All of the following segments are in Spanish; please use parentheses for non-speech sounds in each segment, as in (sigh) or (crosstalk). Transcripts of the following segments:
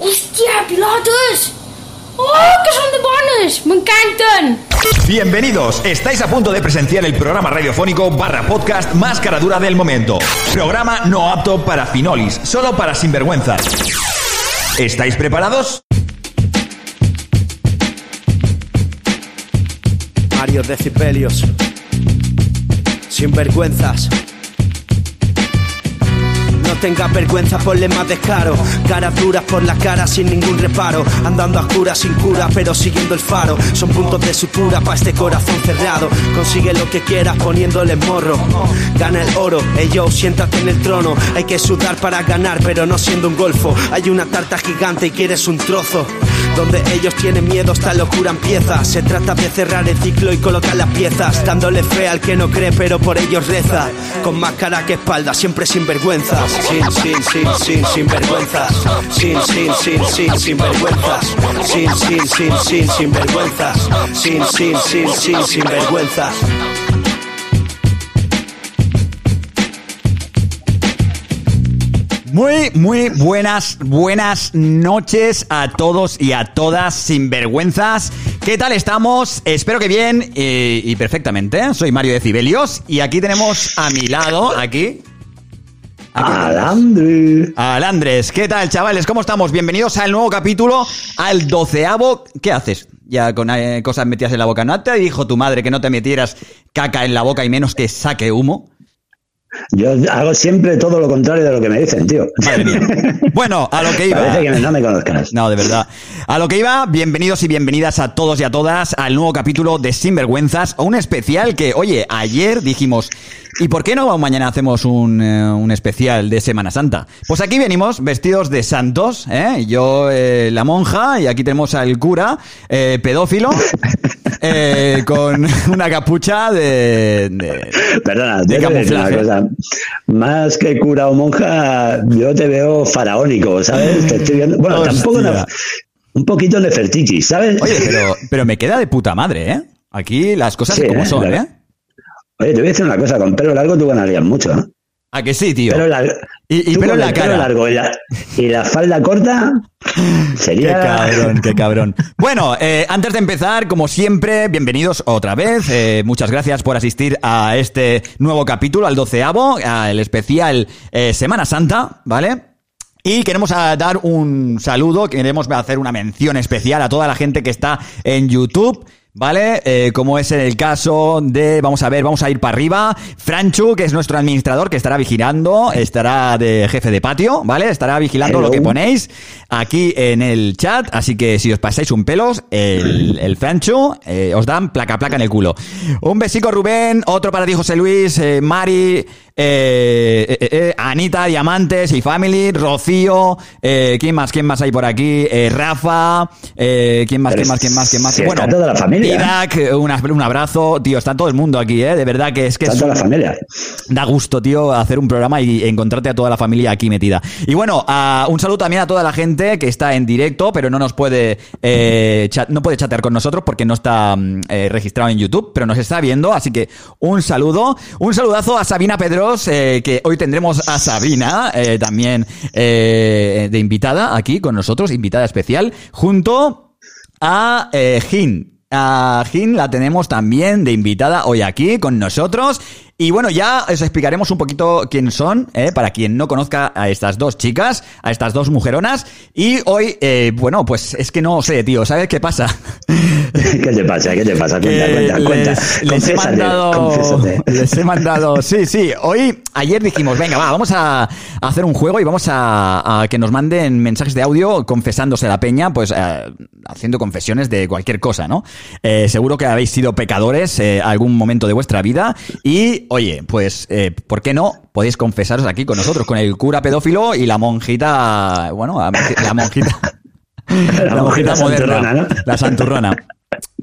¡Hostia, pilotos! ¡Oh, que son de bonos! ¡Me encantan! Bienvenidos, estáis a punto de presenciar el programa radiofónico barra podcast más caradura del momento. Programa no apto para finolis, solo para sinvergüenzas. ¿Estáis preparados? Mario Decibelios. Sinvergüenzas. No tengas vergüenza, ponle más descaro. Caras duras por la cara sin ningún reparo. Andando a cura sin cura, pero siguiendo el faro. Son puntos de sutura para este corazón cerrado. Consigue lo que quieras poniéndole morro. Gana el oro, ellos siéntate en el trono. Hay que sudar para ganar, pero no siendo un golfo. Hay una tarta gigante y quieres un trozo. Donde ellos tienen miedo, esta locura empieza. Se trata de cerrar el ciclo y colocar las piezas. Dándole fe al que no cree, pero por ellos reza. Con más cara que espalda, siempre sin vergüenzas. Sin, sin, sin, sin, sin vergüenzas. Sin, sin, sin, sin, sin vergüenzas. Sin, sin, sin, sin, sin vergüenzas. Sin, sin, sin, sin, sin vergüenzas. Muy, muy buenas, buenas noches a todos y a todas sinvergüenzas. ¿Qué tal estamos? Espero que bien eh, y perfectamente. Soy Mario Decibelios y aquí tenemos a mi lado, aquí, Alandre. Alandres. ¿Qué tal, chavales? ¿Cómo estamos? Bienvenidos al nuevo capítulo, al doceavo. ¿Qué haces? Ya con eh, cosas metidas en la boca. ¿No te dijo tu madre que no te metieras caca en la boca y menos que saque humo? Yo hago siempre todo lo contrario de lo que me dicen, tío. Madre mía. Bueno, a lo que iba. Parece que no me conozcas. No, de verdad. A lo que iba, bienvenidos y bienvenidas a todos y a todas al nuevo capítulo de Sinvergüenzas, un especial que, oye, ayer dijimos, ¿y por qué no mañana hacemos un, eh, un especial de Semana Santa? Pues aquí venimos vestidos de santos, ¿eh? Yo, eh, la monja, y aquí tenemos al cura, eh, pedófilo, eh, con (laughs) una capucha de... de- Perdona, De decir una camuflaje. cosa. Más que cura o monja, yo te veo faraónico, ¿sabes? Te estoy viendo. Bueno, Hostia. tampoco. una- un poquito Nefertiti, ¿sabes? Oye, (laughs) pero, pero me queda de puta madre, ¿eh? Aquí las cosas Sí, como ¿eh? son. ¿eh? Oye, te voy a decir una cosa, con pelo largo tú ganarías mucho, ¿eh? ¿A que sí, tío? Pelo largo. Y- la cara. largo y la, y la falda corta Qué sería. cabrón, qué cabrón. Bueno, eh, antes de empezar, como siempre, bienvenidos otra vez. Eh, muchas gracias por asistir a este nuevo capítulo, al doceavo, al especial eh, Semana Santa, ¿vale? Y queremos ah, dar un saludo, queremos hacer una mención especial a toda la gente que está en YouTube. ¿Vale? Eh, como es en el caso de, vamos a ver, vamos a ir para arriba. Franchu, que es nuestro administrador, que estará vigilando, estará de jefe de patio, ¿vale? Estará vigilando Hello. lo que ponéis aquí en el chat. Así que si os pasáis un pelos, el, el Franchu eh, os dan placa placa en el culo. Un besico, Rubén. Otro para ti, José Luis, eh, Mari, eh, eh, eh, Anita, Diamantes y Family, Rocío. ¿Quién más? ¿Quién más hay por aquí? Rafa. ¿Quién más? ¿Quién más? ¿Quién más? ¿Quién más? está toda la familia. Irak, un, un abrazo. Tío, está todo el mundo aquí, ¿eh? De verdad que es que Está es toda la familia. Da gusto, tío, hacer un programa y encontrarte a toda la familia aquí metida. Y bueno, un saludo también a toda la gente que está en directo, pero no nos puede, chat- no puede chatear con nosotros porque no está mm, registrado en YouTube, pero nos está viendo, así que un saludo. Un saludazo a Sabina Eh, que hoy tendremos a Sabina eh, también eh, de invitada aquí con nosotros, invitada especial, junto a Jin. A Jin la tenemos también de invitada hoy aquí con nosotros. Y bueno, ya os explicaremos un poquito quién son, eh, para quien no conozca a estas dos chicas, a estas dos mujeronas. Y hoy, eh, bueno, pues es que no sé, tío, ¿sabes qué pasa? (laughs) ¿Qué te pasa? ¿Qué te pasa? Cuenta, cuenta, cuenta. les, les he mandado (laughs) les he mandado sí sí hoy ayer dijimos venga va vamos a, a hacer un juego y vamos a, a que nos manden mensajes de audio confesándose la peña pues eh, haciendo confesiones de cualquier cosa no Eh, seguro que habéis sido pecadores eh, algún momento de vuestra vida y oye pues eh, por qué no podéis confesaros aquí con nosotros con el cura pedófilo y la monjita bueno la monji- la monjita (laughs) la monjita moderna, santurrona, ¿no? la santurrona.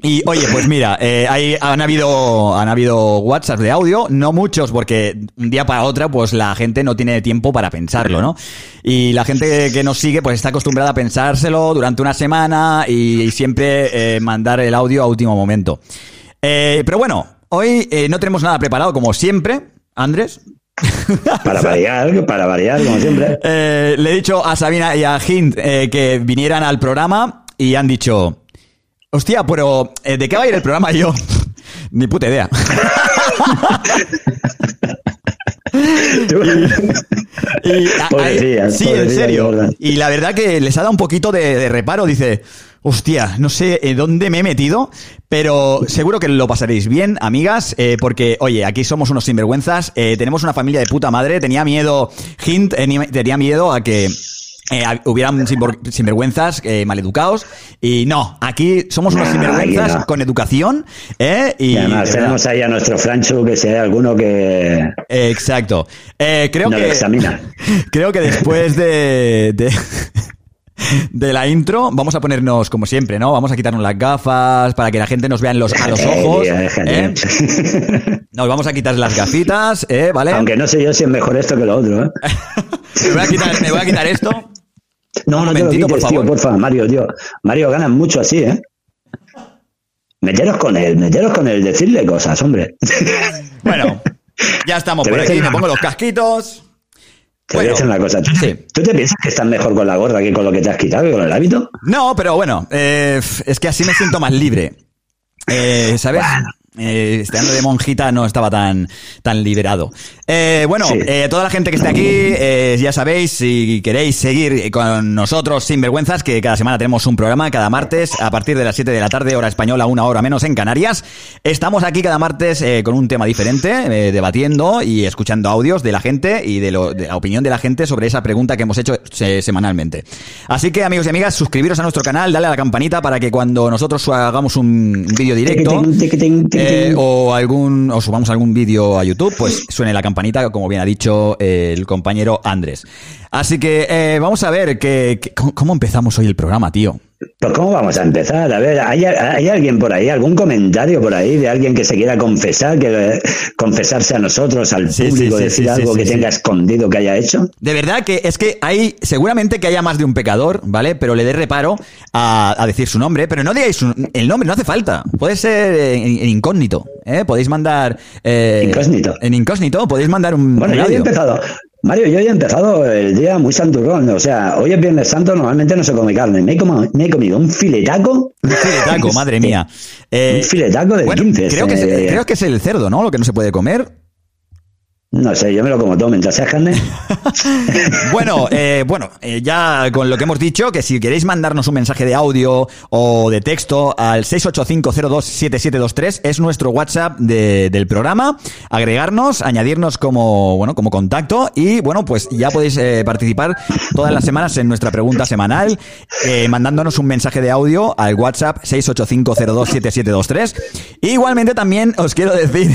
Y oye, pues mira, eh, hay, han habido han habido WhatsApp de audio, no muchos, porque un día para otra, pues la gente no tiene tiempo para pensarlo, ¿no? Y la gente que nos sigue, pues está acostumbrada a pensárselo durante una semana y, siempre eh, mandar el audio a último momento. Eh, pero bueno, hoy eh, no tenemos nada preparado, como siempre, Andrés. Para variar, para variar, como siempre. (laughs) Eh, le he dicho a Sabina y a Hint eh, que vinieran al programa y han dicho, hostia, pero ¿de qué va a ir el programa? Y yo, (laughs) ni puta idea. Tú- (laughs) Y, a- Pobrecillas, sí, en serio. Y la verdad que les ha dado un poquito de, de reparo. Dice, hostia, no sé eh, dónde me he metido, pero seguro que lo pasaréis bien, amigas, eh, porque, oye, aquí somos unos sinvergüenzas, eh, tenemos una familia de puta madre. Tenía miedo, Hint eh, tenía miedo a que eh, hubieran sinver- sinvergüenzas eh, maleducados. Y no, aquí somos unos Nah, sinvergüenzas no. con educación. eh, y Y además de tenemos ahí a nuestro Franchu, que si hay alguno que exacto. Creo nos que. examina. (laughs) Creo que después de, de, de la intro vamos a ponernos como siempre, ¿no? Vamos a quitarnos las gafas para que la gente nos vea en los, a los Eh, ojos. tío. ¿eh? (laughs) Nos vamos a quitar las gafitas, ¿eh? ¿Vale? Aunque no sé yo si es mejor esto que lo otro, ¿eh? (laughs) Me, voy a quitar, me voy a quitar esto. No, Un no te lo quites, por tío, favor. porfa, Mario, tío. Mario, ganas mucho así, ¿eh? Meteros con él, meteros con él, decirle cosas, hombre. Bueno, ya estamos por aquí. Me pongo los casquitos. Te voy a Bueno, decir una cosa. ¿Tú, sí. ¿Tú te piensas que estás mejor con la gorra que con lo que te has quitado, que con el hábito? No, pero bueno, eh, es que así me siento más libre. Eh, ¿Sabes? Eh, este año de monjita no estaba tan, tan liberado. Eh, bueno, Sí. eh, toda la gente que esté aquí, eh, ya sabéis, si queréis seguir con nosotros sin vergüenzas, que cada semana tenemos un programa, cada martes, a partir de las 7 de la tarde, hora española, una hora menos en Canarias. Estamos aquí cada martes eh, con un tema diferente, eh, debatiendo y escuchando audios de la gente y de, lo- de la opinión de la gente sobre esa pregunta que hemos hecho semanalmente. Así que, amigos y amigas, suscribiros a nuestro canal, dale a la campanita para que cuando nosotros hagamos un vídeo directo. Eh, o algún o subamos algún vídeo a YouTube, pues suene la campanita, como bien ha dicho el compañero Andrés. Así que eh, vamos a ver que, que- cómo, cómo empezamos hoy el programa, tío. Pues ¿cómo vamos a empezar? A ver, ¿hay, hay alguien por ahí, algún comentario por ahí de alguien que se quiera confesar, que eh, confesarse a nosotros, al Sí, sí, público, sí, decir algo que tenga escondido que haya hecho? De verdad que es que hay, seguramente que haya más de un pecador, ¿vale? Pero le dé reparo a, a decir su nombre, pero no digáis su- el nombre, no hace falta. Puede ser en, en incógnito, ¿eh? Podéis mandar... eh, Incógnito. En incógnito, podéis mandar un, Bueno, un yo he empezado. Mario, yo hoy he empezado el día muy santurrón. O sea, hoy es Viernes Santo, normalmente no se come carne. Me he, comido, me he comido un filetaco. Un filetaco, (laughs) madre mía. Eh, Un filetaco de bueno, 15. creo, que es, eh, creo que es el cerdo, ¿no? Lo que no se puede comer. No sé, yo me lo como todo mientras sea carne. (laughs) Bueno, eh, bueno, eh, ya con lo que hemos dicho, que si queréis mandarnos un mensaje de audio o de texto al 685027723 es nuestro WhatsApp de- del programa, agregarnos, añadirnos como bueno como contacto y bueno pues ya podéis eh, participar todas las semanas en nuestra pregunta semanal, eh, mandándonos un mensaje de audio al WhatsApp 685027723 y igualmente también os quiero decir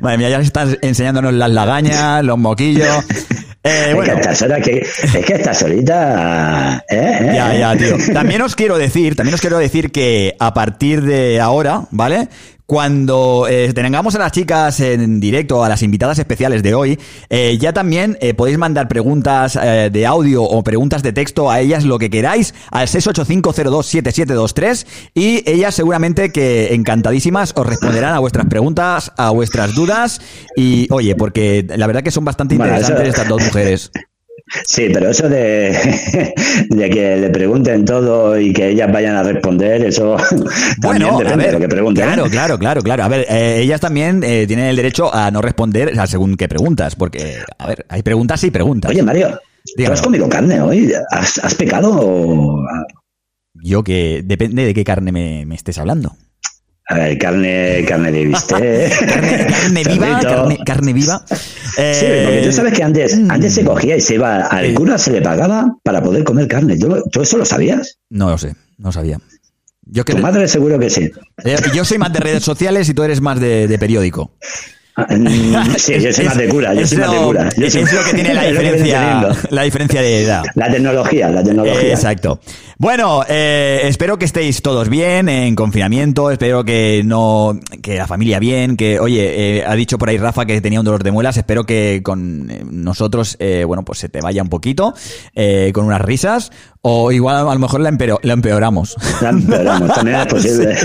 Madre mía, ya estás enseñándonos las lagañas, los moquillos. (laughs) Eh, es que bueno, estas horas que. Es que estas horitas. ¿eh? ¿eh? ya, ya, tío. También os quiero decir, también os quiero decir que a partir de ahora, ¿vale? Cuando eh, tengamos a las chicas en directo, a las invitadas especiales de hoy, eh, ya también eh, podéis mandar preguntas de audio o preguntas de texto a ellas, lo que queráis, al 685027723 y ellas seguramente que encantadísimas os responderán a vuestras preguntas, a vuestras dudas y, oye, porque la verdad que son bastante Bueno, interesantes eso- estas dos mujeres. (laughs) Sí, pero eso de, (laughs) de que le pregunten todo y que ellas vayan a responder, eso (laughs) también Bueno, a depende ver, de lo que pregunten. ¿eh? claro, claro, claro, claro. A ver, eh, ellas también eh, tienen el derecho a no responder a según qué preguntas, porque, a ver, hay preguntas y preguntas. Oye, Mario, ¿tú has comido carne hoy? ¿Has, has pecado o.? Yo que depende de qué carne me, me estés hablando. A ver, carne, carne de bistec. (laughs) Carne, carne viva, carne, carne viva. Eh, Sí, porque tú sabes que antes, antes se cogía y se iba al Eh. cura, se le pagaba para poder comer carne. ¿Tú, tú eso lo sabías? No lo sé, no sabía. Yo, que, Tu madre seguro que sí. eh, yo soy más de redes sociales y tú eres más de, de periódico. Mm, Sí, (laughs) yo soy Es- más de cura, yo es soy más de cura. Yo Es, soy- lo que tiene (laughs) la es diferencia, la diferencia de edad. La tecnología, la tecnología. Exacto. Bueno, eh, espero que estéis todos bien en confinamiento. Espero que no, que la familia bien. Que, oye, eh, ha dicho por ahí Rafa que tenía un dolor de muelas. Espero que con eh, nosotros, eh, bueno, pues se te vaya un poquito, eh, con unas risas. O igual a lo mejor la, empero- la empeoramos. La empeoramos, también es (laughs) posible.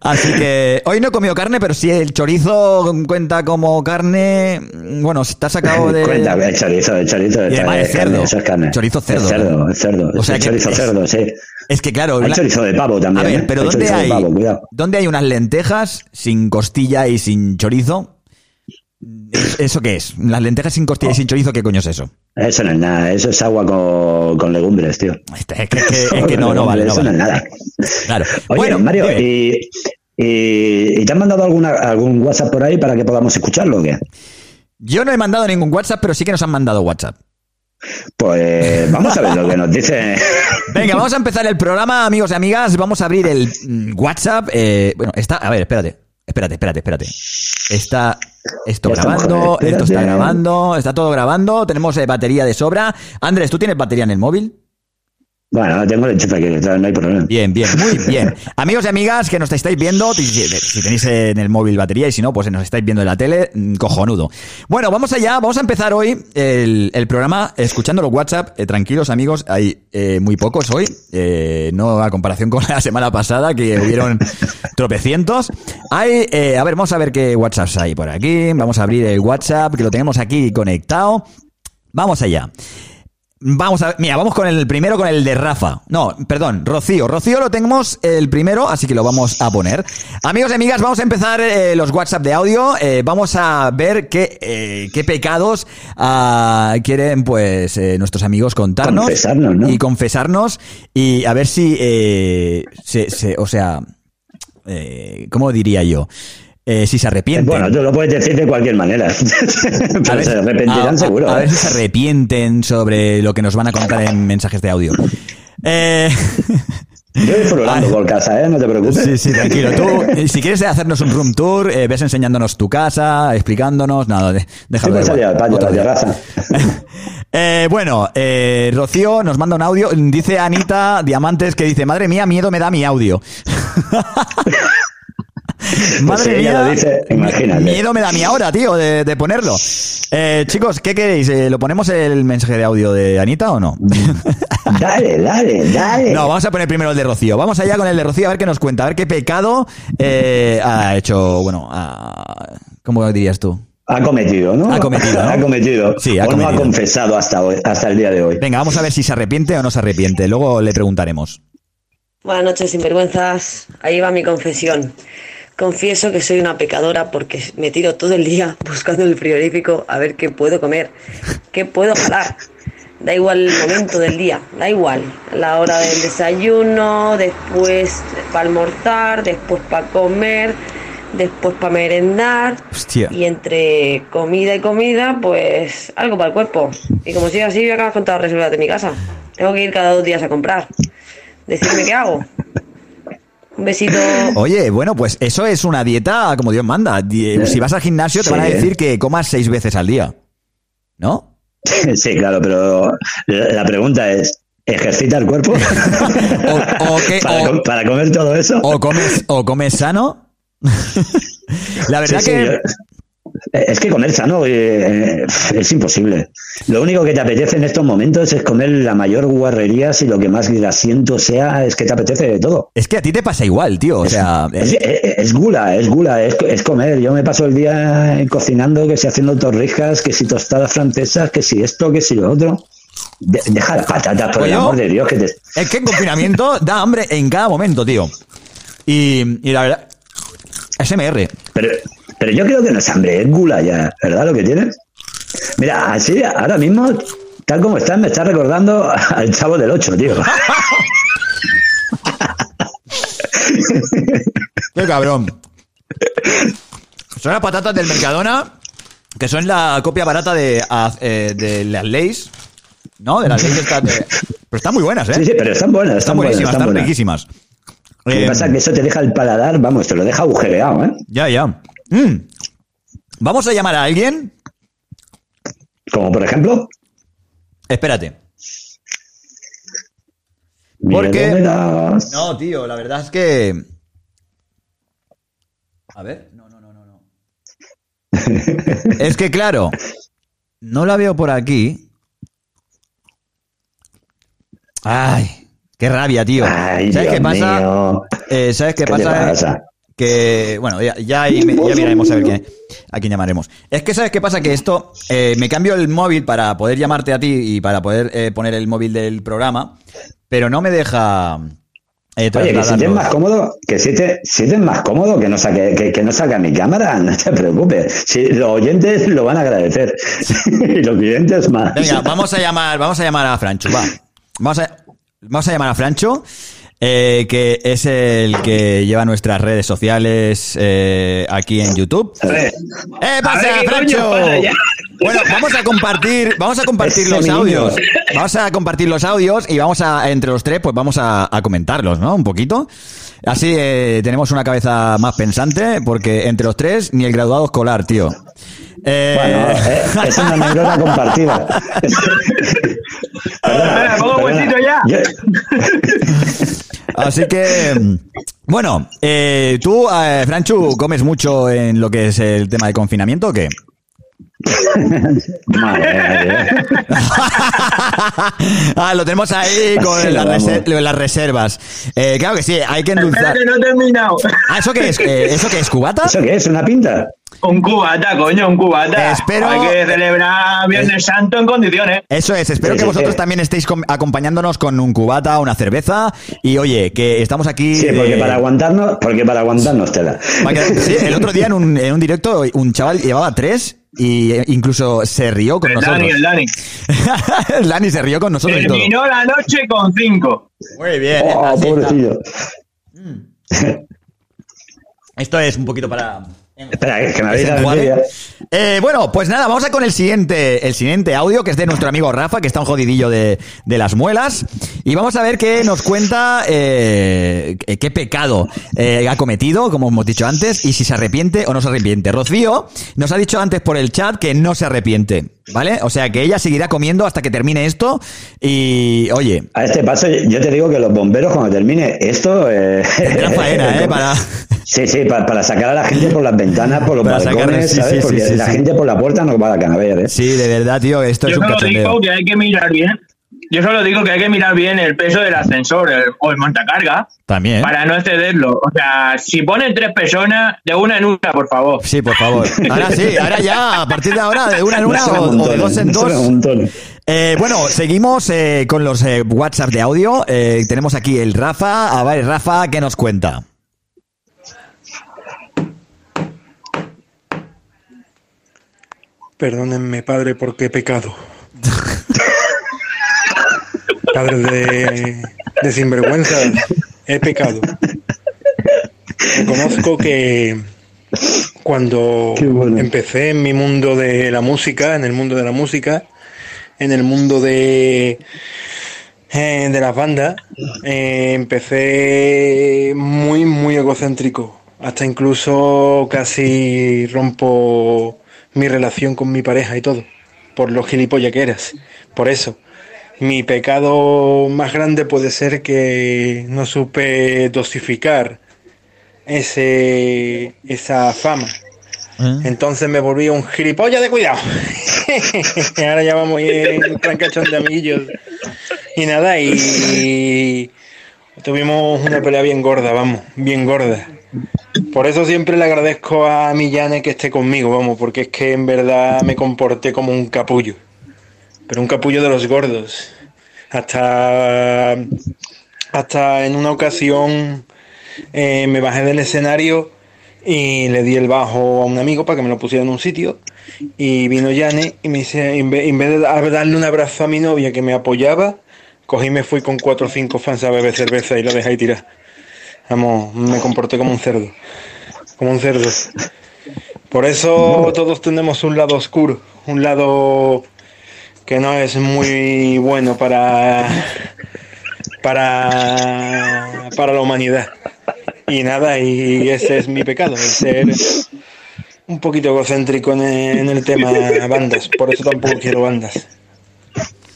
Así que hoy no he comido carne, pero si el chorizo cuenta como carne, bueno, está sacado (laughs) de... Cuenta, el chorizo, el chorizo. Y además es cerdo. eso es carne. Chorizo cerdo. Es cerdo, es cerdo. O sea Es que chorizo es- cerdo, sí. Es que claro... Hay la- chorizo de pavo A también. ver, ¿eh? pero ¿dónde hay, pavo. ¿dónde hay unas lentejas sin costilla y sin chorizo? ¿Eso qué es? Las lentejas sin costilla y sin chorizo, ¿qué coño es eso? Eso no es nada, eso es agua con, con legumbres, tío. Es que, es que- (laughs) es que no, no vale, no Eso no es nada. Claro. Oye, bueno, Mario, y, y, y te han mandado alguna, algún WhatsApp por ahí para que podamos escucharlo o qué? yo no he mandado ningún WhatsApp, pero sí que nos han mandado WhatsApp. Pues vamos a ver lo que nos dice. (laughs) Venga, vamos a empezar el programa, amigos y amigas. Vamos a abrir el mm, WhatsApp. eh, bueno, está. A ver, espérate. Espérate, espérate, espérate. Está esto grabando, esto está grabando, está todo grabando. Tenemos eh, batería de sobra. Andrés, ¿tú tienes batería en el móvil? Bueno, tengo enchufe aquí, no hay problema. Bien, bien, muy (laughs) bien. Amigos y amigas que nos estáis viendo, si, tenéis en el móvil batería y si no, pues nos estáis viendo en la tele, mm, cojonudo. Bueno, vamos allá, vamos a empezar hoy el, el programa escuchando los WhatsApp. Eh, tranquilos amigos, hay eh, muy pocos hoy, eh, no a comparación con (laughs) la semana pasada que hubieron (laughs) tropecientos. Hay, eh, a ver, vamos a ver qué WhatsApps hay por aquí. Vamos a abrir el WhatsApp que lo tenemos aquí conectado. Vamos allá. Vamos a mira, vamos con el primero, con el de Rafa. No, perdón, Rocío. Rocío lo tenemos el primero, así que lo vamos a poner. Amigos y amigas, vamos a empezar eh, los WhatsApp de audio. Eh, vamos a ver qué, eh, qué pecados ah, quieren, pues, nuestros amigos contarnos. Confesarnos, ¿no? Y confesarnos. Y a ver si, se, se- o sea, ¿cómo diría yo? Eh, si se arrepienten. Bueno, tú lo puedes decir de cualquier manera. A (laughs) Pero ver- se arrepentirán a- a- seguro. A, ver ¿eh? si se arrepienten sobre lo que nos van a contar en mensajes de audio. Eh, (laughs) Yo voy furulando por casa, ¿eh? No te preocupes. sí, sí, tranquilo. Tú, (laughs) eh, si quieres hacernos un room tour, eh, ves enseñándonos tu casa, explicándonos, nada, de- Sí, déjalo de salir al a Otro la terraza. Eh, bueno, eh, Rocío nos manda un audio. Dice Anita Diamantes que dice: Madre mía, miedo me da mi audio. (laughs) Pues si lo dice, imagínate. Miedo me da mi ahora, tío, de, de ponerlo. Eh, chicos, ¿qué queréis? Eh, ¿Lo ponemos el mensaje de audio de Anita o no? Dale, dale, dale. No, vamos a poner primero el de Rocío. Vamos allá con el de Rocío a ver qué nos cuenta, a ver qué pecado eh, ha hecho, bueno, ha- ¿cómo dirías tú? Ha cometido, ¿no? Ha cometido, ¿no? ha cometido. Sí, ha o no ha confesado hasta hoy, hasta el día de hoy. Venga, vamos a ver si se arrepiente o no se arrepiente. Luego le preguntaremos. Buenas noches, sinvergüenzas. Ahí va mi confesión. Confieso que soy una pecadora porque me tiro todo el día (laughs) buscando el frigorífico a ver qué puedo comer, qué puedo jalar. Da igual el momento del día, da igual. La hora del desayuno, después para almorzar, después para comer, después para merendar. Hostia. Y entre comida y comida, pues algo para el cuerpo. Y como sigue así, voy a acabar con todas las reservas de mi casa. Tengo que ir cada dos días a comprar. Decirme qué hago. Un besito. (laughs) Oye, bueno, pues eso es una dieta como Dios manda. Si vas al gimnasio te van a decir que comas seis veces al día. ¿No? (laughs) Sí, claro, pero la pregunta es, ¿ejercita el cuerpo? (laughs) O, o que- para, o- com- para comer todo eso. o comes, o comes sano. La verdad Sí, sí, que... yo- es que comer sano eh, es imposible. Lo único que te apetece en estos momentos es comer la mayor guarrería si lo que más grasiento sea es que te apetece de todo. Es que a ti te pasa igual, tío. O sea, Es, eh, es- es gula, es gula, es, comer. Yo me paso el día cocinando, que si haciendo torrijas, que si tostadas francesas, que si esto, que si lo otro. De- deja las patatas, por el amor de Dios, que te... es que en confinamiento da hambre en cada momento, tío. Y, y la verdad... SMR. Pero, pero yo creo que no es hambre, es gula ya, ¿verdad lo que tienes? Mira, así, ahora mismo, tal como estás, me está recordando (laughs) al chavo del 8, tío. (laughs) Qué cabrón. Son las patatas del Mercadona, que son la copia barata de, eh, de las leyes, ¿no? De las leyes estas de- (laughs) Pero están muy buenas, ¿eh? Sí, sí, pero están buenas, están están buenas, están están buenas. riquísimas. Lo que Eh, pasa es que eso te deja el paladar, vamos, te lo deja agujereado, ¿eh? Ya, ya. Mm. Vamos a llamar a alguien. Como por ejemplo... Espérate. Porque-. No, tío, la verdad es que. A ver, no, no, no, no, no. (laughs) es que claro, no la veo por aquí. Ay, qué rabia, tío. Ay, ¿Sabes Dios qué pasa? Eh, ¿Sabes qué, ¿Qué pasa? Que bueno, ya, ya, ahí me- ya miraremos a ver qué, a quién llamaremos. Es que, ¿sabes qué pasa? Que esto, eh, me cambio el móvil para poder llamarte a ti y para poder eh, poner el móvil del programa, pero no me deja... eh, Oye, que si te es más cómodo, que si te, si te es más cómodo, que no saque, que, que no saca mi cámara, (laughs) no te preocupes. Si los oyentes lo van a agradecer. (laughs) y los clientes más. Venga, vamos a llamar, vamos a llamar a Francho, va. Vamos a, vamos a llamar a Francho, eh, que es el que lleva nuestras redes sociales eh, aquí en YouTube. ¡Eh, pasa, A ver, ¿qué Francho! Bueno, vamos a compartir, vamos a compartir Es los audios. Vamos a compartir los audios y vamos a, entre los tres, pues vamos a, a comentarlos, ¿no? Un poquito. Así eh, tenemos una cabeza más pensante, porque entre los tres ni el graduado escolar, tío. Eh, Bueno, eh, es una anécdota (laughs) compartida. (laughs) Venga, pongo huesito ya. Yo- (laughs) Así que, mm, bueno, eh, tú, eh, Franchu, ¿comes mucho en lo que es el tema de confinamiento o qué? Madre mía, ah, lo tenemos ahí con las, reser- reservas. Eh, claro que sí, hay que endulzar. que no he terminado. Ah, ¿eso qué es? Eh, ¿Eso qué es? ¿Cubata? ¿Eso qué es? ¿Una pinta? Un cubata, coño, un cubata. Espero- Hay que celebrar Viernes Santo en condiciones. Eso es, espero Sí, que sí, vosotros sí. también estéis com- acompañándonos con un cubata, una cerveza y oye, que estamos aquí... Sí, porque eh, para aguantarnos, porque para aguantarnos tela. El otro día en un, en un directo un chaval llevaba tres y eh, incluso se rió con El nosotros. Dani, el Dani. (laughs) el Dani se rió con nosotros y todo. Terminó la noche con cinco. Muy bien. Oh, pobrecillo. Esto es un poquito para... Espera, que me habéis ¿Es dado. Eh, bueno, pues nada, vamos a con el siguiente, el siguiente audio, que es de nuestro amigo Rafa, que está un jodidillo de, de las muelas. Y vamos a ver qué nos cuenta, eh, qué pecado eh, ha cometido, como hemos dicho antes, y si se arrepiente o no se arrepiente. Rocío nos ha dicho antes por el chat que no se arrepiente, ¿vale? O sea, que ella seguirá comiendo hasta que termine esto. Y, oye, A este paso, yo te digo que los bomberos, cuando termine esto. Eh, tendrá faena, (laughs) ¿eh? Para... Sí, sí, para, para sacar a la gente por las ventanas, por los Para balcones, sí, ¿sabes? sí, Porque sí, sí, la sí. gente por la puerta no va a caber, ¿eh? Sí, de verdad, tío, esto Yo es un cachondeo. digo que hay que mirar bien. Yo solo digo que hay que mirar bien el peso del ascensor el- o el montacarga También. para no excederlo. O sea, si ponen tres personas, de una en una, por favor. Sí, por favor. Ahora sí, ahora ya, a partir de ahora, de una en una o, de dos en dos. Eh, bueno, seguimos eh, con los eh, WhatsApp de audio. Eh, tenemos aquí el Rafa. A ver, Rafa, ¿qué nos cuenta? Perdónenme, padre, porque he pecado. Padre de, de sinvergüenza, he pecado. Reconozco que cuando bueno. empecé en mi mundo de la música, en el mundo de la música, en el mundo de, eh, de las bandas, eh, empecé muy, muy egocéntrico. Hasta incluso casi rompo mi relación con mi pareja y todo. Por los gilipollas que eras. Por eso. Mi pecado más grande puede ser que no supe dosificar ese, esa fama. Entonces me volví un gilipollas de cuidado. (laughs) Ahora ya vamos en trancachón de amiguillos. Y nada, y tuvimos una pelea bien gorda, vamos, bien gorda. Por eso siempre le agradezco a Millane que esté conmigo, vamos, porque es que en verdad me comporté como un capullo. Pero un capullo de los gordos. Hasta, hasta en una ocasión eh, me bajé del escenario y le di el bajo a un amigo para que me lo pusiera en un sitio. Y vino Yane y me dice, en vez, de darle un abrazo a mi novia que me apoyaba, cogí y me fui con cuatro o cinco fans a beber cerveza y la dejé ahí tirar. Vamos, me comporté como un cerdo. Como un cerdo. Por eso todos tenemos un lado oscuro, un lado que no es muy bueno para para para la humanidad. Y nada, y ese es mi pecado, el ser un poquito egocéntrico en el, en el tema bandas. Por eso tampoco quiero bandas.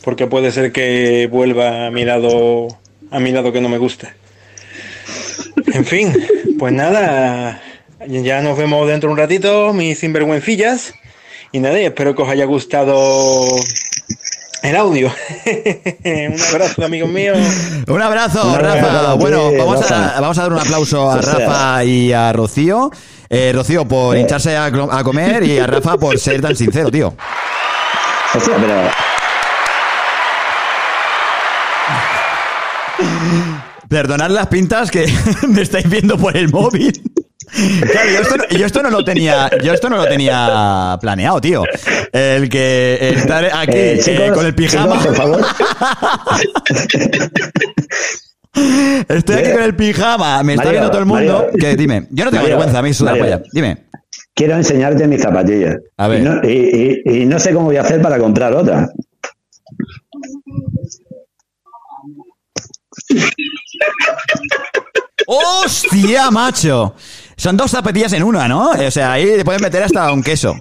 Porque puede ser que vuelva a mi lado a mi lado que no me gusta. En fin, pues nada, ya nos vemos dentro de un ratito, mis sinvergüencillas. Y nada, espero que os haya gustado el audio. (laughs) un abrazo, amigos míos. Un abrazo, Un abrazo Rafa. Bueno, vamos Rafa. a, vamos a dar un aplauso a. Rafa y a Rocío. Eh, Rocío por hincharse a, comer y a Rafa por ser tan sincero, tío. Hostia, pero. Perdonad las pintas que (laughs) me estáis viendo por el móvil. Claro, yo esto, no, yo esto no lo tenía, yo esto no lo tenía planeado, tío. El que estar aquí Eh, eh, con el pijama. chicos, por favor. Estoy aquí con el pijama, me está viendo todo el mundo. Mario. Que dime, yo no tengo Mario, vergüenza, a mí suda Mario. polla. Dime. Quiero enseñarte mis zapatillas. A ver. Y no, y- y- y no sé cómo voy a hacer para comprar otra. ¡Hostia, macho! Son dos zapatillas en una, ¿no? O sea, ahí le puedes meter hasta un queso.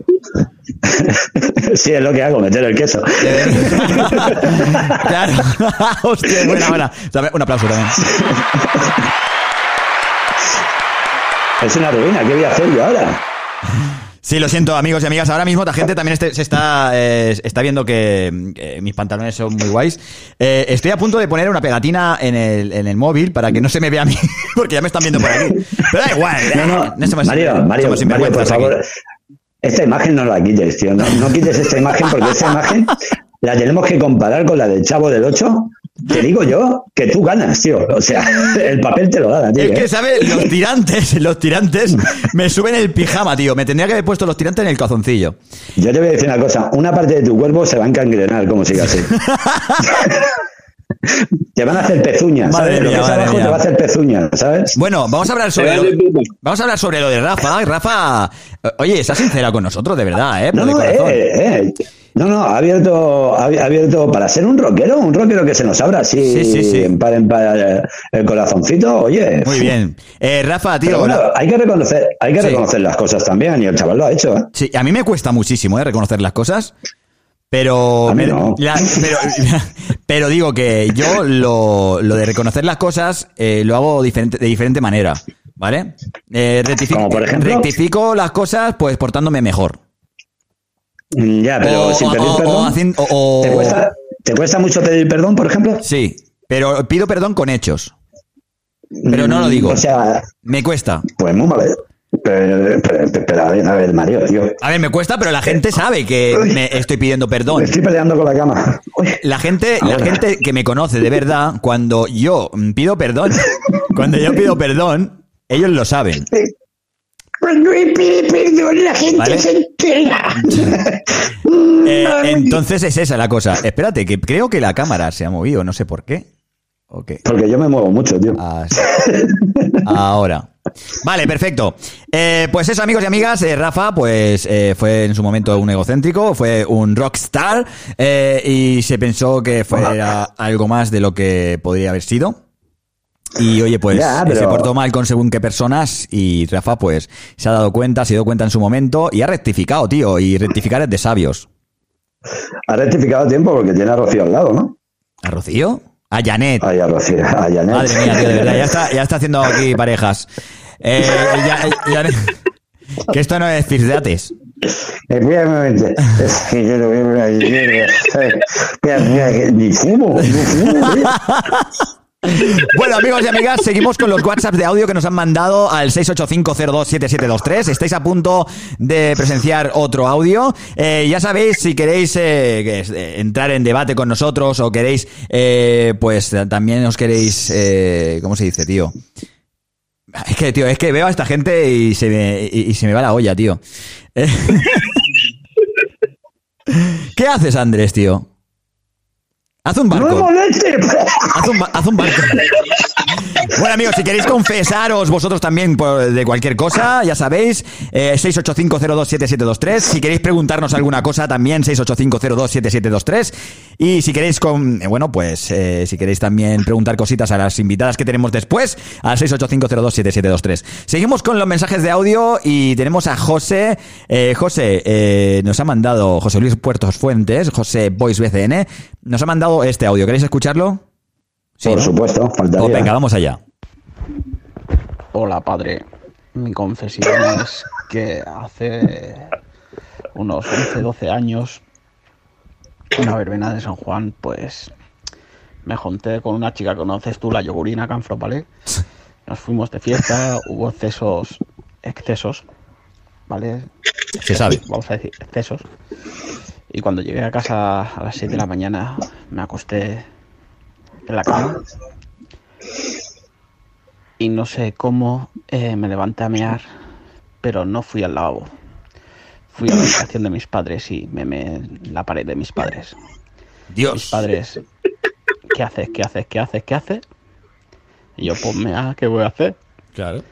sí, es lo que hago, meter el queso. (laughs) claro. (laughs) Hostia, buena, buena. Un aplauso también. Es una ruina, ¿qué voy a hacer yo ahora? Sí, lo siento, amigos y amigas. Ahora mismo la gente también este- se está, eh, está viendo que eh, mis pantalones son muy guays. Eh, estoy a punto de poner una pegatina en el, en el móvil para que no se me vea a mí, (laughs) porque ya me están viendo por aquí. Pero da igual. No, no, eh, somos- Mario, Mario, somos Mario, por aquí. favor, esta imagen no la quites, tío. No, no quites esta imagen porque esta imagen la tenemos que comparar con la del Chavo del 8. Te digo yo que tú ganas, tío. O sea, (laughs) el papel te lo da, ti. Es ¿eh? que, ¿sabes? Los tirantes, (laughs) los tirantes me suben el pijama, tío. Me tendría que haber puesto los tirantes en el calzoncillo. Yo te voy a decir una cosa. Una parte de tu cuerpo se va a encangrenar, como siga así. (laughs) te van a hacer pezuñas, Madre ¿sabes? Lo mía, que es madre abajo mía. te va a hacer pezuñas, ¿sabes? Bueno, vamos a hablar sobre lo, vamos a hablar sobre lo de Rafa. Rafa, eh, oye, está sincera con nosotros, de verdad, ¿eh? No, de eh, eh. No, no, ha abierto, ha abierto para ser un rockero, un rockero que se nos abra así, Sí, sí, sí. en par en par el corazoncito, oye. Muy bien. Eh, Rafa, tío. Bueno, la- hay que reconocer, hay que reconocer las cosas también, y el chaval lo ha hecho, ¿eh? Sí, a mí me cuesta muchísimo ¿eh? reconocer las cosas. Pero, no. la- pero, (laughs) pero digo que yo lo, lo de reconocer las cosas eh, lo hago diferente, de diferente manera, ¿vale? Eh, rectifico, por ejemplo. rectifico las cosas pues portándome mejor. Ya, pero O- sin pedir o- perdón. o ¿Te, cuesta, ¿Te cuesta mucho pedir perdón, por ejemplo? Sí, pero pido perdón con hechos. Pero no lo Mm, digo. O sea, Me cuesta. pues muy mal. Pero, pero, pero, a ver, a ver, Mario, tío. A ver, me cuesta, pero la gente sabe que me estoy pidiendo Me perdón. estoy peleando con la cama. Uy. La gente, la gente que me conoce de verdad, cuando yo pido perdón, (laughs) cuando yo pido perdón, ellos lo saben. Perdón, la gente ¿Vale? se entera. (laughs) Eh, entonces es esa la cosa. Espérate, que creo que la cámara se ha movido, no sé por qué. Ok. Porque yo me muevo mucho, tío. Ah, sí. Ahora. Vale, perfecto. Eh, pues eso, amigos y amigas, eh, Rafa, pues eh, fue en su momento un egocéntrico, fue un rockstar eh, y se pensó que fuera algo más de lo que podría haber sido. Y oye, pues Ya, eh, pero- se portó mal con según qué personas y Rafa pues se ha dado cuenta, se dio cuenta en su momento y ha rectificado, tío, y rectificar es de sabios. Ha rectificado a tiempo porque tiene a Rocío al lado, ¿no? ¿A Rocío? A Janet. Ay, a Rocío, a Janet. Madre mía, tío, de verdad, ya está, ya está haciendo aquí (laughs) parejas. Eh, ya- ya- que esto no es Cirdates. Un momento. Es que yo lo veo ahí, mierda. Que ni fumo, ni fumo. (laughs) (laughs) Bueno, amigos y amigas, seguimos con los WhatsApp de audio que nos han mandado al 685027723. Estáis a punto de presenciar otro audio. Eh, ya sabéis, si queréis eh, eh, entrar en debate con nosotros o queréis, pues también os queréis, ¿cómo se dice, tío? Es que, tío, es que veo a esta gente y se me, y, se me va la olla, tío. (laughs) ¿Qué haces, Andrés, tío? Haz un barco. ¡No me moleste! Haz un, haz un barco. (laughs) Bueno, amigos, si queréis confesaros vosotros también de cualquier cosa, ya sabéis, eh, 685027723. Si queréis preguntarnos alguna cosa, también 685027723. Y si queréis, con, eh, bueno, pues, eh, si queréis también preguntar cositas a las invitadas que tenemos después, al 685027723. Seguimos con los mensajes de audio y tenemos a José. Eh, José, eh, nos ha mandado José Luis Puertos Fuentes, José Voice BCN, nos ha mandado este audio. ¿Queréis escucharlo? Sí, Por ¿no? supuesto, faltaría. Pues venga, vamos allá. Hola padre, mi confesión (laughs) es que hace unos 11, 12 años una verbena de San Juan, pues me junté con una chica, conoces tú, la yogurina Canfro, ¿vale? Nos fuimos de fiesta, hubo excesos, excesos, ¿vale? Se sabe. Vamos a decir, excesos. Y cuando llegué a casa a las 6 de la mañana, me acosté en la cama. Y no sé cómo eh, me levanté a mear, pero no fui al lavabo. Fui a la habitación de mis padres y me en la pared de mis padres. Mis Dios. padres, ¿qué haces? ¿Qué haces? ¿Qué haces? ¿Qué haces? Y yo, pues mea, ¿qué voy a hacer? Claro.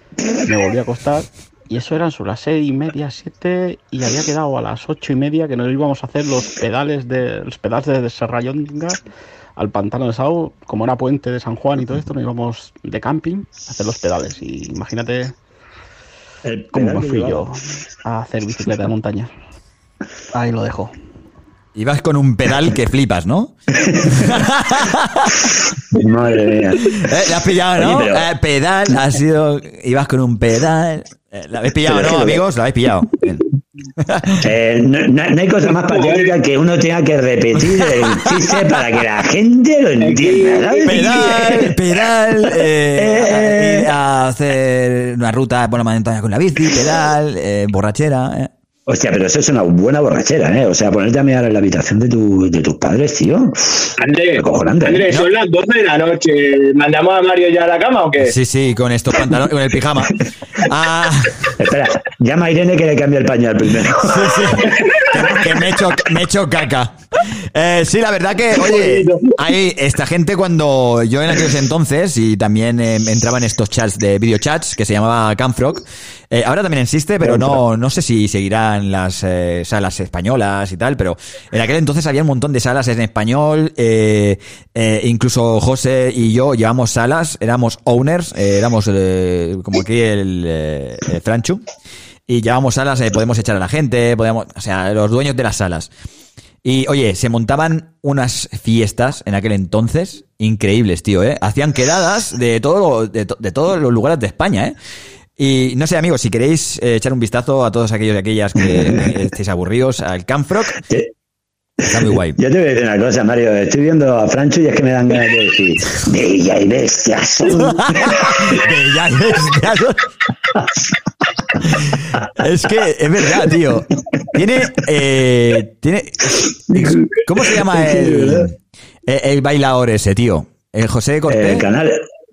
me volví a acostar y eso eran sobre las seis y media, siete y había quedado a las ocho y media que nos íbamos a hacer los pedales de los pedales de Serrayonga al pantano de Sao, como era puente de San Juan y todo esto, nos íbamos de camping a hacer los pedales y imagínate El cómo me fui yo a hacer bicicleta de montaña. Ahí lo dejo. Ibas con un pedal que flipas, ¿no? (laughs) Madre mía. Eh, ¿La has pillado, no? Oye, pero- Eh, pedal, ha sido. Ibas con un pedal. Eh, ¿La habéis pillado, no, amigos? ¿La habéis pillado? Bien. Eh, no, hay cosa más patética que uno tenga que repetir el chiste para que la gente lo entienda. ¿sabes? Pedal, pedal, eh, (laughs) hacer una ruta por la montaña con la bici, pedal, eh, borrachera. Eh. Hostia, pero eso es una buena borrachera, ¿eh? O sea, ponerte a mirar en la habitación de, tu, de tus padres, tío. Andrés, Acojonante, ¿eh? Andrés, son las 12 de la noche. ¿Mandamos a Mario ya a la cama o qué? Sí, sí, con estos pantalones, con el pijama. (laughs) Ah, Espera, llama a Irene que le cambie el pañal primero. (laughs) que, que me he hecho, me he hecho caca. Eh, sí, la verdad que, oye, hay esta gente cuando yo en aquellos entonces y también eh, entraba en estos chats de videochats que se llamaba Camfrog. eh, ahora también existe, pero no, no sé si seguirán las eh, salas españolas y tal, pero en aquel entonces había un montón de salas en español. eh, eh, incluso José y yo llevamos salas, éramos owners, eh, éramos eh, como aquí el, eh, Franchu y llevamos salas, podemos echar a la gente, podemos, o sea, los dueños de las salas. Y oye, se montaban unas fiestas en aquel entonces increíbles, tío, ¿eh? Hacían quedadas de todo, de, to- de todos los lugares de España, ¿eh? Y no sé, amigos, si queréis eh, echar un vistazo a todos aquellos y aquellas que (laughs) estéis aburridos al Camfrock, Te- está muy guay. Yo te voy a decir una cosa, Mario. Estoy viendo a Francho y es que me dan ganas de decir, Bella y bestia son. Ya ves, ya lo- Es que es verdad, tío. Tiene, eh, tiene, ¿cómo se llama el, el, el bailador ese, tío? El José Cortés. El canal.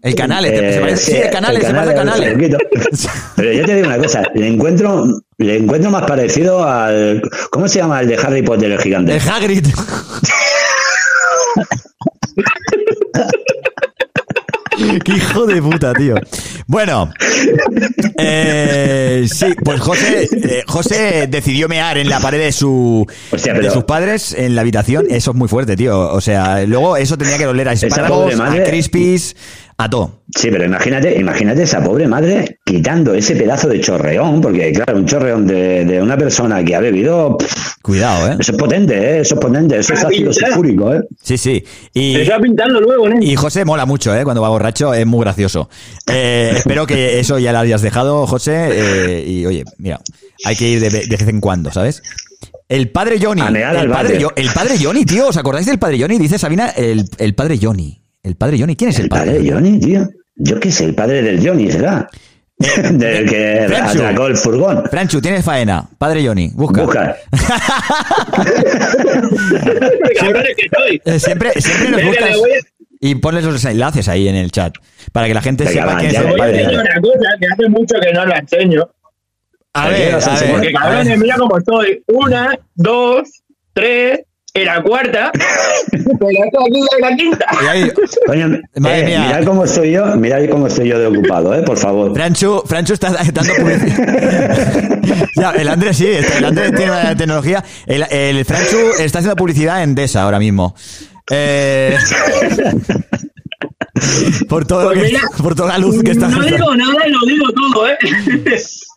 El Canales, Eh, se parece- sí, el Canales, se parece. Cerquito. (laughs) Pero yo te digo una cosa, le encuentro, le encuentro más parecido al. ¿Cómo se llama el de Harry Potter, el gigante? El Hagrid. (laughs) Qué hijo de puta, tío. Bueno, eh, sí, pues José, eh, José decidió mear en la pared de su de sus padres en la habitación. Eso es muy fuerte, tío. O sea, luego eso tenía que doler a pobre a crispies, a todo. Sí, pero imagínate, imagínate esa pobre madre quitando ese pedazo de chorreón, porque claro, un chorreón de, de una persona que ha bebido, pff, Cuidado, eh. eso es potente, ¿eh? eso es potente, eso es ácido sulfúrico, ¿eh? Sí, sí. Y, Se está pintando luego, ¿eh? Y José mola mucho, ¿eh? Cuando va borracho, es muy gracioso. Eh, (laughs) espero que eso ya lo hayas dejado, José. eh, y oye, mira, hay que ir de, de vez en cuando, ¿sabes? El padre Johnny. El padre, el padre Johnny, tío. ¿Os acordáis del padre Johnny? Dice Sabina, el, el padre Johnny. El padre Johnny. ¿Quién es el, El padre padre? de Johnny, tío. Yo qué sé, el padre del Johnny, ¿será? (laughs) del que Franchu. atracó el furgón. Franchu, tienes faena. Padre Johnny, busca. Busca. (laughs) Soy. Eh, siempre, siempre nos buscas y pones los enlaces ahí en el chat para que la gente Venga, sepa va, quién es el Voy a una cosa que hace mucho que no la enseño. A ¿Qué ver, a ver, Porque cabrones, mira cómo estoy. Una, dos, tres, la cuarta. Pero esto aquí es la quinta. Ahí- Coño, Madre eh, mía. mirad cómo estoy yo, mirad cómo estoy yo de ocupado, ¿eh? Por favor. Franchu, Franchu está (laughs) dando publicidad. (laughs) ya, el Andrés sí, el Andrés tiene una tecnología. El, el Franchu está haciendo publicidad en Desa ahora mismo. Eh, (laughs) por todo lo Pues que- mira, por toda la luz que está No digo nada y lo digo todo, ¿eh?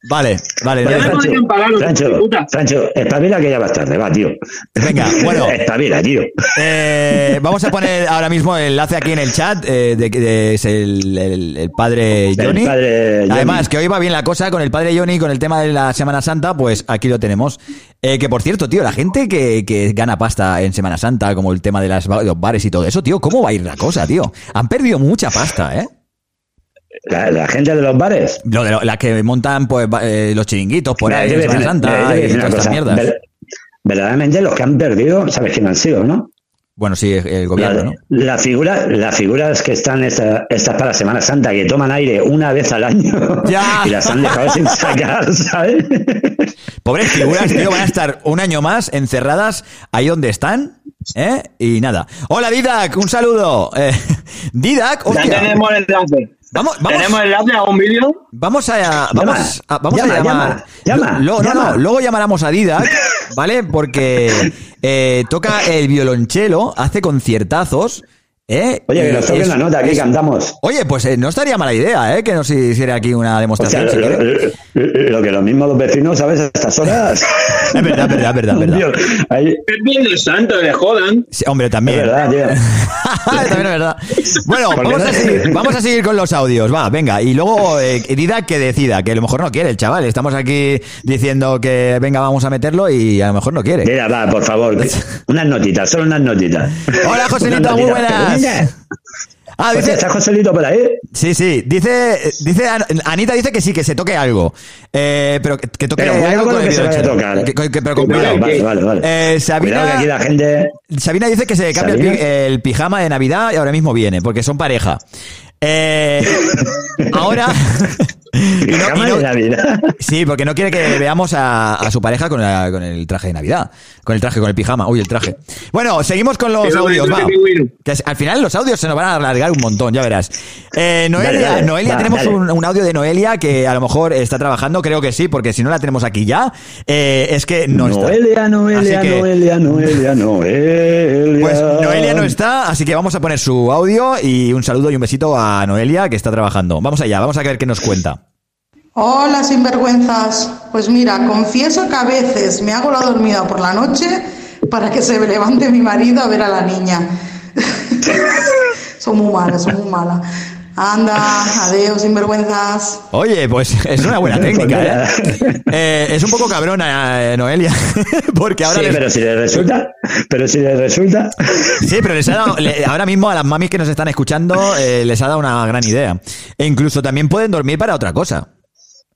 Vale, vale. Ya no- me podrían pagar los de puta. Francho, espabila que ya vas tarde, va, tío. Venga, bueno. (laughs) espabila, tío. Eh, vamos a poner ahora mismo el enlace aquí en el chat eh, de que es el, el- el padre Johnny. padre Johnny. Además, que hoy va bien la cosa con el padre Johnny, con el tema de la Semana Santa, pues aquí lo tenemos. Eh, que por cierto, tío, la gente que, que gana pasta en Semana Santa, como el tema de las, los bares y todo eso, tío, ¿cómo va a ir la cosa, tío? Han perdido mucha pasta, ¿eh? La, la gente de los bares. Lo de lo- las que montan pues eh, los chiringuitos por ahí en Semana Santa y todas estas mierdas. Ver- verdaderamente los que han perdido, ¿sabes quién han sido, no? Bueno, sí, el gobierno, La, ¿no? la figura, las figuras que están esta- estas para Semana Santa, que toman aire una vez al año (laughs) Ya. y las han dejado sin sacar, (laughs) ¿sabes? Pobres figuras, tío, van a estar un año más encerradas ahí donde están, ¿eh? Y nada. Hola, Didac, un saludo. Eh, (laughs) Didac, Ya hostia. tenemos el enlace. Vamos, vamos. Tenemos enlace a un vídeo. Vamos a, vamos a, vamos Llama, a llamar. llama, llama, Lo- no, llama. no, luego llamaremos a Didac, ¿vale? Porque eh, toca el violonchelo, hace conciertazos, ¿eh? Oye, que nos toquen es- la nota, aquí es- cantamos. Oye, pues eh, no estaría mala idea, ¿eh? Que nos hiciera aquí una O sea, demostración. lo, si lo- lo que los mismos los vecinos, ¿sabes? A estas horas. (laughs) Es verdad, es verdad, es verdad, es verdad. (laughs) Tío, ahí- Es Viernes Santo, le jodan. Sí, hombre, es también. verdad, tío. (laughs) También es verdad. Bueno, vamos a, seguir, vamos a seguir con los audios, va, venga. Y luego eh, que decida, que a lo mejor no quiere el chaval. Estamos aquí diciendo que venga, vamos a meterlo y a lo mejor no quiere. Mira, va, por favor. Unas notitas, solo unas notitas. Hola, Joselito, muy buenas. Mira, Ah, hostia, dice, ¿Está Joselito por ahí? sí, sí, dice, dice, An- Anita dice que sí, que se toque algo. Eh, pero que, que toque Pero cuidado algo con que se vaya a violonchelo. tocar. Que- que- pero con Vale, cuidado. vale, vale. vale. Eh, Sabina- Cuidado que aquí la gente... Sabina dice que se cambia el pijama de Navidad y ahora mismo viene, porque son pareja. Eh, (laughs) ahora. (laughs) y no- y Pijama no- de Navidad. sí, porque no quiere que veamos a, a su pareja con, la- con el traje de Navidad. Con el traje, con el pijama. Uy, el traje. Bueno, seguimos con los Pero audios. va. Que al final los audios se nos van a alargar un montón, ya verás. Eh, Noelia, Dale, dale. Noelia Va, tenemos un, un audio de Noelia que a lo mejor está trabajando, creo que sí, porque si no la tenemos aquí ya, eh, es que no está. Noelia, Noelia, Así que- Noelia, Noelia, Noelia. Pues Noelia no está, así que vamos a poner su audio y un saludo y un besito a Noelia que está trabajando. Vamos allá, vamos a ver qué nos cuenta. Hola, sinvergüenzas. Pues mira, confieso que a veces me hago la dormida por la noche para que se levante mi marido a ver a la niña. (laughs) son muy malas, son muy malas. Anda, adiós, sinvergüenzas. Oye, pues es una buena (laughs) técnica, ¿eh? Eh, es un poco cabrona, eh, Noelia, (laughs) porque ahora Sí, les- pero si le resulta, pero si le resulta, Sí, pero les ha dado, le- ahora mismo a las mamis que nos están escuchando eh, les ha dado una gran idea. E incluso también pueden dormir para otra cosa.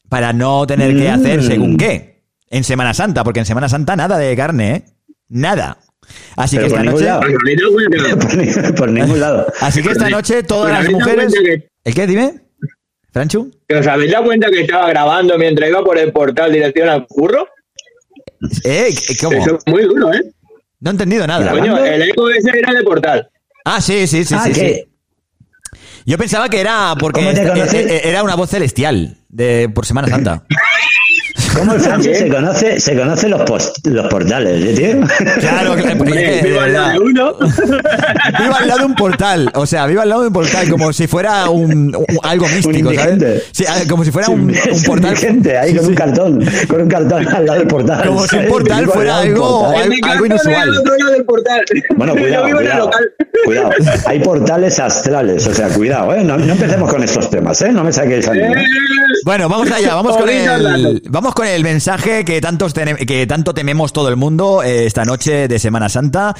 Para no tener que hacer Mm. según qué. En Semana Santa, porque en Semana Santa nada de carne, ¿eh? Nada. Así que esta noche... por, ni- (laughs) por ningún lado. Así que esta noche todas las mujeres... que- ¿El qué? Dime. ¿Franchu? ¿Que ¿Os habéis dado cuenta que estaba grabando mientras iba por el portal dirección al curro? ¿Eh? ¿Cómo? Eso es muy duro, ¿eh? No he entendido nada. Coño, el eco ese era de portal. Ah, sí, sí, sí, Ah, sí, ¿qué? sí. Yo pensaba que era porque era una voz celestial de por Semana Santa. (laughs) ¿Cómo (laughs) el Francis se conoce, se conoce los, post- los portales, ¿eh, tío? Claro, (laughs) claro, porque es que, de Viva la verdad, de uno. (laughs) viva al lado de un portal, o sea, viva al lado de un portal, como si fuera un, un- algo místico. ¿sabes? Sí, ah, como si fuera un, un portal. gente ahí con sí. un cartón, con un cartón al lado del portal. Como si un portal Vivo al fuera lado algo- portal. Inusual. lado del portal. Bueno, cuidado, vivo cuidado. Hay portales astrales, o sea, cuidado, ¿eh? No, no empecemos con estos temas, ¿eh? No me saquéis a mí. ¿eh? Bueno, vamos allá, vamos con el, vamos con el mensaje que tantos que tanto tememos todo el mundo eh, esta noche de Semana Santa.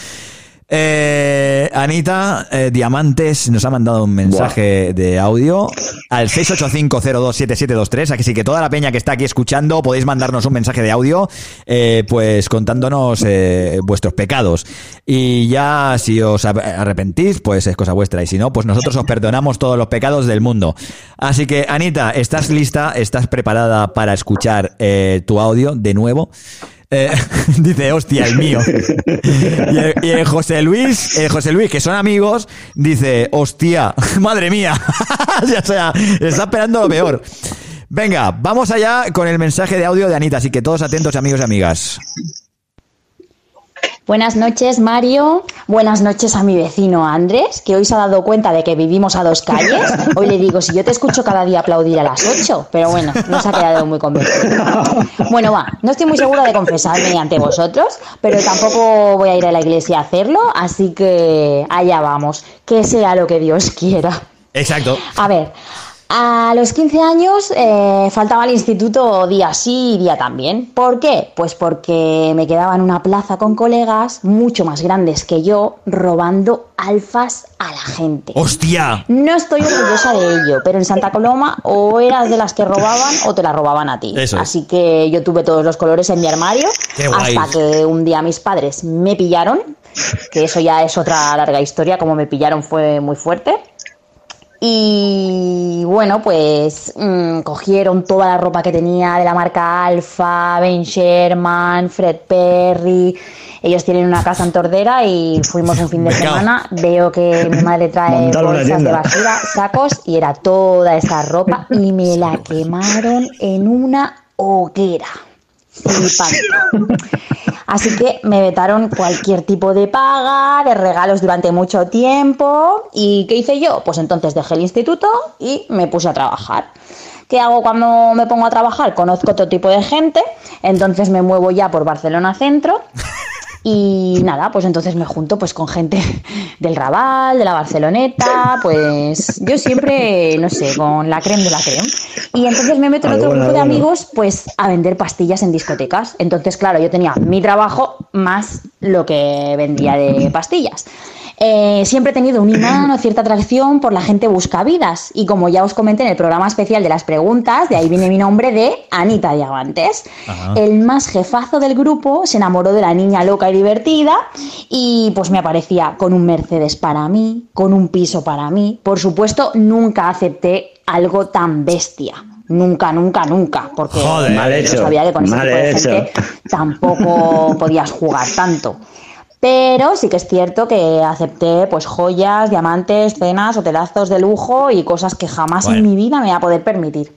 Eh, Anita eh, Diamantes nos ha mandado un mensaje de audio al 685027723. Así que toda la peña que está aquí escuchando podéis mandarnos un mensaje de audio, eh, pues contándonos eh, vuestros pecados. Y ya si os arrepentís, pues es cosa vuestra. Y si no, pues nosotros os perdonamos todos los pecados del mundo. Así que Anita, ¿estás lista? ¿Estás preparada para escuchar eh, tu audio de nuevo? Eh, (laughs) dice, hostia, el mío. Y José Luis, el José Luis, que son amigos, dice, hostia, (laughs) madre mía. (laughs) o sea, está esperando lo peor. Venga, vamos allá con el mensaje de audio de Anita, así que todos atentos amigos y amigas. Buenas noches, Mario. Buenas noches a mi vecino Andrés, que hoy se ha dado cuenta de que vivimos a dos calles. Hoy le digo, si yo te escucho cada día aplaudir a las 8, pero bueno, no se ha quedado muy convencido. Bueno, va, no estoy muy segura de confesarme ante vosotros, pero tampoco voy a ir a la iglesia a hacerlo, así que allá vamos, que sea lo que Dios quiera. Exacto. A ver, a los 15 años eh, faltaba al instituto día sí y día también. ¿Por qué? Pues porque me quedaba en una plaza con colegas mucho más grandes que yo robando alfas a la gente. ¡Hostia! No estoy orgullosa de ello, pero en Santa Coloma o eras de las que robaban o te la robaban a ti. Eso. Así que yo tuve todos los colores en mi armario hasta que un día mis padres me pillaron, que eso ya es otra larga historia, como me pillaron fue muy fuerte. Y bueno, pues mm, cogieron toda la ropa que tenía de la marca Alfa, Ben Sherman, Fred Perry. Ellos tienen una casa en Tordera y fuimos un fin de semana. Veo que mi madre trae bolsas de basura, sacos y era toda esa ropa y me la quemaron en una hoguera. Así que me vetaron cualquier tipo de paga, de regalos durante mucho tiempo. ¿Y qué hice yo? Pues entonces dejé el instituto y me puse a trabajar. ¿Qué hago cuando me pongo a trabajar? Conozco otro tipo de gente, entonces me muevo ya por Barcelona Centro. Y nada, pues entonces me junto pues con gente (laughs) del Raval, de la Barceloneta, pues yo siempre, no sé, con la creme de la creme. Y entonces me meto en otro grupo de amigos pues a vender pastillas en discotecas. Entonces, claro, yo tenía mi trabajo más lo que vendía de pastillas. Eh, siempre he tenido un (clears throat) imán o cierta atracción por la gente buscavidas y como ya os comenté en el programa especial de las preguntas, de ahí viene mi nombre de Anita Diamantes. Ajá. El más jefazo del grupo se enamoró de la niña loca y divertida y pues me aparecía con un Mercedes para mí, con un piso para mí. Por supuesto, nunca acepté algo tan bestia. Nunca, nunca, nunca, porque Joder. Mal yo hecho, sabía que con ese mal tipo de hecho. gente tampoco podías jugar tanto. Pero sí que es cierto que acepté pues joyas, diamantes, cenas, hotelazos de lujo y cosas que jamás en mi vida me voy a poder permitir.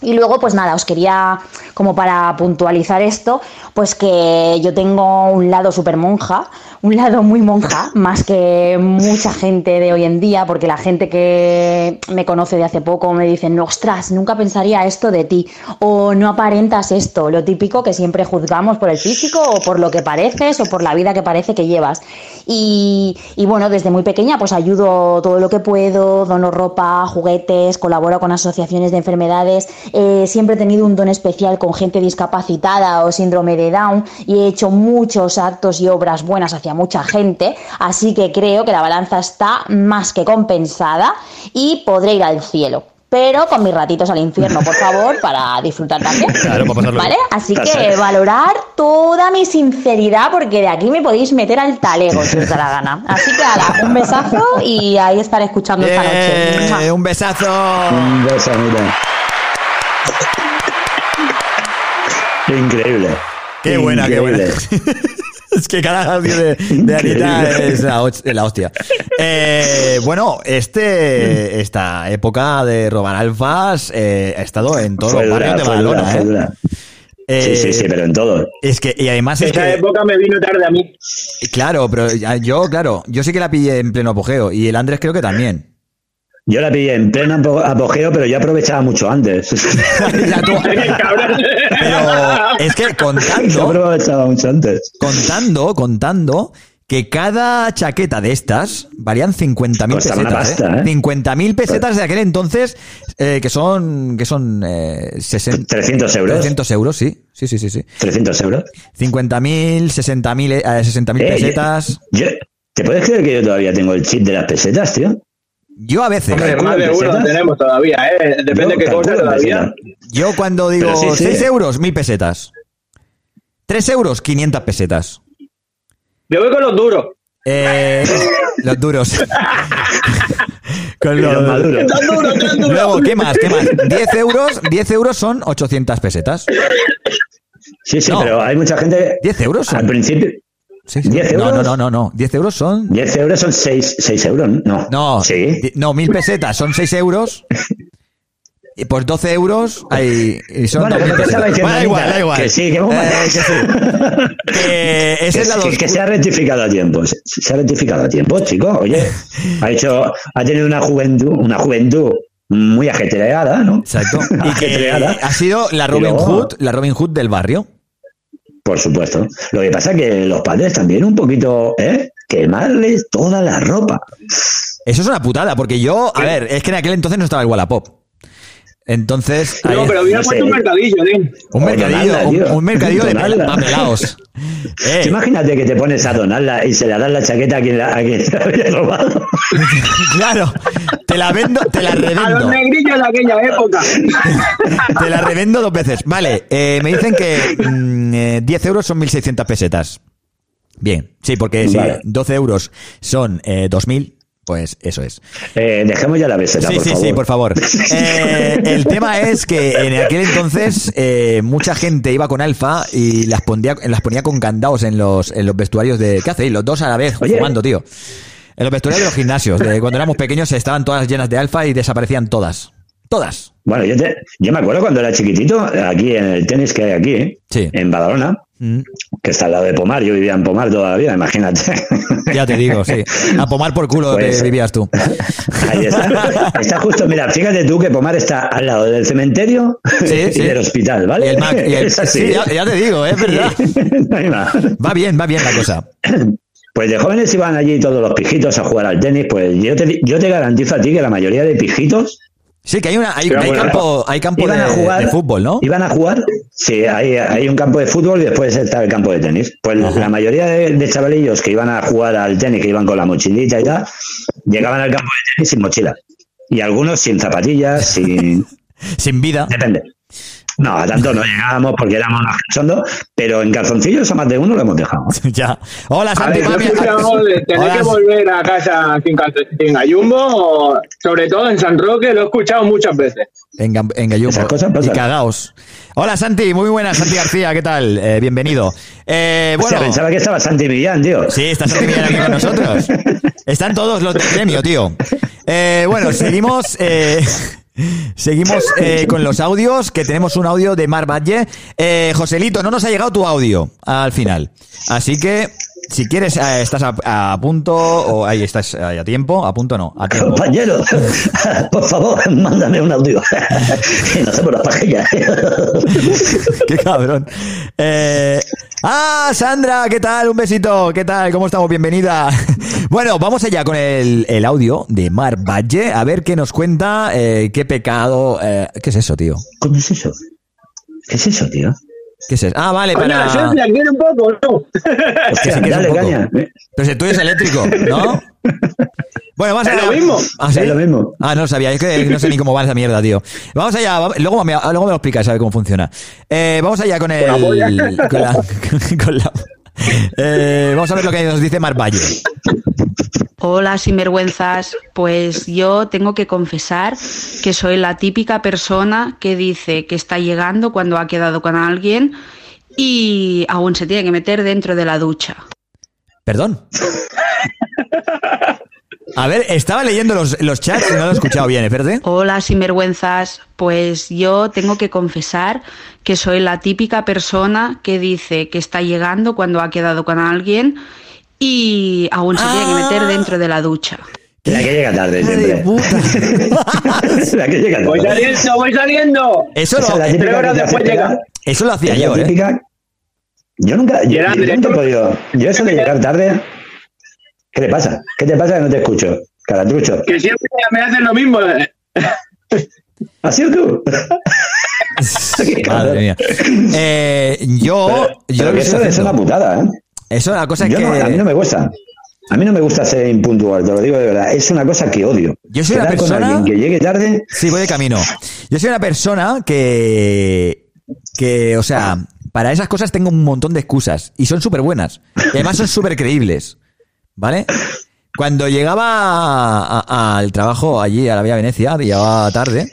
Y luego, pues nada, os quería, como para puntualizar esto, pues que yo tengo un lado súper monja, un lado muy monja, más que mucha gente de hoy en día, porque la gente que me conoce de hace poco me dicen, ostras, nunca pensaría esto de ti, o no aparentas esto, lo típico que siempre juzgamos por el físico, o por lo que pareces, o por la vida que parece que llevas. Y, y bueno, desde muy pequeña, pues ayudo todo lo que puedo, dono ropa, juguetes, colaboro con asociaciones de enfermedades. Eh, siempre he tenido un don especial con gente discapacitada o síndrome de Down y he hecho muchos actos y obras buenas hacia mucha gente. Así que creo que la balanza está más que compensada y podré ir al cielo. Pero con mis ratitos al infierno, por favor, (laughs) para disfrutar también. Claro, para pasarlo ¿Vale? Así que valorar toda mi sinceridad, porque de aquí me podéis meter al talego si os da la gana. Así que ala, un besazo y ahí estaré escuchando esta noche. ¡Mua! Eh, un besazo. Un beso, mira. Increíble. Qué buena, qué buena. (laughs) (laughs) Es que cada audio de, de Anita es la, hostia. (laughs) Eh, bueno, este esta época de robar alfas eh, ha estado en todos los barrios de Badalona, ¿eh? Eh, Sí, sí, sí, pero en todo. Es que, y además es Esa que, época me vino tarde a mí. claro, pero ya- yo, claro, yo sí que la pillé en pleno apogeo y el Andrés creo que también. Yo la pillé en pleno apo- apogeo, pero yo aprovechaba mucho antes. (laughs) Pero es que Yo contando, aprovechaba mucho antes. contando, contando que cada chaqueta de estas valían 50.000 Costaba una pesetas. pasta, ¿eh? 50.000 pesetas de aquel entonces, eh, que son, que son eh, 60, 300 euros. 300 euros, sí. Sí, sí, sí. sí. 300 euros. 50.000, 60.000 eh, 60.000 Eh, pesetas. Yo, ¿Te puedes creer que yo todavía tengo el chip de las pesetas, tío? Yo a veces. Hombre, ¿Calcula más de uno tenemos todavía, ¿eh? Depende Yo qué cosa todavía. pesetas. Yo cuando digo sí, sí. 6 euros, 1000 pesetas. 3 euros, 500 pesetas. Yo voy con los duros. Eh, (laughs) los duros. (laughs) Con Y los maduros. Tan duros, tan duros. Luego, ¿qué más? ¿Qué más? 10 euros, 10 euros son 800 pesetas. Sí, sí, No. pero hay mucha gente. 10 euros son. Al principio. Sí, sí. 10 No, euros. no, no, no, no. 10 euros son. 10 euros son 6, 6 euros, ¿no? No, Sí. no, 1000 pesetas son 6 euros. y pues 12 euros hay, y son Bueno, 2.000 pero que estaba pesetas. Bueno, da igual, da igual. que sí, que vamos Eh, a- que sí. (laughs) Que esa Que, es la que- dos- que se ha rectificado a tiempo, se, se ha rectificado a tiempo, chico. Oye, ha hecho, ha tenido una juventud, una juventud muy ajetreada, ¿no? Exacto. Y (laughs) que ha sido la Robin luego- Hood, la Robin Hood del barrio. Por supuesto. Lo que pasa es que los padres también un poquito, ¿eh? Quemarles toda la ropa. Eso es una putada, porque yo, a ver, es que en aquel entonces no estaba el Wallapop. Entonces. No, ahí- pero hubiera no puesto un mercadillo, ¿eh? un mercadillo, donarla, un, mercadillo de papelaos. (laughs) Eh, Imagínate que te pones a donarla y se la das la chaqueta a quien la, a quien te (laughs) la había robado. (laughs) claro, te la vendo, te la A los revendo. negrillos de aquella época. Te la revendo dos veces. Vale, eh, me dicen que mm, eh, 10 euros son 1.600 pesetas. Bien, sí, porque si Vale. 12 euros son eh, 2.000, pues eso es. Eh, dejemos ya la beseta, Sí, por sí, favor. sí, por favor. (laughs) Eh, el tema es que en aquel entonces eh, mucha gente iba con alfa y las ponía, las ponía con candados en los, en los vestuarios de... ¿Qué hacéis? Los dos a la vez Oye. fumando, tío. En los vestuarios de los gimnasios. De cuando éramos pequeños estaban todas llenas de alfa y desaparecían todas. Todas. Bueno, yo, te- yo me acuerdo cuando era chiquitito, aquí en el tenis que hay aquí, ¿eh? Sí. en Badalona, Mm, que está al lado de Pomar, yo vivía en Pomar toda la vida, imagínate. (laughs) ya te digo, sí. A pomar por culo Pues- te vivías tú. (laughs) Ahí está. Está justo, mira, fíjate tú que Pomar está al lado del cementerio Sí, y sí. del hospital, Y ¿vale? el Mac, y el- (laughs) Es así. sí, ya, ya te digo, es verdad. No. Va bien, va bien la cosa. (clears throat) Pues de jóvenes iban allí todos los pijitos a jugar al tenis, pues yo te, yo te garantizo a ti que la mayoría de pijitos Sí, que hay, una, hay, Pero hay bueno, campo, hay campo de, jugar de fútbol, ¿no? Iban a jugar, sí, hay, hay un campo de fútbol y después está el campo de tenis. Pues la mayoría de, de chavalillos que iban a jugar al tenis, que iban con la mochilita y tal, llegaban al campo de tenis sin mochila. Y algunos sin zapatillas, sin... (laughs) Sin vida. Depende. No, a tanto no llegábamos porque éramos más cachondos, pero en calzoncillos a más de uno lo hemos dejado. (laughs) ya. Hola, Santi. mami. Hola. que volver a casa sin, sin gallumbo, sobre todo en San Roque, lo he escuchado muchas veces. En, en Gallumbo. Esas cosas y pasan. cagaos. Hola, Santi. Muy buenas, Santi García. ¿Qué tal? Eh, bienvenido. Eh, bueno. pensaba que estaba Santi Millán, tío. Sí, está Santi Millán aquí con nosotros. (laughs) Están todos los del premio, tío. Eh, bueno, seguimos. eh, Seguimos eh, (laughs) con los audios, que tenemos un audio de Mar Valle. Eh, Joselito, no nos ha llegado tu audio al final. Así que, si quieres, eh, estás a, a punto, o ahí estás a tiempo, a punto no, a tiempo. Compañero, (laughs) por favor, mándame un audio. (laughs) y nos hacemos las pajillas. (laughs) Qué cabrón. Eh, ah, Sandra, ¿qué tal? Un besito. ¿Qué tal? ¿Cómo estamos? Bienvenida. Bueno, vamos allá con el, el audio de Mar Valle. A ver qué nos cuenta, eh, qué pecado. eh, ¿Qué es eso, tío? ¿Cómo es eso? ¿Qué es eso, tío? ¿Qué es eso? Ah, vale, Coño, la para. esencia, quiere un poco, ¿no? Que sí, que es un Dale, poco. caña. Pero si tú eres eléctrico, ¿no? Bueno, vamos Es allá. lo mismo. ¿Ah, sí? Es lo mismo. Ah, no lo sabía. Es que no sé ni cómo va esa mierda, tío. Vamos allá. Luego me, luego me lo explicas, a ver cómo funciona. Eh, vamos allá con el... la polla. Con la... (laughs) con la- Eh, vamos a ver lo que nos dice Mar Valle. Hola, sinvergüenzas. Pues yo tengo que confesar que soy la típica persona que dice que está llegando cuando ha quedado con alguien y aún se tiene que meter dentro de la ducha. Perdón. A ver, estaba leyendo los, los chats y no lo he escuchado bien, espérate. Hola, sinvergüenzas. Pues yo tengo que confesar que soy la típica persona que dice que está llegando cuando ha quedado con alguien y aún se tiene que meter dentro de la ducha. La que llega tarde siempre. puta. (laughs) la que llega Voy tarde. saliendo, voy saliendo. Eso lo, Tres horas después llega. eso lo hacía Es la yo, ¿eh? típica- Yo nunca, yo, yo nunca he directo. podido. Yo eso de llegar tarde. ¿Qué te pasa? ¿Qué te pasa que no te escucho? Caratrucho. Que siempre me hacen lo mismo. eh. (laughs) ¿Has sido tú? (laughs) Madre mía. Eh, yo... Pero, yo pero que eso es una putada, ¿eh? Eso la cosa es Yo que... no- a mí no me gusta. A mí no me gusta ser impuntual, te lo digo de verdad. Es una cosa que odio. Yo soy una con persona- que llegue tarde. Sí, voy de camino. Yo soy una persona que. que, o sea, para esas cosas tengo un montón de excusas. Y son súper buenas. Y además son súper creíbles. ¿Vale? Cuando llegaba al trabajo allí, a la Vía Venecia, llegaba tarde,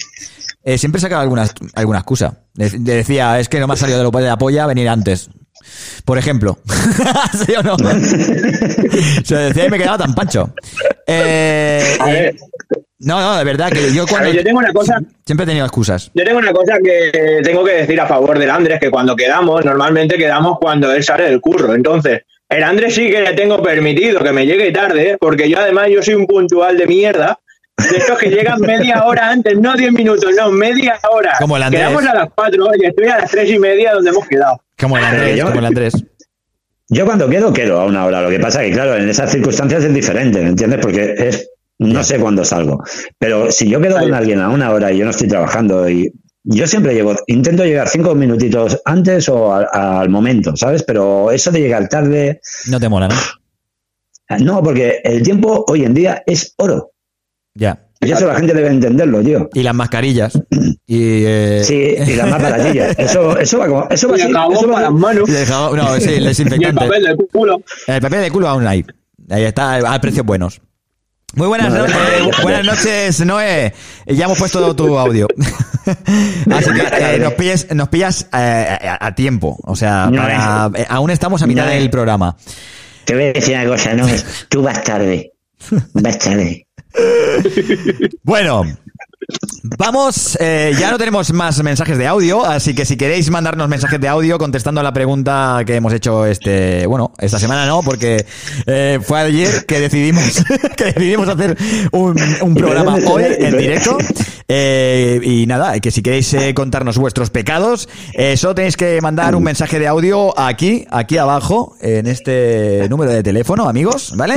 eh, siempre sacaba alguna, alguna excusa. Le, le decía, es que no me ha salido de la polla venir antes. Por ejemplo. (laughs) ¿Sí o no? Se decía y me quedaba tan pancho. Eh, A ver, No, no, de verdad que yo cuando... ver, yo tengo una cosa, Siempre he tenido excusas. yo tengo una cosa que tengo que decir a favor del Andrés, que cuando quedamos, normalmente quedamos cuando él sale del curro. Entonces, el Andrés sí que le tengo permitido que me llegue tarde, porque yo además yo soy un puntual de mierda. De estos que llegan media hora antes, no 10 minutos, no, media hora. Como el Andrés. Quedamos a las 4 y estoy a las 3 y media donde hemos quedado. Como el Andrés, Yo- como el Andrés. Yo cuando quedo, quedo a una hora. Lo que pasa que, claro, en esas circunstancias es diferente, ¿me entiendes? Porque es, no sé cuándo salgo. Pero si yo quedo con alguien a una hora y yo no estoy trabajando y yo siempre llego, intento llegar cinco minutitos antes o al, al momento, ¿sabes? Pero eso de llegar tarde, No te mola, ¿no? no, porque el tiempo hoy en día es oro. Ya. Y eso la gente debe entenderlo, tío. Y las mascarillas. (clears throat) Y, eh, Sí, y las más baratillas. (laughs) Eso, eso va como, eso va Y así, eso va para las manos. jabón- no, sí, el (laughs) Y el desinfectante. papel del culo. El papel de culo aún hay. Ahí está, a precios buenos. Muy buenas, Bueno, no- déjame, déjame. buenas noches, Noé. Ya hemos puesto tu audio. (laughs) Así que eh, nos pillas, nos pillas eh, a, a tiempo. O sea, Noé. para- eh, aún estamos a mitad Noé. del programa. Te voy a decir una cosa, no, tú vas tarde. Vas tarde. (laughs) Bueno, vamos, eh, ya no tenemos más mensajes de audio, así que si queréis mandarnos mensajes de audio contestando a la pregunta que hemos hecho este, bueno, esta semana no, porque eh, fue ayer que decidimos, (laughs) que decidimos hacer un, un programa hoy en directo. Eh, y nada, que si queréis eh, contarnos vuestros pecados, eh, solo tenéis que mandar un mensaje de audio aquí, aquí abajo, en este número de teléfono, amigos, ¿vale?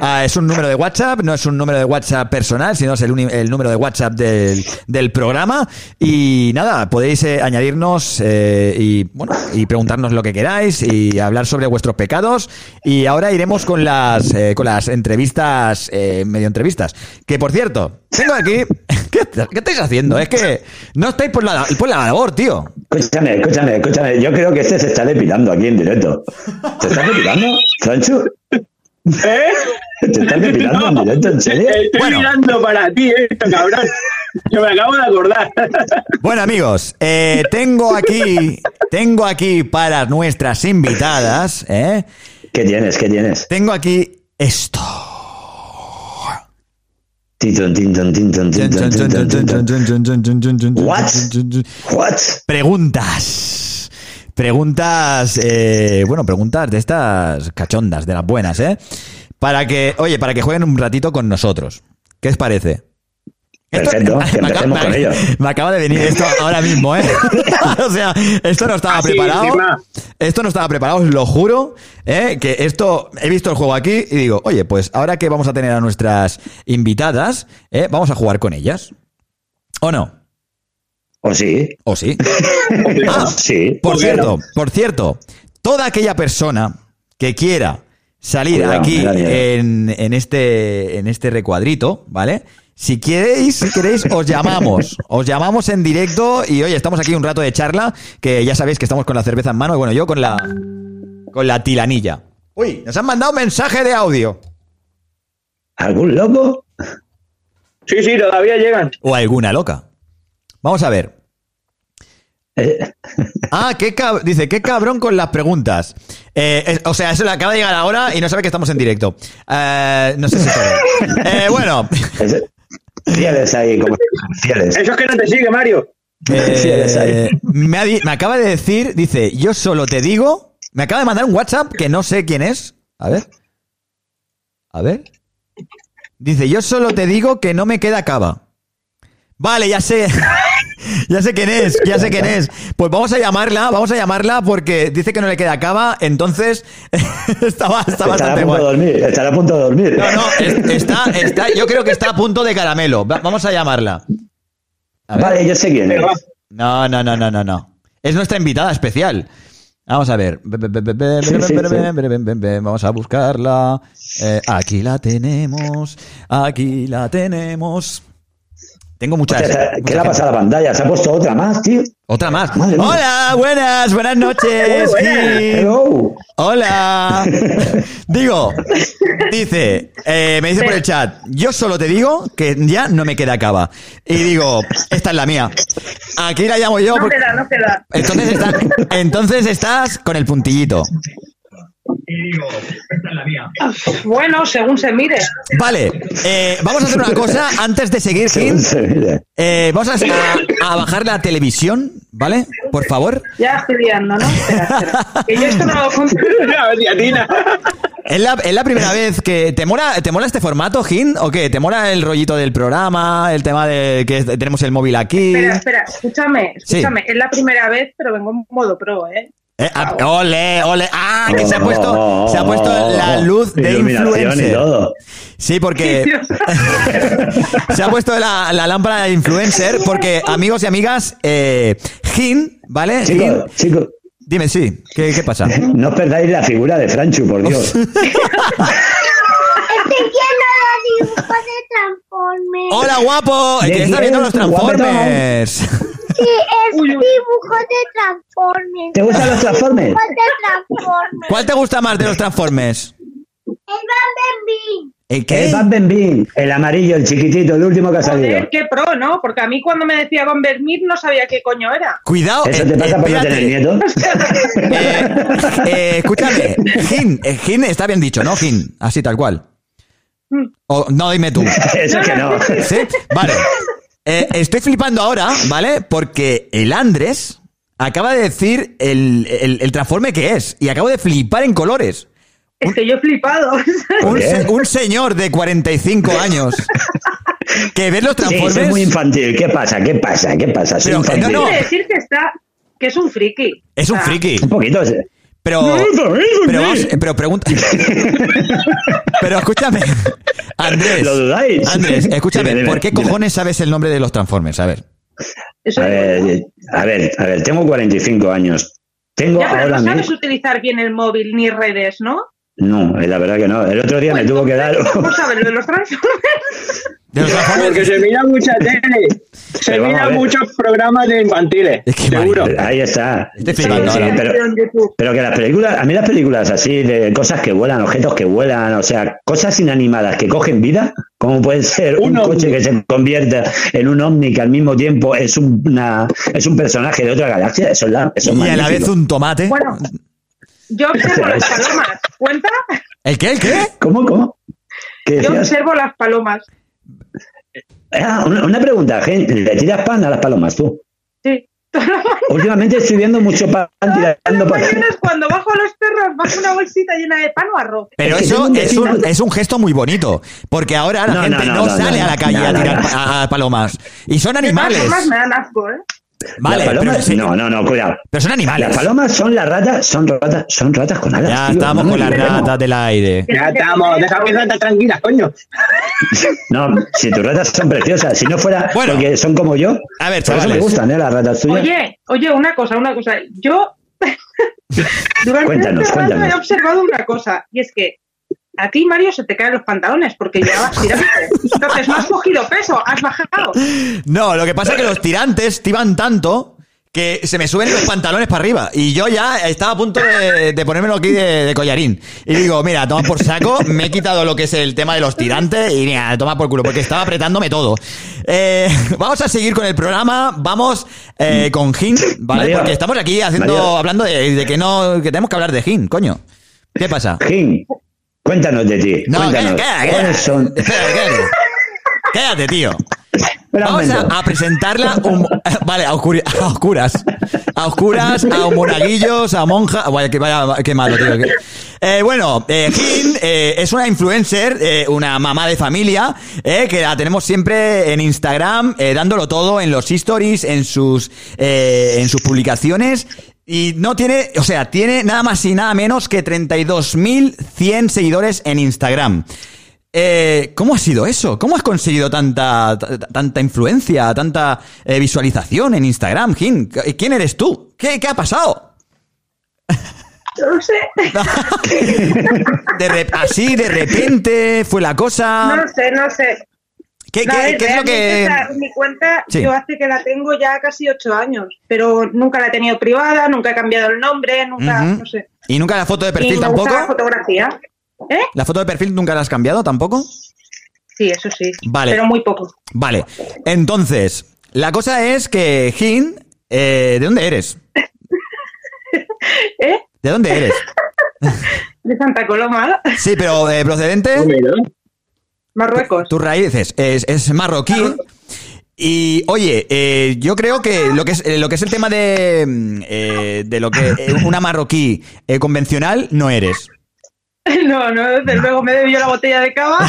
Ah, es un número de WhatsApp, no es un número de WhatsApp personal, sino es el, número de WhatsApp del, del programa. Y nada, podéis eh, añadirnos eh, y bueno y preguntarnos lo que queráis y hablar sobre vuestros pecados. Y ahora iremos con las eh, con las entrevistas, eh, medio entrevistas. Que por cierto, tengo aquí. (laughs) ¿Qué, estáis haciendo? Es que no estáis por la, por la labor, tío. Escúchame, escúchame, escúchame. Yo creo que este se está depilando aquí en directo. ¿Te estás depilando, Franchu? ¿Eh? ¿Te estás depilando en directo, en serio? Estoy Bueno. mirando para ti esto, cabrón. Que me acabo de acordar. Bueno, amigos, eh, tengo aquí, tengo aquí para nuestras invitadas, ¿eh? ¿Qué tienes? ¿Qué tienes? Tengo aquí esto. What? What? Preguntas. Preguntas, eh, bueno, preguntas de estas cachondas, de las buenas, ¿eh? Para que, oye, para que jueguen un ratito con nosotros. ¿Qué os parece? Esto- Perfecto, (laughs) que me, acaba, con ello. me acaba de venir esto ahora mismo, ¿eh? (laughs) (laughs) o sea, esto no estaba Así, preparado. encima. Esto no estaba preparado, os lo juro, ¿eh? que esto, he visto el juego aquí y digo, oye, pues ahora que vamos a tener a nuestras invitadas, ¿eh? vamos a jugar con ellas. ¿O no? ¿O sí? ¿O sí? Ah, Sí. por ¿Por qué cierto, por cierto, toda aquella persona que quiera salir Cuidado, aquí en, en este en este recuadrito, ¿vale? Si queréis, si queréis, os llamamos. Os llamamos en directo y oye, estamos aquí un rato de charla, que ya sabéis que estamos con la cerveza en mano, y bueno, yo con la con la tilanilla. Uy, nos han mandado un mensaje de audio. ¿Algún loco? Sí, sí, todavía llegan. O alguna loca. Vamos a ver. Eh, Ah, qué cab- dice, qué cabrón con las preguntas. Eh, es- o sea, eso le acaba de llegar ahora y no sabe que estamos en directo. Eh, no sé si sabe. Bueno, fieles ahí, como fieles. Eso es que no te sigue, Mario. Fieles ahí. eh, me, ha me acaba de decir, dice, yo solo te digo, me acaba de mandar un WhatsApp que no sé quién es. A ver. A ver. Dice, yo solo te digo que no me queda cava. Vale, ya sé. (laughs) ya sé quién es, ya sé quién es. Pues vamos a llamarla, vamos a llamarla porque dice que no le queda cava, entonces (laughs) está Estará a bastante punto de dormir, estará a punto de dormir. No, no, es- está, está, yo creo que está a punto de caramelo. Va- vamos a llamarla. A. Vale, yo sé quién es. No, no, no, no, no, no. Es nuestra invitada especial. Vamos a ver. Sí, sí, sí. Vamos a buscarla. Eh, aquí la tenemos. Aquí la tenemos. Tengo muchas. ¿Qué le ha pasado a la pantalla? ¿Se ha puesto otra más, tío? Otra más. Madre mía. Hola, buenas, buenas (laughs) noches. Hello. Hola. (laughs) Digo, dice, eh, me dice por el chat, yo solo te digo que ya no me queda cava. Y digo, esta es la mía. Aquí la llamo yo. No porque- queda, no queda. Entonces, está- entonces estás con el puntillito. Bueno, según se mire. Vale, eh, vamos a hacer una cosa antes de seguir, Gin. Eh, vamos a, bajar la televisión, ¿vale? Por favor. Ya estoy liando, ¿no? Espera, espera. Que yo esto no lo (laughs) ¿Es la, es la primera vez que te mola, te mola este formato, Gin? ¿O qué? ¿Te mola el rollito del programa? El tema de que tenemos el móvil aquí. Espera, espera, escúchame, Sí. escúchame. Es la primera vez, pero vengo en modo pro, ¿eh? Eh, ah, ole, ole. Ah, que se ha puesto, se ha puesto la luz de y influencer. todo. Sí, porque (laughs) se ha puesto la, la lámpara de influencer porque, amigos y amigas, eh, Gin, ¿vale? Chicos, chicos. Dime, sí, ¿qué, qué pasa? (laughs) No os perdáis la figura de Franchu, por Dios. (laughs) Estoy lleno de dibujos de Transformers. ¡Hola, guapo! ¿De Que está viendo los Guapetón. Es dibujos de Transformers. ¿Te gustan los Transformers? Dibujos de Transformers. ¿Cuál te gusta más de los Transformers? El Bumblebee. ¿El El qué? Bam Bean, el amarillo, el chiquitito, el último que ha salido. Joder, qué pro, ¿no? Porque a mí cuando me decía Bombermir no sabía qué coño era. Cuidado, ¿Eso eh, te pasa por no tener nietos? (laughs) Eh, eh, escúchame, Gin, eh, Gin está bien dicho, ¿no, Gin? Así tal cual. O, no, dime tú. (laughs) Eso que no. ¿Sí? Vale. Eh, estoy flipando ahora, ¿vale? Porque el Andrés acaba de decir el, el, el transforme que es. Y acabo de flipar en colores. Es que yo he flipado. Un, un señor de 45 años que ve los Sí, transformes. soy muy infantil. ¿Qué pasa? ¿Qué pasa? ¿Qué pasa? Soy Pero, eh, infantil. no, no. Decir que está, que es un friki. Es un friki. Un poquito. Pero, pero, vamos, eh, pero pregunta. (laughs) pero escúchame, Andrés. ¿Lo dudáis? Andrés, escúchame, Dime, dime, ¿por qué dime. cojones sabes el nombre de los Transformers? A ver. Eso A ver, a ver, a ver, tengo 45 años. Tengo Ya, pero ahora no sabes mismo. utilizar bien el móvil ni redes, ¿no? No, eh, la verdad que no. El otro día me Pues tuvo que dar. ¿Cómo (laughs) sabes lo de los Transformers? De los Transformers. Porque se mira mucha tele. (laughs) Se Pero vamos a miran ver. muchos programas de infantiles. Es que seguro. Ahí está. Estoy Sí, flipando sí, ahora. pero, pero que las películas, a mí las películas así de cosas que vuelan, objetos que vuelan, o sea, cosas inanimadas que cogen vida, como puede ser un, coche que se convierta en un ovni que al mismo tiempo es una es un personaje de otra galaxia, eso es, la, eso es Y a la vez un tomate. Bueno, yo observo las (laughs) palomas. ¿Cuenta? ¿El qué? ¿El qué? ¿Cómo, cómo? ¿Qué Yo observo las palomas. Ah, una, una pregunta, gente, ¿le tiras pan a las palomas tú? Sí. (laughs) Últimamente estoy viendo mucho pan tirando Las pan. cuando bajo a los perros bajo una bolsita llena de pan o arroz. Pero eso es un, es un gesto muy bonito. Porque ahora la No, gente no, no, no, no, sale no, a la calle no, a tirar a palomas. Y son animales. formas me dan asco, ¿eh? Vale, pero, palomas, no, no, no, cuidado. pero son animales. Las palomas son las ratas, son ratas, son ratas con alas. Ya tío, estamos no con las ratas del aire. Ya estamos, deja mis ratas tranquilas, coño. (laughs) No, si tus ratas son preciosas, si no fuera Bueno. porque son como yo, A ver, por eso me chavales. gustan, ¿eh? Las ratas tuyas. Oye, oye, una cosa, una cosa. Yo (laughs) durante Cuéntanos, este rato cuéntanos. he observado una cosa, y es que a ti, Mario, se te caen los pantalones porque llevabas tirantes. Entonces no has cogido peso, has bajado. No, lo que pasa es que los tirantes tiban tanto que se me suben los pantalones para arriba. Y yo ya estaba a punto de, de ponérmelo aquí de, de collarín. Y digo, mira, toma por saco, me he quitado lo que es el tema de los tirantes y mira, toma por culo, porque estaba apretándome todo. Eh, vamos a seguir con el programa, vamos eh, con Gin, ¿vale? Mario. porque estamos aquí haciendo, Mario. hablando de, de que no, que tenemos que hablar de Gin, coño. ¿Qué pasa? Jim, cuéntanos de ti. No, cuéntanos. queda- queda- ¿Cuáles son? (laughs) Quédate. Tío. Vamos a, presentarla un- (laughs) vale, a, oscuri- a oscuras. A oscuras, a monaguillos, a monja. Vaya, que vaya, qué malo, tío. que- Eh, bueno, eh, eh, es una influencer, eh, una mamá de familia, eh, que la tenemos siempre en Instagram, eh, dándolo todo en los stories, en sus, eh, en sus publicaciones. Y no tiene, o sea, tiene nada más y nada menos que 32.100 seguidores en Instagram. Eh, ¿Cómo ha sido eso? ¿Cómo has conseguido tanta, tanta influencia, tanta eh, visualización en Instagram, Jin? ¿Quién eres tú? ¿Qué, qué ha pasado? No lo sé. (laughs) De así, de repente, fue la cosa. No lo sé, no sé. ¿Qué, No, qué- a ver, qué es lo realmente, que.? mi cuenta, Sí. yo hace que la tengo ya casi ocho años, pero nunca la he tenido privada, nunca he cambiado el nombre, nunca, no sé. ¿Y nunca la foto de perfil tampoco? gusta la fotografía. ¿Eh? ¿La foto de perfil nunca la has cambiado tampoco? Sí, eso sí. Vale. Pero muy poco. Vale. Entonces, la cosa es que, Jin, eh, ¿de dónde eres? (laughs) ¿Eh? ¿De dónde eres? (laughs) De Santa Coloma, Sí, pero eh, procedente. Marruecos. Tus raíces es, es marroquí. Y oye, eh, yo creo que lo que es eh, lo que es el tema de, mm, eh, de lo que eh, una marroquí eh, convencional no eres. (laughs) No, no, desde luego me bebió la botella de cava. (laughs)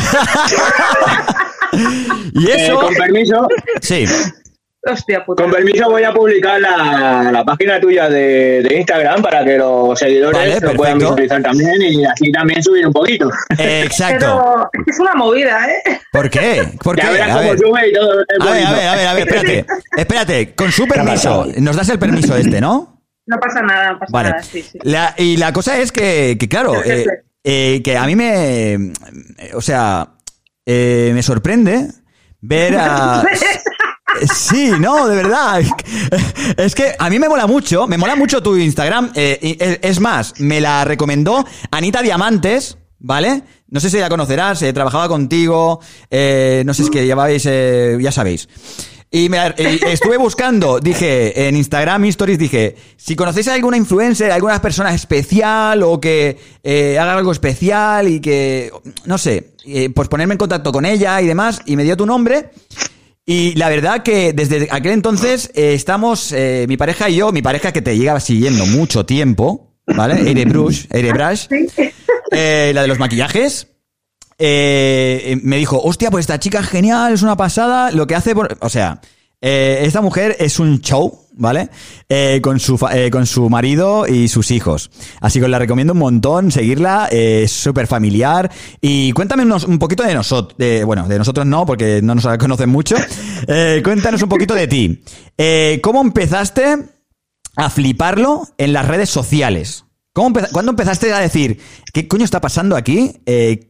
Y eso. Eh, con permiso. Sí. Hostia puta. Con permiso voy a publicar la, la página tuya de, de Instagram para que los seguidores Vale, lo puedan visualizar también y así también subir un poquito. Exacto. Pero es una movida, ¿eh? ¿Por qué? ¿Por qué? Ya verás A cómo ver. sube y todo. es A ver, a ver, a ver, a ver, espérate. Espérate, con su permiso. Nos das el permiso este, ¿no? No pasa nada, no pasa Vale. nada. Sí, sí. La- y la cosa es que, que, claro, eh, eh, que a mí me. eh, O sea, eh, me sorprende ver a. (laughs) (laughs) Sí, no, de verdad. Es que a mí me mola mucho, me mola mucho tu Instagram. eh, es- más, me la recomendó Anita Diamantes, ¿vale? No sé si la conocerás, eh, trabajaba contigo, eh, no sé, es que llevabais, ya sabéis. Y me, estuve buscando, dije, en Instagram Stories, dije, si conocéis a alguna influencer, alguna persona especial o que haga algo especial y que, no sé, pues ponerme en contacto con ella y demás, y me dio tu nombre. Y la verdad que desde aquel entonces eh, estamos, eh, mi pareja y yo, mi pareja que te lleva siguiendo mucho tiempo, ¿vale? (laughs) Eire Brush, Eire Brush, eh, la de los maquillajes. eh, me dijo, hostia, pues esta chica es genial, es una pasada, lo que hace, por... o sea, esta mujer es un show, ¿vale? Eh, con, su eh, con su marido y sus hijos. Así que os la recomiendo un montón, seguirla, eh, es súper familiar. Y cuéntame un poquito de nosotros, bueno, de nosotros no, porque no nos (laughs) conocen mucho. Cuéntanos un poquito de ti. ¿Cómo empezaste a fliparlo en las redes sociales? ¿Cómo ¿Cuándo empezaste a decir, qué coño está pasando aquí?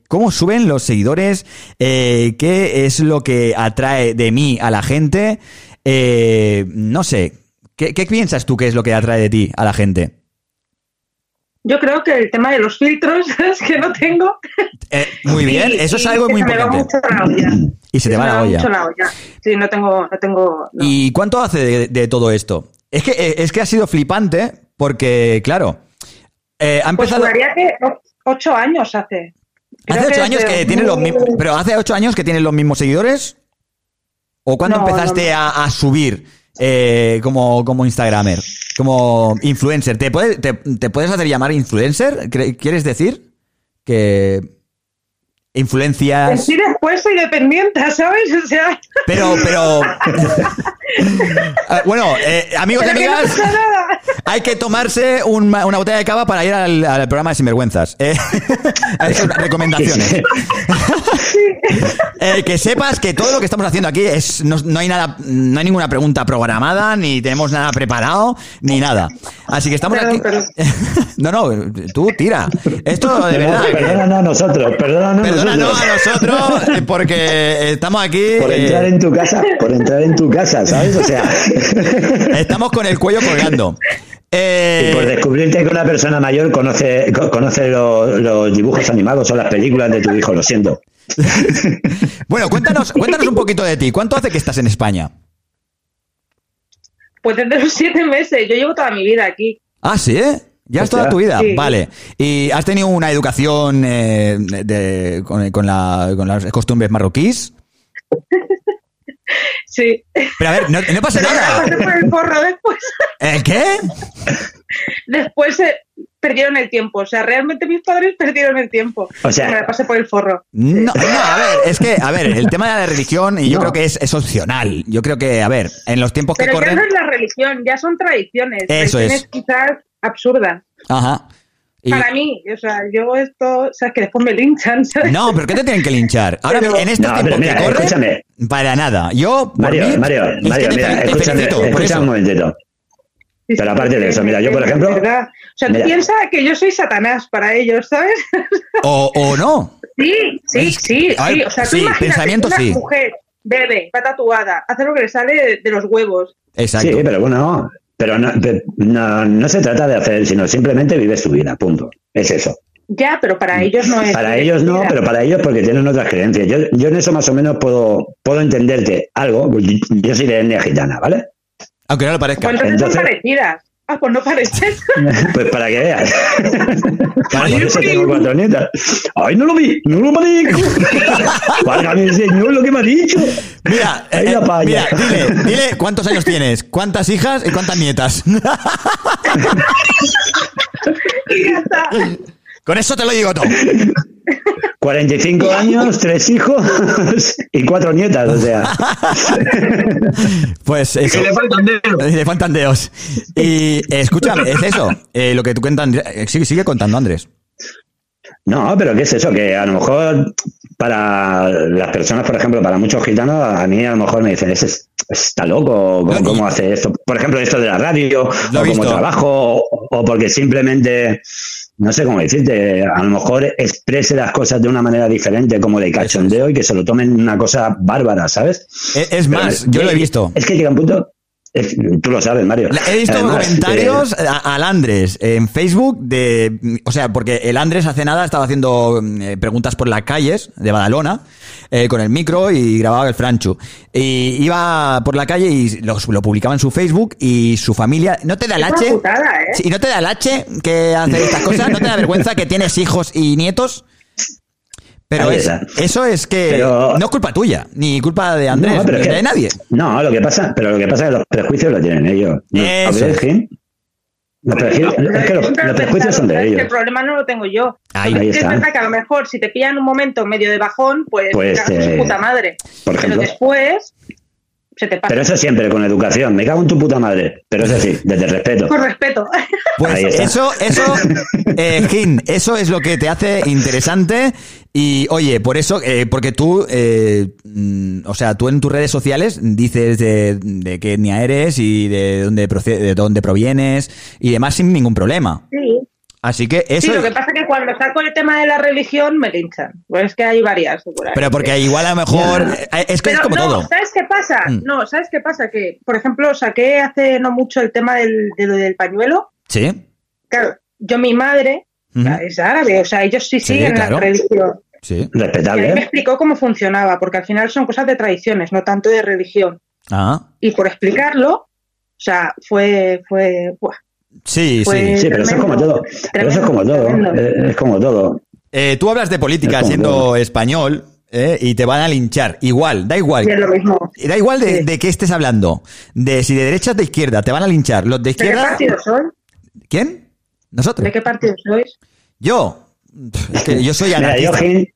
¿Cómo suben los seguidores? ¿Qué es lo que atrae de mí a la gente? Eh, no sé, ¿qué, qué piensas tú que es lo que atrae de ti a la gente? Yo creo que el tema de los filtros (laughs) es que no tengo. Eh, muy bien, Y- eso es algo muy se me va importante. mucho la olla. Y se te Se va me la olla. mucho la olla. Sí, no tengo, no tengo. no. ¿Y cuánto hace de, de todo esto? Es que, eh, es que ha sido flipante porque, claro, eh, ha Pues empezado... que ocho años hace. Creo Hace ocho años que tiene los 2000 mismos. Pero hace ocho años que tienen los mismos seguidores. ¿O cuándo No, empezaste a subir eh, como, como Instagramer? Como influencer. ¿Te, te, puedes hacer llamar influencer? ¿Quieres decir? Que. Influencias. Sí, después soy dependiente, ¿sabes? O sea. Pero, pero. Ah, (laughs) bueno, eh, amigos y pero que no amigas. Hay que tomarse un- una botella de cava para ir al, al programa de Sinvergüenzas. Eh, (laughs) recomendaciones. (laughs) Eh, que sepas que todo lo que estamos haciendo aquí es no, no hay nada, no hay ninguna pregunta programada, ni tenemos nada preparado, ni nada. Así que estamos aquí. no, no, tú tira. Esto de verdad. Perdónanos a nosotros, perdónanos A nosotros eh, porque estamos aquí. Por eh, entrar en tu casa, por entrar en tu casa, ¿sabes? O sea, (laughs) Estamos con el cuello colgando. Eh, y por descubrirte que una persona mayor conoce, co- conoce los, los dibujos animados o las películas de tu hijo, lo siento. (laughs) Bueno, cuéntanos, cuéntanos un poquito de ti. ¿Cuánto hace que estás en España? Pues desde los siete meses. Yo llevo toda mi vida aquí. Ah, sí, ¿eh? Ya es toda tu vida, Sí. vale. ¿Y has tenido una educación eh, de, con, con la- con las costumbres marroquíes? (laughs) Sí. Pero a ver, no, no pasa Pero nada. pasé por el forro después. ¿Eh, ¿Qué? Después eh, perdieron el tiempo. O sea, realmente mis padres perdieron el tiempo. O sea- me pasé por el forro. No, no, a ver, es que, a ver, el tema de la religión, y yo No. creo que es, es opcional. Yo creo que, a ver, en los tiempos que Pero ya corren. no es la religión, ya son tradiciones. Eso es. quizás absurdas. Ajá. Y- Para mí, o sea, yo esto, o sea, que después me linchan, ¿sabes? No, pero ¿qué te tienen que linchar? Ahora, Pero- en estos No, tiempos pero mira, que escúchame. para nada. Yo, por Mario, mí, Mario, Mario, mira, te escúchame, escúchame un momentito. Pero aparte de eso, mira, yo por ejemplo. O sea, tú piensas que yo soy Satanás para ellos, ¿sabes? O, o no. Sí, sí, sí, ver, sí. O sea, tú sí, pensamiento una sí. mujer bebe, va tatuada, hace lo que le sale de, de los huevos. Exacto. Sí, pero bueno, pero no, no, no se trata de hacer, sino simplemente vives tu vida, punto. Es eso. Ya, pero para ellos no es. Para ellos no, pero para ellos porque tienen otras creencias. Yo, yo en eso más o menos puedo, puedo entenderte algo. pues Yo soy de etnia gitana, ¿vale? Aunque no lo parezca. Entonces, son parecidas. Ah, pues no parecen. (laughs) Pues para que veas. (laughs) Por eso tengo cuatro nietas. Ay, no lo vi, no lo parezco. (laughs) Válgame, señor, lo que me ha dicho. Mira, Ahí eh, la palla. mira, dile, dile cuántos años tienes, cuántas hijas y cuántas nietas. (laughs) (laughs) Con eso te lo digo todo. (laughs) 45 años, tres hijos y cuatro nietas, o sea. Pues eso. Que le faltan dedos. Le faltan dedos. Y escúchame, es eso. eh, lo que tú cuentas, eh, sigue, sigue contando, Andrés. No, pero ¿qué es eso? Que a lo mejor para las personas, por ejemplo, para muchos gitanos, a mí a lo mejor me dicen, ese es- está loco, ¿cómo, cómo hace esto? Por ejemplo, esto de la radio, o como trabajo, o, o porque simplemente, no sé cómo decirte, a lo mejor exprese las cosas de una manera diferente, como de cachondeo, y que se lo tomen una cosa bárbara, ¿sabes? Es, es Pero más, yo lo he visto. Es que llega un punto, es- tú lo sabes, Mario. He visto Además, comentarios eh, al Andrés en Facebook de, o sea, porque el Andrés hace nada estaba haciendo eh, preguntas por las calles de Badalona eh, con el micro y grababa el Franchu. Y iba por la calle y lo, lo publicaba en su Facebook y su familia, ¿no te da el H? putada, ¿eh? ¿Y no te da el H que hace estas cosas? ¿No te da (laughs) vergüenza que tienes hijos y nietos? Pero es- eso es que Pero- no es culpa tuya, ni culpa de Andrés, No, pero ni que- de nadie. No, lo que pasa, pero lo que pasa es que los prejuicios lo tienen ellos. Eso ¿a? Los, prejuicios son de ellos. El problema no lo tengo yo. Ahí. Ahí es verdad que a lo mejor si te pillan un momento medio de bajón, pues, Pues, eh, su puta madre. por Pero ejemplo. después se te pasa. Pero eso siempre con educación. Me cago en tu puta madre. Pero eso sí, desde el respeto. Con respeto. Pues eso, eso, (laughs) eh, Gin, eso es lo que te hace interesante. Y oye, por eso, eh, porque tú, eh, mm, o sea, tú en tus redes sociales dices de, de qué etnia eres y de dónde, proce- de dónde provienes y demás sin ningún problema. Sí. Así que eso. Sí, lo que pasa es que cuando saco el tema de la religión me linchan. Pues es que hay varias. por ahí. Pero porque igual a lo mejor. eh, Es que es como no, todo. ¿sabes qué pasa? Mm. No, ¿sabes qué pasa? Que, por ejemplo, saqué hace no mucho el tema del, de lo del pañuelo. Sí. Claro, yo, mi madre, es árabe, o sea, ellos sí Sí, siguen claro. la religión. Sí. Y a mí me Respetable. ¿eh? explicó cómo funcionaba, porque al final son cosas de tradiciones, no tanto de religión. Ah. Y por explicarlo, o sea, fue, fue, buah, Sí, Pues- sí. Sí, pero eso es como todo. Pero eso es como todo. tremendo. Es, es como todo. Eh, tú hablas de política siendo todo. español eh, y te van a linchar. Igual, da igual. y es lo mismo. Da igual de, de qué estés hablando. De si de derecha o de izquierda. Te van a linchar. Los de ¿De qué izquierda. partido soy? ¿Quién? Nosotros. ¿De qué partido sois? Yo. Es que yo soy (laughs) Mira, yo, anarquista. Gil,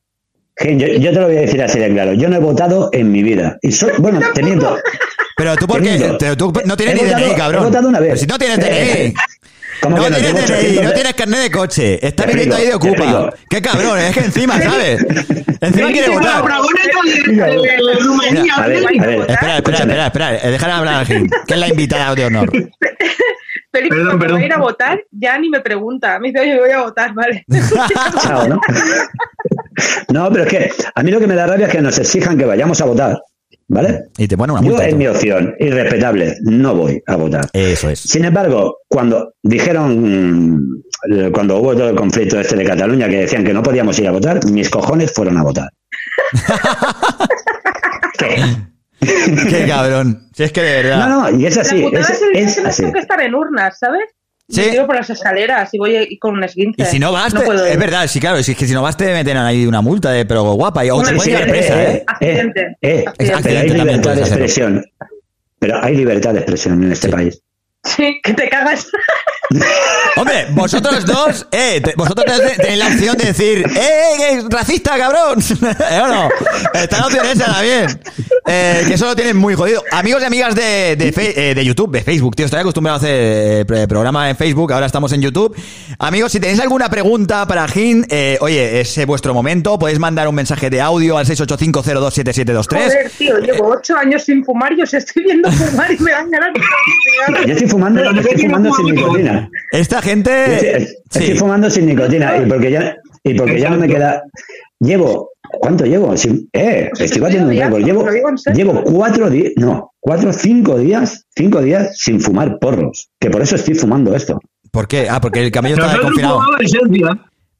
Gil, yo, yo te lo voy a decir así de claro. Yo no he votado en mi vida. Y soy, bueno, te miento. (laughs) Pero tú, ¿por qué? Teniendo. Pero tú no tienes He ni votado- DNI, cabrón. he votado una vez. Pero si no tienes DNI. ¿Cómo No que no? tienes DNI, 800 no tienes carnet de coche. Está Te viviendo ahí de Ocupa. Qué cabrón, es que encima, ¿sabes? Encima quiere votar. Mira, A ver, a ver. Espera, espera, espera, espera. Déjame hablar a que es la invitada de honor. (laughs) Felipe, Perdón, cuando perdón. voy a ir a votar, ya ni me pregunta. Me dice, oye, voy a votar, vale. (laughs) Chao, ¿no? (laughs) No, pero es que a mí lo que me da rabia es que nos exijan que vayamos a votar. ¿Vale? Y te pone una Yo multa. y es mi opción, irrespetable, no voy a votar. Eso es. Sin embargo, cuando dijeron, mm, cuando hubo todo el conflicto este de Cataluña, que decían que no podíamos ir a votar, mis cojones fueron a votar. (laughs) ¿Qué? Qué cabrón. Si es que de verdad. No, no, y es así, la es, es, es así. que estar en urnas, ¿sabes? Sí. Me tiro por las escaleras y voy con un esguince. Y si no vas, te- puedo es verdad, sí, claro, si es que si no vas te meten ahí una multa de pero guapa y o te Sí, eh, presa, eh. Accidente. eh, eh, Accidente. pero hay Accidente libertad de expresión. Pero hay libertad de expresión en este país. Sí, que te cagas. (laughs) Hombre, vosotros dos, eh, te- vosotros tenéis la opción de decir, ¡eh, eh, racista, cabrón! (laughs) ¿Eh o no? Está la opción esa también. Eh, que eso lo tienen muy jodido. Amigos y amigas de, de, Fe- eh, de YouTube, de Facebook, tío, estoy acostumbrado a hacer eh, programa en Facebook, ahora estamos en YouTube. Amigos, si tenéis alguna pregunta para Gin, eh, oye, es vuestro momento, podéis mandar un mensaje de audio al 685027723. Joder, tío, llevo ocho años sin fumar y os estoy viendo fumar y me dan ganas de fumando, estoy fumando sin nicotina. Esta gente... Estoy, estoy fumando sin nicotina y porque ya, y porque ya no me queda. Llevo, ¿cuánto llevo? Sin- eh, estoy batiendo un récord. Llevo, llevo cuatro días, no, cuatro, cinco días, cinco días sin fumar porros. Que por eso estoy fumando esto. ¿Por qué? Ah, porque el camello estaba confinado.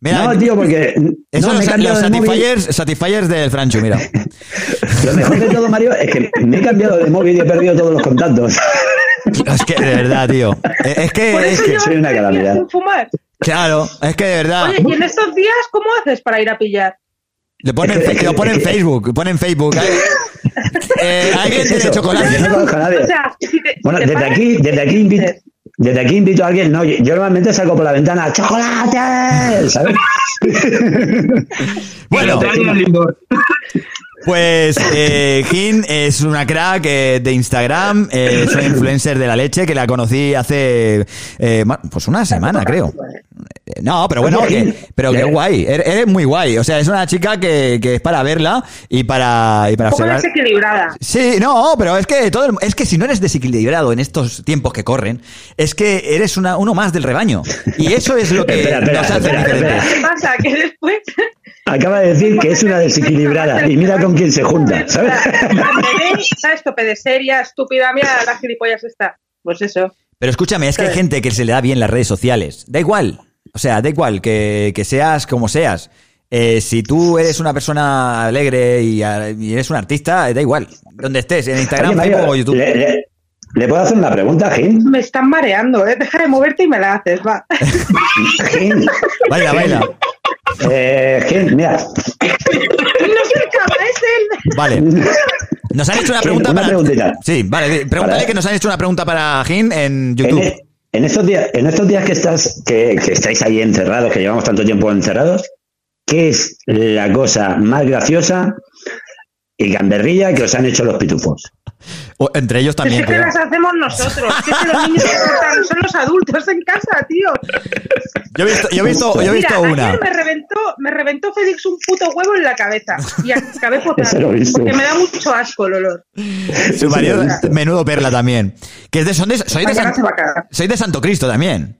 Mira, no, tío, porque Eso no, los, me los móvil. satisfiers, satisfiers del Franchu, mira. (laughs) Lo mejor de todo, Mario, es que me he cambiado de móvil y he perdido todos los contactos. Es que, de verdad, tío. Eh, Es Por que, es que soy una calamidad. sin fumar. Claro, es que de verdad. Oye, ¿y en estos días cómo haces para ir a pillar? Le ponen, lo pone en Facebook, pone en Facebook. Eh, (laughs) alguien tiene chocolate. No conozco a nadie. (laughs) O sea, si te, Bueno, si desde aquí, desde aquí invito, desde aquí invito a alguien, no, yo, yo normalmente salgo por la ventana, ¡chocolate! ¿Sabes? (laughs) Bueno, pues eh, Gin es una crack eh, de Instagram, eh, es una influencer de la leche que la conocí hace eh, pues una semana, creo. Eh, No, pero bueno, que, pero que guay, eres, eres muy guay. O sea, es una chica que, que es para verla y para, y para un poco observar. desequilibrada. Sí, no, pero es que todo el- es que si no eres desequilibrado en estos tiempos que corren, es que eres una, uno más del rebaño. Y eso es lo que (laughs) Espera, espera, nos hace espera, diferentes. ¿Qué pasa? Que después... Acaba de decir que es una desequilibrada y mira con quién se junta, ¿sabes? De seria, estúpida, mira la gilipollas esta. Pues eso. Pero escúchame, es que hay gente que se le da bien las redes sociales. Da igual. O sea, da igual que, que seas como seas. Eh, si tú eres una persona alegre y, eres un artista, eh, da igual. Donde estés, en Instagram, Oye, Mario, Facebook o YouTube. ¿le, le, le puedo hacer una pregunta, Jim? Me están mareando, ¿eh? Deja de moverte y me la haces, va. Jim, Baila, baila. Eh, Jim, mira, no se acaba, es él. Vale. Nos han hecho una pregunta una para. preguntita. Sí, vale. Pregúntale Para- que nos han hecho una pregunta para Gin en en, YouTube. e- en estos días, en estos días que estás, que, que estáis ahí encerrados, que llevamos tanto tiempo encerrados, ¿qué es la cosa más graciosa y gamberrilla que os han hecho los pitufos? O- entre ellos Es también. que creo. las hacemos nosotros. Es que los niños son los adultos en casa, tío. Yo he visto, yo he visto, yo he Mira, visto una. ayer me reventó, me reventó Félix un puto huevo en la cabeza. Y acabé (laughs) por porque me da mucho asco el olor. Su marido, menudo perla también. Que es de, son de, soy, de San- soy de Santo Cristo también.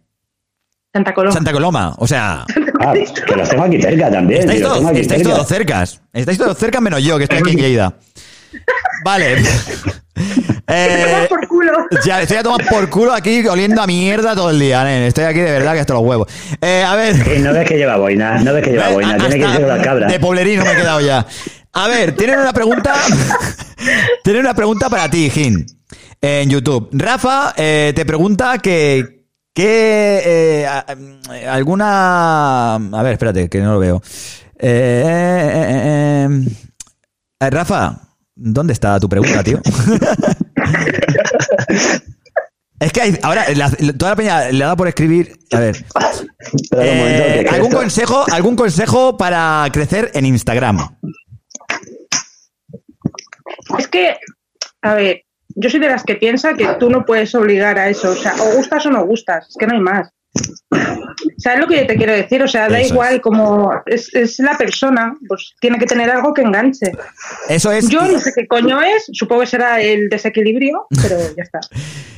Santa Coloma. Santa Coloma. O sea, Ah, que los tengo aquí cerca también. estáis, todos, aquí estáis cerca. todos cercas. Estáis todos cerca menos yo, que estoy aquí en Lleida. Vale. (laughs) Eh, por culo. ya, estoy a tomar por culo aquí oliendo a mierda todo el día, nen. Estoy aquí de verdad que hasta los huevos. Eh, a ver. Jim, no ves que lleva boina, no ves que lleva ¿Ves? boina, tiene que ser la cabra. De poblerino me he quedado ya. A ver, tienen una pregunta. (laughs) tienen una pregunta para ti, Gin. En YouTube. Rafa eh, te pregunta que. que eh, eh, alguna. A ver, espérate, que no lo veo. Eh, eh, eh, eh, eh, Rafa, ¿dónde está tu pregunta, tío? (laughs) Es que hay, ahora la- toda la peña le da por escribir. A ver. Eh, ¿algún, esto- consejo, ¿Algún consejo para crecer en Instagram? Es que, a ver, yo soy de las que piensa que tú no puedes obligar a eso. O sea, o gustas o no gustas. Es que no hay más. ¿Sabes lo que yo te quiero decir? O sea, da Eso igual como es, es la persona, pues tiene que tener algo que enganche. Eso es. Yo no sé qué coño es, supongo que será el desequilibrio, pero ya está. (laughs)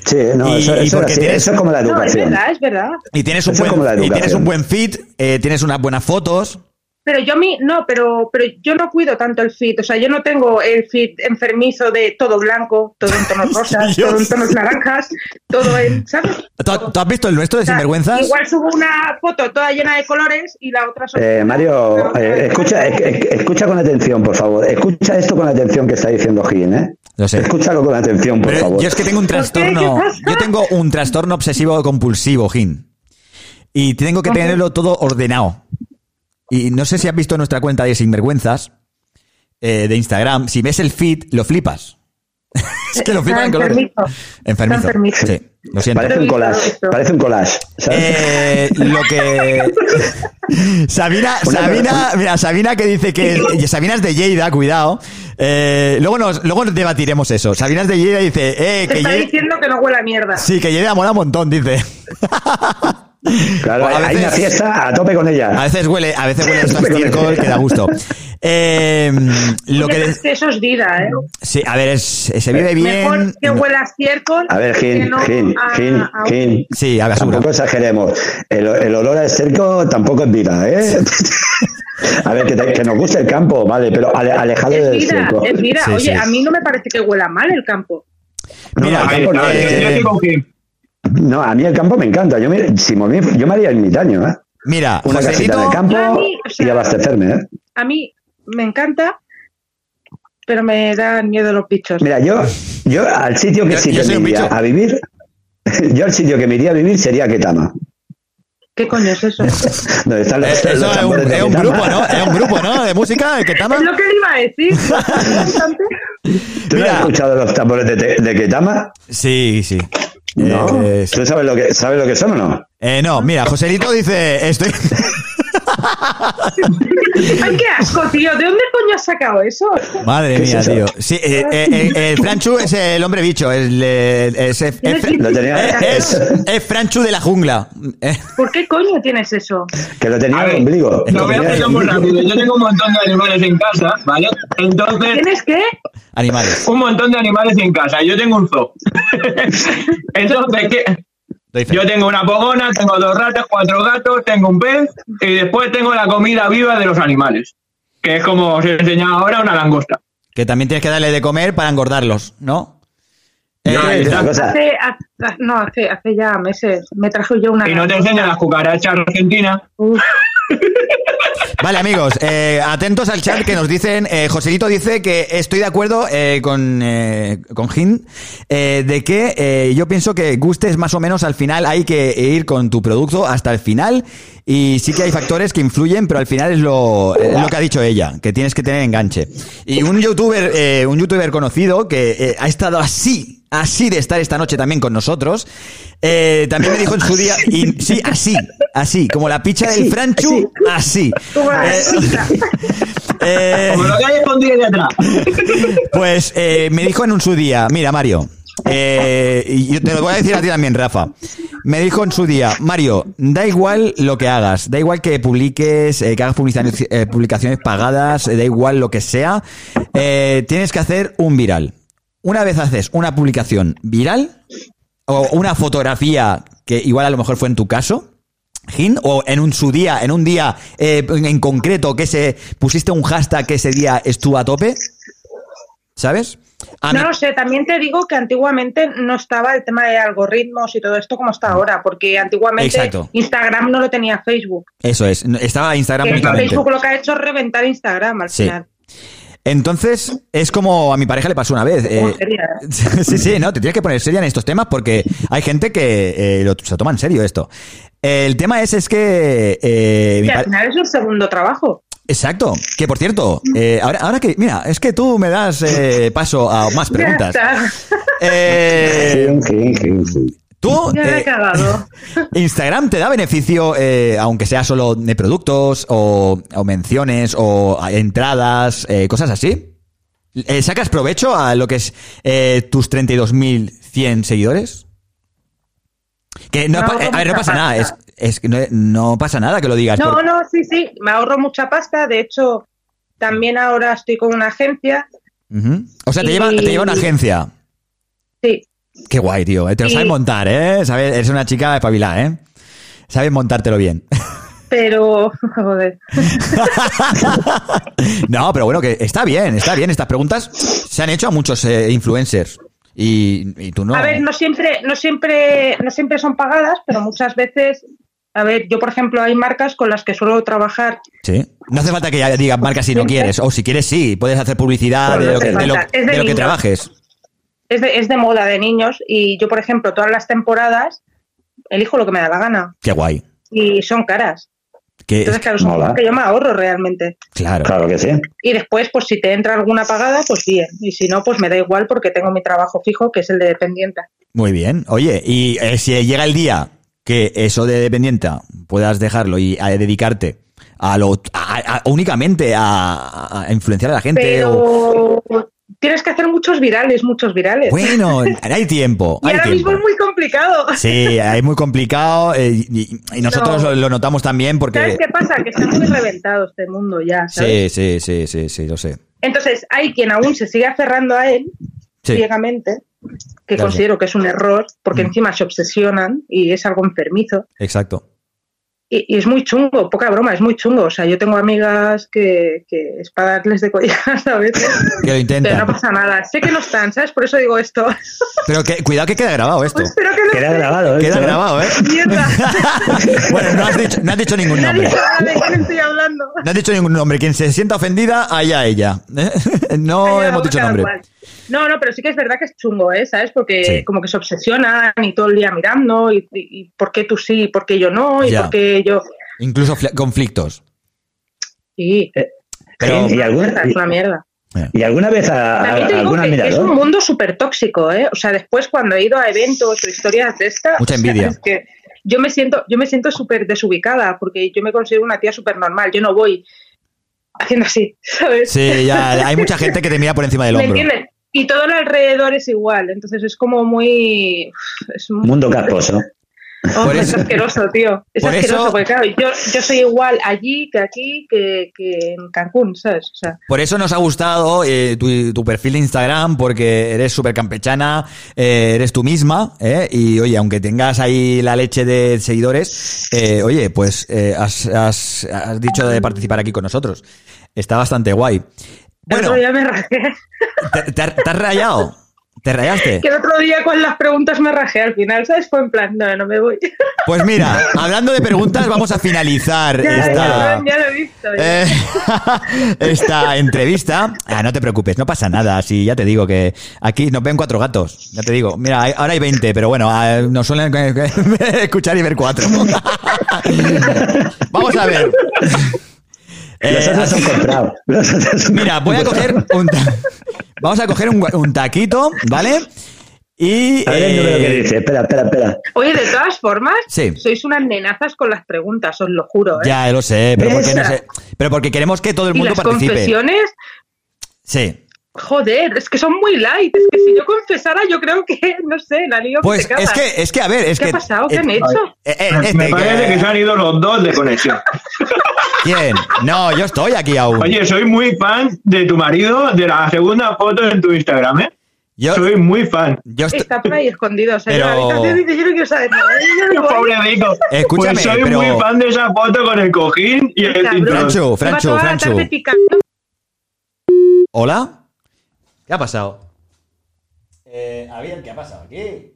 Sí, no, Y- eso, y eso, porque así, tienes- eso es como la No, es educación. verdad, es verdad. Y tienes un buen, y tienes educación. un buen fit, eh, tienes unas buenas fotos. Pero yo a mí, no, pero, pero yo no cuido tanto el fit. O sea, yo no tengo el fit enfermizo de todo blanco, todo en tonos (laughs) rosas, todo en tonos naranjas, todo en, ¿sabes? ¿Tú, tú has visto el nuestro de O sea, Sinvergüenzas? Igual subo una foto toda llena de colores y la otra Eh, Mario, eh, escucha, eh, escucha con atención, por favor. Escucha esto con atención que está diciendo Gin, ¿eh? Lo sé. Escúchalo con atención, por Pero favor. yo es que tengo un trastorno. Yo tengo un trastorno obsesivo compulsivo, Gin. Y tengo que tenerlo todo ordenado. Y no sé si has visto nuestra cuenta de Sinvergüenzas eh, de Instagram. Si ves el feed, lo flipas. (laughs) es que lo flipas en Está colores. enfermizo. Enfermizo. Sí, lo siento. Parece un collage. Parece un collage. Eh, lo que (laughs) Sabina, Sabina, mira, Sabina que dice que Sabina es de Lleida, cuidado. Eh, luego nos, luego debatiremos eso. Sabina es de Lleida y dice, eh, Te que está Lleida, diciendo que no huele a mierda. sí, que Lleida mola un montón, dice. (laughs) claro, a hay veces- una fiesta a tope con A ella. veces huele, a veces huele (laughs) a estiércol que da gusto. Eh, lo que es que eso es vida, ¿eh? sí, a ver, es- se vive Mejor bien. que huela a estiércol A ver, que Gin, no Gin, a- Gin, a- Gin. Sí, a basura. Tampoco exageremos. El, el olor a esterco tampoco es vida, ¿eh? (laughs) A ver, que, te- que nos guste el campo, vale, pero ale- alejado Es del vida, esterco. es vida. Sí, Oye, sí. a mí no me parece que huela mal el campo. No, Mira, no, el campo no, eh, es que- Yo estoy con Gil. No, a mí el campo me encanta. Yo me, si me, yo me haría ermitaño, ¿eh? Mira, Una casita Joselito, el campo Yo a mí, o sea- y abastecerme, ¿eh? A mí me encanta, pero me dan miedo los bichos. Mira, yo, yo al sitio que Yo- sí yo que me iría a vivir, (laughs) yo al sitio que me iría a vivir sería Ketama. ¿Qué coño es eso? (laughs) ¿Dónde están los, Eh, los Eso es un, de es un grupo, ¿no? Es un grupo, ¿no? De música, de Ketama. Es lo que iba a decir. (laughs) ¿Tú no has escuchado los tambores de, de Ketama? Sí, sí. No. Eh, ¿Tú sabes lo que sabes lo que son o no? Eh, no, mira, Joselito dice, estoy... (laughs) (laughs) Ay, qué asco, tío. ¿De dónde coño has sacado eso? Madre ¿Qué es mía, eso? tío. Sí, eh, eh, eh, el (laughs) Franchu es el hombre bicho, es, es, es- es- Lo tenía- es- es Franchu de la jungla. ¿Por qué coño tienes eso? Que lo tenía en el ombligo. Lo voy a explicar muy rápido. Yo tengo un montón de animales en casa, ¿vale? Entonces, ¿Tienes qué? Animales. un montón de animales en casa. Yo tengo un zoo. (laughs) Entonces, ¿qué? Yo tengo una pogona, tengo dos ratas, cuatro gatos, tengo un pez y después tengo la comida viva de los animales, que es como os he enseñado ahora una langosta. Que también tienes que darle de comer para engordarlos, ¿no? Eh. Una cosa, Hace, hace- no, hace, hace ya meses me trajo yo una. Y no te enseñan las cucarachas argentinas. (laughs) Vale, amigos, eh, atentos al chat que nos dicen. Eh, Joselito dice que estoy de acuerdo eh, con, eh, con Jin eh, de que eh, yo pienso que gustes más o menos al final hay que ir con tu producto hasta el final. Y sí que hay factores que influyen, pero al final es lo, es lo que ha dicho ella, que tienes que tener enganche. Y un youtuber, eh, un youtuber conocido que ha estado así, así de estar esta noche también con nosotros, eh, también me dijo en su día, y, sí, así, así, como la picha del Franchu, así. Eh, (laughs) eh, Como lo que hay escondido detrás. pues eh, me dijo en un su día, mira Mario, eh, y yo te lo voy a decir a ti también, Rafa. Me dijo en su día, Mario, da igual lo que hagas, da igual que publiques, eh, que hagas publicaciones, eh, publicaciones pagadas, eh, da igual lo que sea, eh, tienes que hacer un viral. Una vez haces una publicación viral o una fotografía que igual a lo mejor fue en tu caso, Gin, o en un su día, en un día eh, en concreto que se pusiste un hashtag que ese día estuvo a tope, ¿sabes? A No lo sé, también te digo que antiguamente no estaba el tema de algoritmos y todo esto como está ahora, porque antiguamente Exacto. Instagram no lo tenía Facebook. Eso es, estaba Instagram Que. Facebook lo que ha hecho es reventar Instagram al Sí. final. Entonces, es como a mi pareja le pasó una vez. eh, ¿eh? (laughs) sí, sí, no, te tienes que poner seria en estos temas porque hay gente que eh, lo- se toma en serio esto. El tema es, es que... eh, al final es un segundo trabajo. Exacto, que por cierto, eh, ahora, ahora que, mira, es que tú me das eh, paso a más (laughs) preguntas. Eh, Tú, Ya eh. (laughs) Instagram te da beneficio, eh, aunque sea solo de productos o, o menciones o entradas, eh, cosas así. ¿Sacas provecho a lo que es tus 32.100 seguidores? Que no, a ver, no pasa nada, es, que no, no pasa nada que lo digas. No, por- no, sí, sí, me ahorro mucha pasta. De hecho, también ahora estoy con una agencia. O sea, te, lleva, te lleva una agencia. Sí, Qué guay, tío. eh, Te lo sabes montar, ¿eh? Sabes, eres una chica espabilada, ¿eh? Sabes montártelo bien. pero, (laughs) joder. (laughs) no, pero bueno, que está bien, está bien. Estas preguntas se han hecho a muchos eh, influencers. Y, y tú no. A ver, no siempre, no siempre, no siempre son pagadas, pero muchas veces, a ver, yo por ejemplo hay marcas con las que suelo trabajar. Sí. No hace falta que ya digas marca si no quieres. O si quieres, sí. Puedes hacer publicidad No, de lo que, de lo- de de lo que. Es de, es de moda de niños y yo por ejemplo todas las temporadas elijo lo que me da la gana Qué guay. y son caras. Que, Entonces claro, son mola. cosas que yo me ahorro realmente. claro. Claro que sí. Y después, pues si te entra alguna pagada, pues bien. Y si no, pues me da igual porque tengo mi trabajo fijo, que es el de dependiente. Muy bien. Oye, y eh, si llega el día que eso de dependiente puedas dejarlo y a dedicarte a lo a- a- únicamente a, a influenciar a la gente o- tienes que hacer muchos virales, muchos virales. bueno (laughs) hay tiempo y hay ahora tiempo mismo es muy complicado. sí es muy complicado eh, y, y nosotros No. lo, lo notamos también porque ¿Sabes qué pasa? Que está muy reventado este mundo ya, ¿sabes? sí sí sí sí sí lo sé Entonces, hay quien aún se sigue aferrando a él Sí. ciegamente, que Claro, considero que es un error, porque Mm. encima se obsesionan y es algo enfermizo. exacto Y, y es muy chungo, poca broma, es muy chungo. O sea, yo tengo amigas que, que es para darles de collar (laughs) a veces, que lo pero no pasa nada. Sé que no están, ¿sabes? Por eso digo esto. (laughs) pero que cuidado que queda grabado esto que no Queda esté. grabado. queda ¿eh? grabado eh Mierda. (laughs) bueno no has dicho no has dicho ningún Nadie nombre sabe de quién estoy hablando. No has dicho ningún nombre. Quien se sienta ofendida, allá ella. no Allá, hemos dicho nombre. cual. No, no, pero sí que es verdad que es chungo, ¿eh? ¿Sabes? Porque Sí. como que se obsesionan y todo el día mirando y, y- y por qué tú sí y por qué yo no y Ya. por qué yo... Incluso conflictos. Sí, Pero- ¿Y, alguna, es una mierda. y alguna vez a, También te digo algún que, que es un mundo súper tóxico, ¿eh? O sea, después cuando he ido a eventos o historias de esta... Mucha o sea, envidia. es que yo me siento, yo me siento súper desubicada porque yo me considero una tía súper normal. Yo no voy haciendo así, (laughs) ¿sabes? Sí, ya hay mucha gente que te mira por encima del ¿Me hombro. entiendes? Y todo el alrededor es igual, entonces es como muy... Es un- Mundo casposo. Oh, es eso- asqueroso, tío. Es por asqueroso, eso- porque claro, yo, yo soy igual allí que aquí que, que en Cancún, ¿sabes? O sea, Por eso nos ha gustado eh, tu, tu perfil de Instagram, porque eres súper campechana, eh, eres tú misma, eh, y oye, aunque tengas ahí la leche de seguidores, eh, oye, pues eh, has, has- has dicho de participar aquí con nosotros. Está bastante guay. El Bueno, otro día me rajé. ¿te, te has- te has rayado? ¿Te rayaste? Que el otro día con las preguntas me rajé al final, ¿sabes? Fue en plan, no, no me voy. Pues mira, (laughs) hablando de preguntas, vamos a finalizar ya, esta... ya, ya lo he visto. ya. Eh, (laughs) esta entrevista. Ah, no te preocupes, no pasa nada. Sí, ya te digo que aquí nos ven cuatro gatos. Ya te digo. Mira, hay- ahora hay 20, pero bueno, ah, nos suelen (laughs) escuchar y ver cuatro. Vamos a ver. Eh, Los otros son comprados. (laughs) Mira, voy a coger un (laughs) Vamos a coger un, un taquito, ¿vale? Y. A ver el número que eh, dice. Espera, espera, espera. Oye, de todas formas, Sí. sois unas nenazas con las preguntas, os lo juro. ¿eh? Ya lo sé, pero porque, no sé, pero porque queremos que todo el y mundo las participe. confesiones, Sí. Joder, es que son muy light. Es que si yo confesara, yo creo que, (laughs) no sé, la lío que Pues te es que, es que, a ver, es ¿Qué que. ha pasado? ¿Qué eh, han hecho? eh, eh, Me este, parece que se han ido los dos de conexión. (laughs) ¿Quién? No, yo estoy aquí aún. Oye, soy muy fan de tu marido, de la segunda foto en tu Instagram, ¿eh? Yo, Soy muy fan. yo estoy- Está por ahí escondido. O sea, Pero- yo la habitación dice, yo no quiero saber nada. (laughs) Pobre Rico. Escúchame, pues soy pero- muy fan de esa foto con el cojín y el cinturón. Franchu, Franchu, Franchu. ¿Hola? ¿Qué ha pasado? Eh, a ver, ¿qué ha pasado aquí?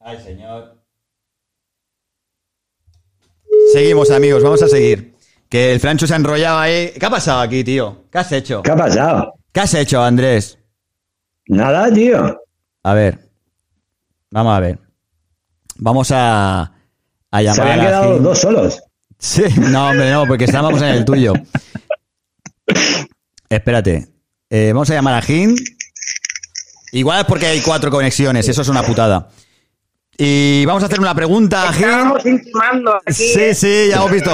Ay, señor. Seguimos, amigos, vamos a seguir. Que el Franchu se ha enrollado ahí. ¿Qué ha pasado aquí, tío? ¿Qué has hecho? ¿Qué ha pasado? ¿Qué has hecho, Andrés? Nada, tío. A ver. Vamos a ver. Vamos a, a Se llamar habían a quedado los dos solos. Sí, no, hombre, no, porque estábamos en el tuyo. (laughs) Espérate. Eh, vamos a llamar a Jin. Igual es porque hay cuatro conexiones, eso es una putada. Y vamos a hacer una pregunta a Jin. Estábamos intimando aquí. Sí, ¿eh? sí, ya hemos visto.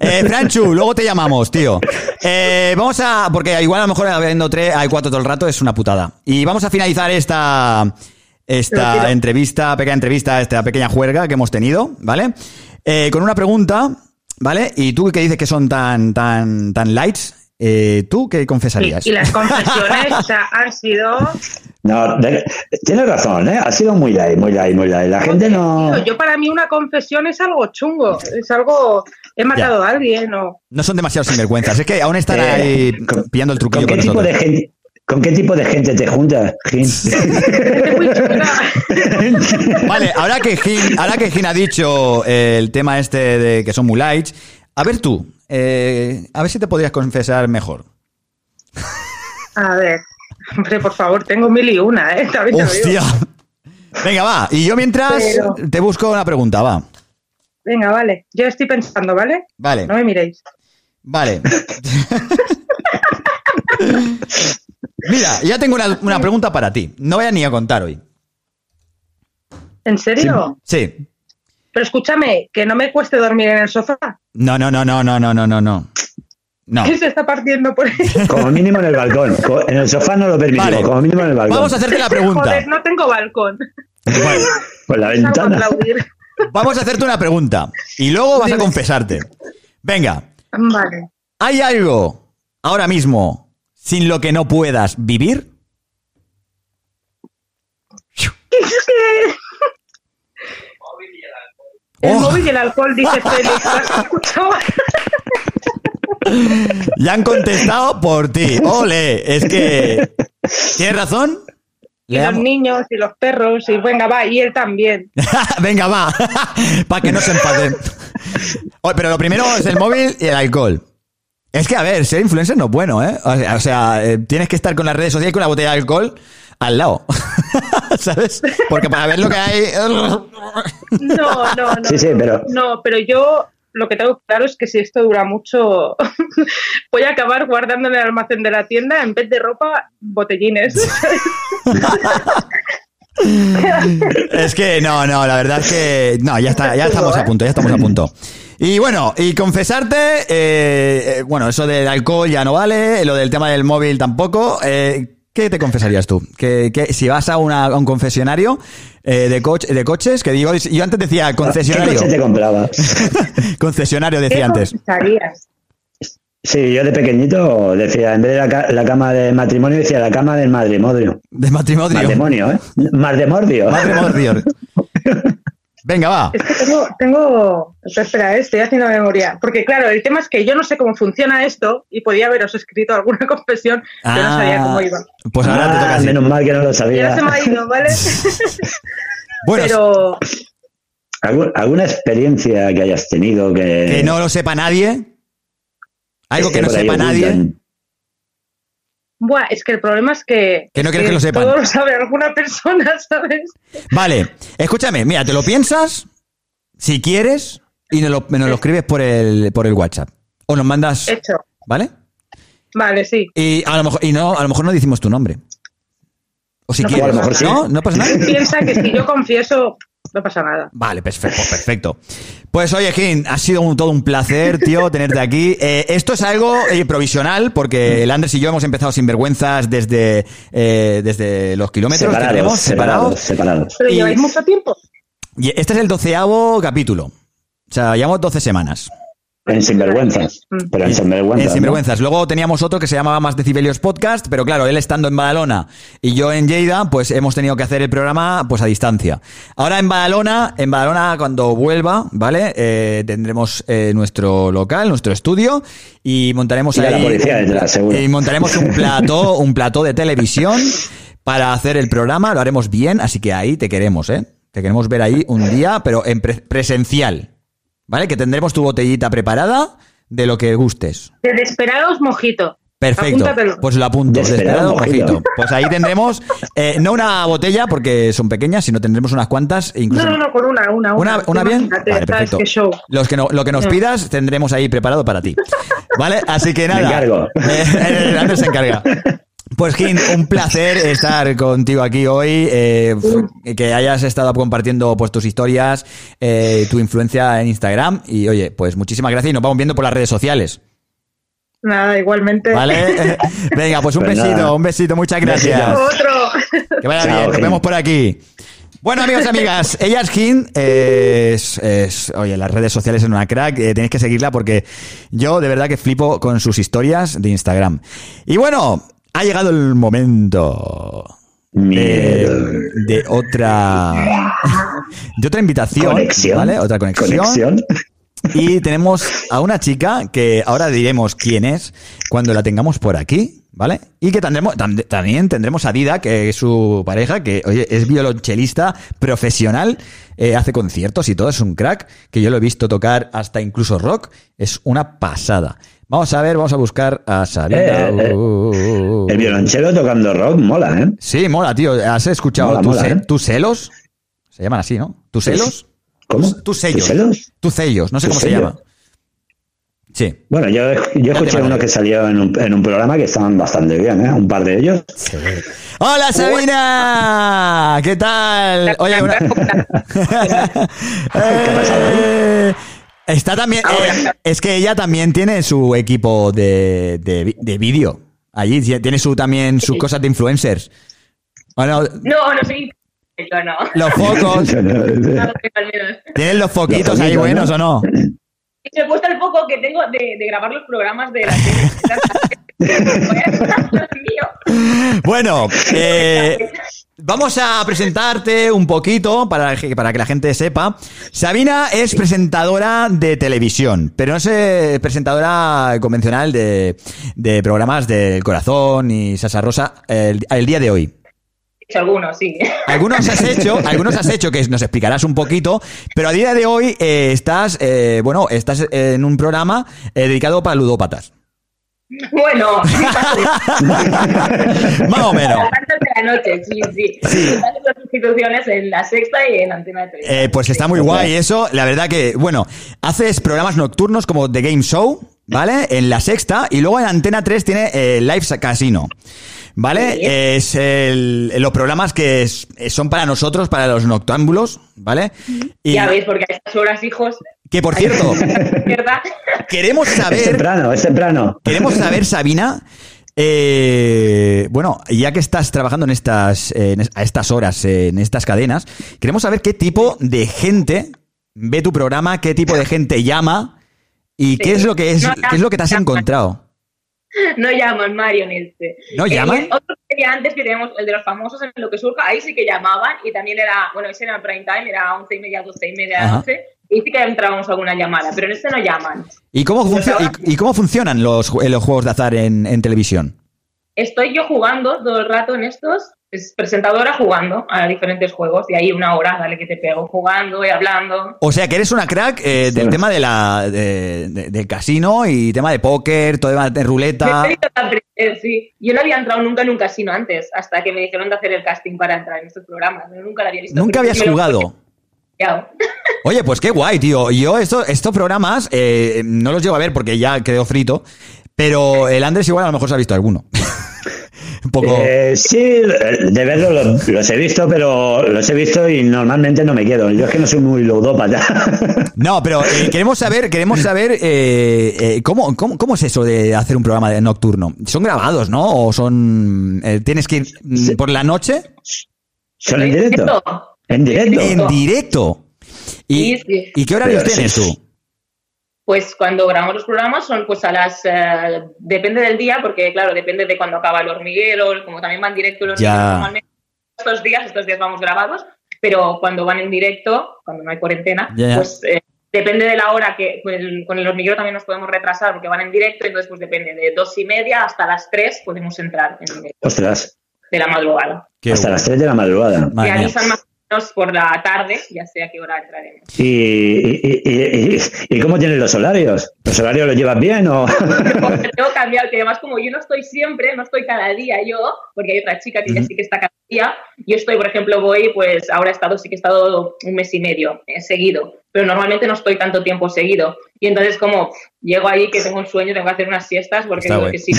Eh, Franchu, luego te llamamos, tío. Eh, vamos a. Porque igual a lo mejor habiendo tres, hay cuatro todo el rato, es una putada. Y vamos a finalizar esta. Esta entrevista, pequeña entrevista, esta pequeña juerga que hemos tenido, ¿vale? Eh, con una pregunta, ¿vale? Y tú que dices que son tan, tan, tan lights, eh, ¿tú qué confesarías? y las confesiones, (laughs) o sea, han sido. No, de- tienes razón, ¿eh? Ha sido muy light, muy light, muy light. La gente no. Tío, yo para mí una confesión es algo chungo, es algo. He matado a alguien o. No son demasiado sinvergüenzas, es que aún están Eh, ahí pillando el truquillo ¿Con con qué, tipo nosotros. de gente, ¿Con qué tipo de gente te juntas, Gin? (laughs) Vale, ahora que Gin, ahora que Gin ha dicho el tema este de que son muy lights, a ver tú, eh, a ver si te podrías confesar mejor. A ver, hombre, por favor, tengo mil y una, ¿eh? También. Hostia. Venga, va. Y yo mientras Pero- te busco una pregunta, va. Venga, vale. Yo estoy pensando, ¿vale? Vale. No me miréis. Vale. (laughs) Mira, ya tengo una, una pregunta para ti. No voy a ni a contar hoy. ¿En serio? Sí. Pero escúchame, que no me cueste dormir en el sofá. No, no, no, no, no, no, no, no, no. No. ¿Qué se está partiendo por ahí? (laughs) Como mínimo en el balcón. En el sofá no lo permitimos, Vale. como mínimo en el balcón. Vamos a hacerte la (laughs) pregunta. Joder, no tengo balcón. Por la Salgo a ventana. Vamos a hacerte una pregunta. Y luego vas a confesarte. Venga, Vale. ¿hay algo ahora mismo sin lo que no puedas vivir? Es que... El Oh. móvil y el alcohol, dice (laughs) Félix. Ya han contestado por ti. Ole, es que... ¿Tienes razón? Y los niños y los perros. Y venga, va. Y él también. (laughs) Venga, va. (laughs) Para que no se enfaden. Oye, Pero lo primero es el móvil y el alcohol. Es que, a ver, ser influencer no es bueno, ¿eh? O sea, o sea, eh, tienes que estar con las redes sociales y con la botella de alcohol al lado. (laughs) ¿Sabes? Porque para ver lo que hay... No, no, no. Sí, sí, pero- No, pero yo lo que tengo claro es que si esto dura mucho, (laughs) voy a acabar guardando en el almacén de la tienda, en vez de ropa, botellines. (laughs) Es que no, no, la verdad es que no, ya está, ya estamos a punto, ya estamos a punto. Y bueno, y confesarte, eh, eh, bueno, eso del alcohol ya no vale, lo del tema del móvil tampoco. eh, ¿Qué te confesarías tú? Que, que si vas a, una- a un confesionario eh, de, coche, de coches, que digo, yo antes decía ¿Qué concesionario. coche te comprabas? (laughs) concesionario decía antes. Confesarías. Sí, yo de pequeñito decía, en vez de la, ca- la cama de matrimonio, decía la cama del matrimonio. De matrimonio. Matrimonio, ¿eh? Matrimonio. Matrimonio. (laughs) Venga, va. Es que tengo, tengo, espera, espera, eh, estoy haciendo memoria, porque claro, el tema es que yo no sé cómo funciona esto y podía haberos escrito alguna (laughs) confesión, pero no sabía cómo iba. Pues ahora te Ah, toca a ti. menos mal que no lo Ya sabía. se me ha ido, ¿vale? (laughs) Bueno, pero ¿Algu- ¿Alguna experiencia que hayas tenido que... que no lo sepa nadie. Algo que no sepa nadie. ocultan? Buah, es que el problema es que. Que no es quieres que lo sepan. Todo lo sabe alguna persona, (laughs) ¿sabes? Vale, escúchame, mira, te lo piensas, si quieres, y nos lo, nos lo escribes por el, por el WhatsApp. O nos mandas, Hecho. ¿vale? Vale, sí. Y a lo mejor, y no, a lo mejor no decimos tu nombre. O si No quieres. pasa nada. ¿No? ¿No pasa nada? Piensa que si yo confieso, no pasa nada. Vale, perfecto, perfecto. Pues oye, Jim, ha sido un- todo un placer, tío, (laughs) tenerte aquí. Eh, esto es algo eh, provisional, porque el Andrés y yo hemos empezado sin vergüenzas desde, eh, desde los kilómetros que Separados, tenemos, separados, separados. separados. Pero Y- lleváis mucho tiempo. Y este es el doceavo capítulo. O sea, llevamos 12 semanas. En sinvergüenzas. Pero en sinvergüenzas. En ¿no? Sinvergüenzas. Luego teníamos otro que se llamaba Más Decibelios Podcast, pero claro, él estando en Badalona y yo en Lleida, pues hemos tenido que hacer el programa pues a distancia. Ahora en Badalona, en Badalona cuando vuelva, ¿vale? Eh, tendremos eh, nuestro local, nuestro estudio y montaremos Y a la ahí policía detrás, seguro. y montaremos un plató, (laughs) un plató de televisión para hacer el programa, lo haremos bien, así que ahí te queremos, ¿eh? Te queremos ver ahí un día, pero en pre- presencial. ¿Vale? Que tendremos tu botellita preparada de lo que gustes. De Desperados Mojito. Perfecto. Apúntatelo. Pues lo apunto. Desesperado Desesperado mojito. mojito. Pues ahí tendremos, eh, no una botella porque son pequeñas, sino tendremos unas cuantas. e Incluso No, no, no, con una, una. ¿Una, Una, una bien? Vale, ¿sabes perfecto. qué show? Los que no- lo que nos pidas tendremos ahí preparado para ti. ¿Vale? Así que nada. Me encargo. Eh, (laughs) se encarga. Pues, Jim, un placer estar contigo aquí hoy, eh, que hayas estado compartiendo pues tus historias, eh, tu influencia en Instagram y oye, pues muchísimas gracias y nos vamos viendo por las redes sociales, Nada, igualmente. ¿vale? (laughs) Venga, pues un Pues besito, nada. un besito, muchas gracias. Besito. Otro. Que vaya Chao, bien, nos vemos por aquí. Bueno, amigos y amigas, ella es eh, es- oye, las redes sociales es una crack, eh, tenéis que seguirla porque yo de verdad que flipo con sus historias de Instagram. Y bueno, ha llegado el momento de, otra de otra invitación, Conexión. ¿vale? Otra conexión. Conexión. Y tenemos a una chica que ahora diremos quién es cuando la tengamos por aquí, ¿vale? Y que tendremos, tam- también tendremos a Dida, que es su pareja, que oye, es violonchelista profesional, eh, hace conciertos y todo, es un crack, que yo lo he visto tocar hasta incluso rock, es una pasada. Vamos a ver, vamos a buscar a Sabina. Eh, eh, Uh, El violonchelo tocando rock mola, ¿eh? Sí, mola, tío. ¿Has escuchado Mola, tus, mola, ce- ¿eh? tus celos? Se llaman así, ¿no? ¿Tus celos? ¿Cómo? Tus sellos. ¿Tus celos? Tus sellos, no sé ¿Tus cómo se llama. Sí. Bueno, yo, yo escuché uno que salió en un, en un programa que estaban bastante bien, ¿eh? Un par de ellos. ¡Hola, Sabina! ¿Qué tal? Oye, una... (laughs) Eh, Está también... eh, es que ella también tiene su equipo de, de, de vídeo. Allí tiene su también sus cosas de influencers. Bueno, No, no soy. Yo no. los (laughs) focos. ¿Tienen los foquitos ahí buenos ¿no? o no? Y me he puesto el foco que tengo de, de grabar los programas de la tele. (laughs) Bueno, (laughs) eh, vamos a presentarte un poquito para, que- para que la gente sepa. Sabina es presentadora de televisión, pero no es eh, presentadora convencional de, de programas del corazón y Sasa Rosa el, el día de hoy. Algunos, sí. Algunos has hecho, (laughs) algunos has hecho que nos explicarás un poquito, pero a día de hoy eh, estás, eh, bueno, estás en un programa eh, dedicado para ludópatas. Bueno, (laughs) Más o menos. a partes de la noche, sí, sí. Hacen las sustituciones en la sexta y en Antena 3. Eh, pues está muy guay eso. La verdad que, bueno, haces programas nocturnos como The Game Show, ¿vale? En la sexta. Y luego en Antena 3 tiene eh, Live Casino. ¿Vale? Es el- los programas que es- son para nosotros, para los noctámbulos, ¿vale? Y Ya veis, porque a estas horas, hijos, que por cierto, (laughs) queremos Es saber, temprano, es temprano. queremos saber, Sabina, eh, bueno, ya que estás trabajando en estas, en es- a estas horas, en estas cadenas, queremos saber qué tipo de gente ve tu programa, qué tipo de gente llama y qué es lo que es, No, qué es lo que te has encontrado. No llaman Mario en este. ¿No Eh, llaman? otro que antes que tenemos el de los famosos en lo que surja, ahí sí que llamaban y también era, bueno, ese era el prime time, era 11 y media, 12 y media, Ajá. 11 y sí que entrábamos alguna llamada, pero en este no llaman. ¿Y cómo, funcio- y, y cómo funcionan los, eh, los juegos de azar en, en televisión? Estoy yo jugando todo el rato en estos, es presentadora jugando a diferentes juegos y ahí una hora, dale que te pego, jugando y hablando. O sea, que eres una crack eh, del tema de la, de- de- del casino y tema de póker, todo tema de ruleta. Pre- sí. Yo no había entrado nunca en un casino antes, hasta que me dijeron de hacer el casting para entrar en estos programas. Yo nunca lo había visto. Nunca habías jugado. Oye, pues qué guay, tío. Yo esto- estos programas eh, no los llevo a ver porque ya quedó frito, pero el Andrés igual a lo mejor se ha visto alguno. (laughs) Un poco... Eh, sí, de verlo los, los he visto, pero los he visto y normalmente no me quedo. Yo es que no soy muy ludópata. (laughs) No, pero eh, queremos saber, queremos saber eh, eh, ¿cómo, cómo, cómo es eso de hacer un programa de nocturno. ¿Son grabados, no? ¿O son eh, tienes que ir mm, por la noche? ¿Son en directo? En directo. En directo. ¿Y, Sí, sí. ¿y qué horarios Pero tienes sí. tú? Pues cuando grabamos los programas son pues a las... eh, depende del día, porque claro, depende de cuando acaba el hormiguero, como también van directo los normalmente. Estos días, estos días vamos grabados, pero cuando van en directo, cuando no hay cuarentena, pues eh, depende de la hora que con el, con el hormiguero también nos podemos retrasar porque van en directo, entonces pues depende de dos y media hasta las tres podemos entrar en directo Ostras, de la madrugada. hasta las 3 de la madrugada. y avisan más por la tarde, ya sé a qué hora entraremos. ¿Y, y, y- y- cómo tienes los horarios? ¿Los horarios los llevas bien o...? tengo que cambiar, que además como yo no estoy siempre, no estoy cada día yo, porque hay otra chica que ya sí que está cada día, yo estoy, por ejemplo, voy, pues ahora he estado, sí que he estado un mes y medio eh, seguido, pero normalmente no estoy tanto tiempo seguido. Y entonces como pff, llego ahí que tengo un sueño, tengo que hacer unas siestas, porque digo que sí.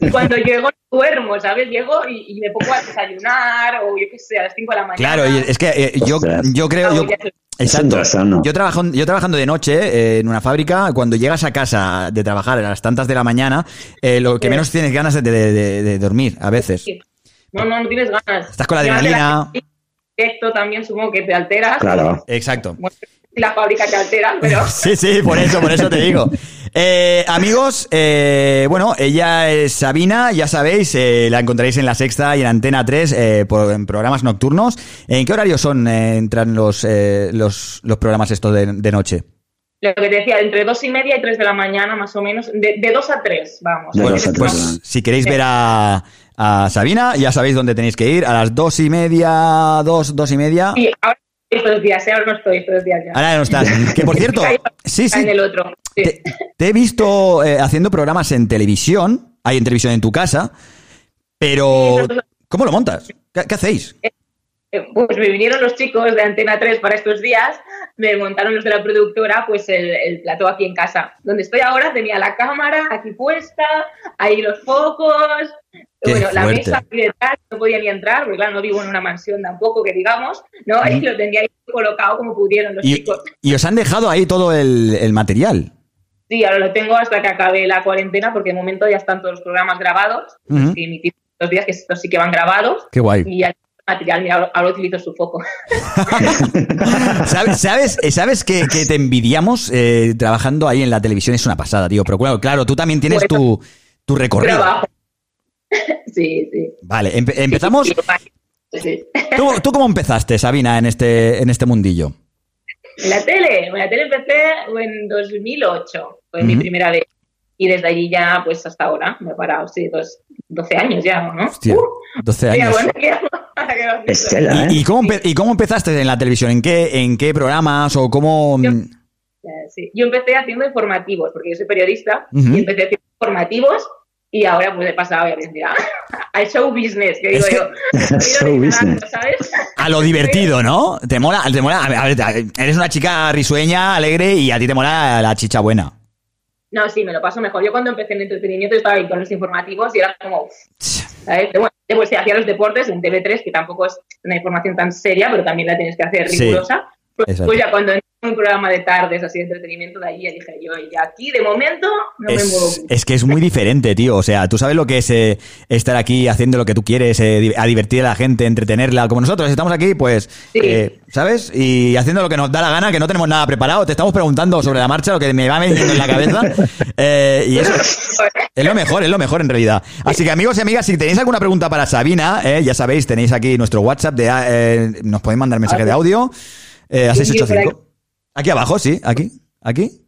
Y (laughs) cuando llego no duermo, ¿sabes? Llego y, y me pongo a desayunar, o yo qué sé, a las 5 de la mañana. Claro, y es que eh, yo, yo creo... Yo, Exacto. Yo, trabajo, yo trabajando de noche eh, en una fábrica, cuando llegas a casa de trabajar a las tantas de la mañana, eh, lo que menos tienes ganas es de, de- de- de dormir a veces. No, no, no tienes ganas. Estás con la adrenalina. Directo también supongo que te alteras. Exacto. La fábrica te altera, pero... (laughs) Sí, sí, por eso, por eso te digo. Eh, amigos, eh, bueno, ella es Sabina, ya sabéis, eh, la encontraréis en la sexta y en Antena 3 eh, por- en programas nocturnos. ¿En qué horario son, eh, entran los, eh, los, los programas estos de, de noche? Lo que te decía, entre dos y media y tres de la mañana, más o menos. De, de dos a tres, vamos. Pues, pues, si queréis ver a, a Sabina, ya sabéis dónde tenéis que ir, a las dos y media, dos, dos y media. Sí, ahora estos días, ¿eh? ahora no estoy estos días ya. Ahora no estás. Que por cierto, (laughs) sí, sí. En el otro. sí. Te he visto eh, haciendo programas en televisión, hay en televisión en tu casa, pero ¿cómo lo montas? ¿Qué, qué hacéis? Pues me vinieron los chicos de Antena 3 para estos días, me montaron los de la productora, pues el, el plató aquí en casa. Donde estoy ahora tenía la cámara aquí puesta, ahí los focos, Qué bueno, la mesa aquí detrás, no podía ni entrar, porque claro, no vivo en una mansión tampoco, que digamos, ¿no? Y lo tenía ahí colocado como pudieron los Y, chicos. y os han dejado ahí todo el, el material. Sí, ahora lo tengo hasta que acabe la cuarentena, porque de momento ya están todos los programas grabados, Ujú. que emitimos los días que estos sí que van grabados. Qué guay. Y ya el material, mira, ahora, utilizo su foco. (laughs) ¿Sabes, sabes, eh, sabes que, que te envidiamos eh, trabajando ahí en la televisión? Es una pasada, tío. Pero claro, claro, tú también tienes tu, tu recorrido. Trabajo. (laughs) sí, sí. Vale, empe- empezamos. Sí. ¿Tú, tú cómo empezaste, Sabina, en este, en este mundillo? En la tele, en la tele empecé en 2008, fue mi Ujú. primera vez. Y desde allí ya, pues hasta ahora, me he parado, sí, dos, 12 años ya, ¿no? Hostia, 12 Sí, años. bueno. (laughs) ¿eh? ¿Y, y cómo, y cómo empezaste en la televisión? ¿En qué, en qué programas o cómo...? Eh, sí. Yo empecé haciendo informativos, porque yo soy periodista, y empecé haciendo informativos y ahora pues he pasado al show business, que digo Es que- (laughs) (laughs) yo. Show business. ¿sabes? A lo divertido, ¿no? Te mola, te mola. A ver, a ver, eres una chica risueña, alegre y a ti te mola la chicha buena. No, sí, me lo paso mejor. Yo cuando empecé en entretenimiento estaba ahí con los informativos y era como, ¿sabes? Bueno, después sí, hacía los deportes en TV3, que tampoco es una información tan seria, pero también la tienes que hacer rigurosa. Pues, exacto. pues ya cuando entré en un programa de tardes así de entretenimiento, de ahí ya dije yo, y aquí de momento no me muevo. Es, es que es muy diferente, tío. O sea, tú sabes lo que es eh, estar aquí haciendo lo que tú quieres, eh, a divertir a la gente, entretenerla. Como nosotros estamos aquí, pues, eh, ¿sabes? Y haciendo lo que nos da la gana, que no tenemos nada preparado. Te estamos preguntando sobre la marcha, lo que me va viniendo en la cabeza. (laughs) Eh, y eso es lo mejor, es lo mejor en realidad. Así que amigos y amigas, si tenéis alguna pregunta para Sabina, eh, ya sabéis, tenéis aquí nuestro WhatsApp, de, eh, nos podéis mandar mensaje de audio eh, a Sí, sí, por 685. Aquí abajo, sí, aquí, aquí.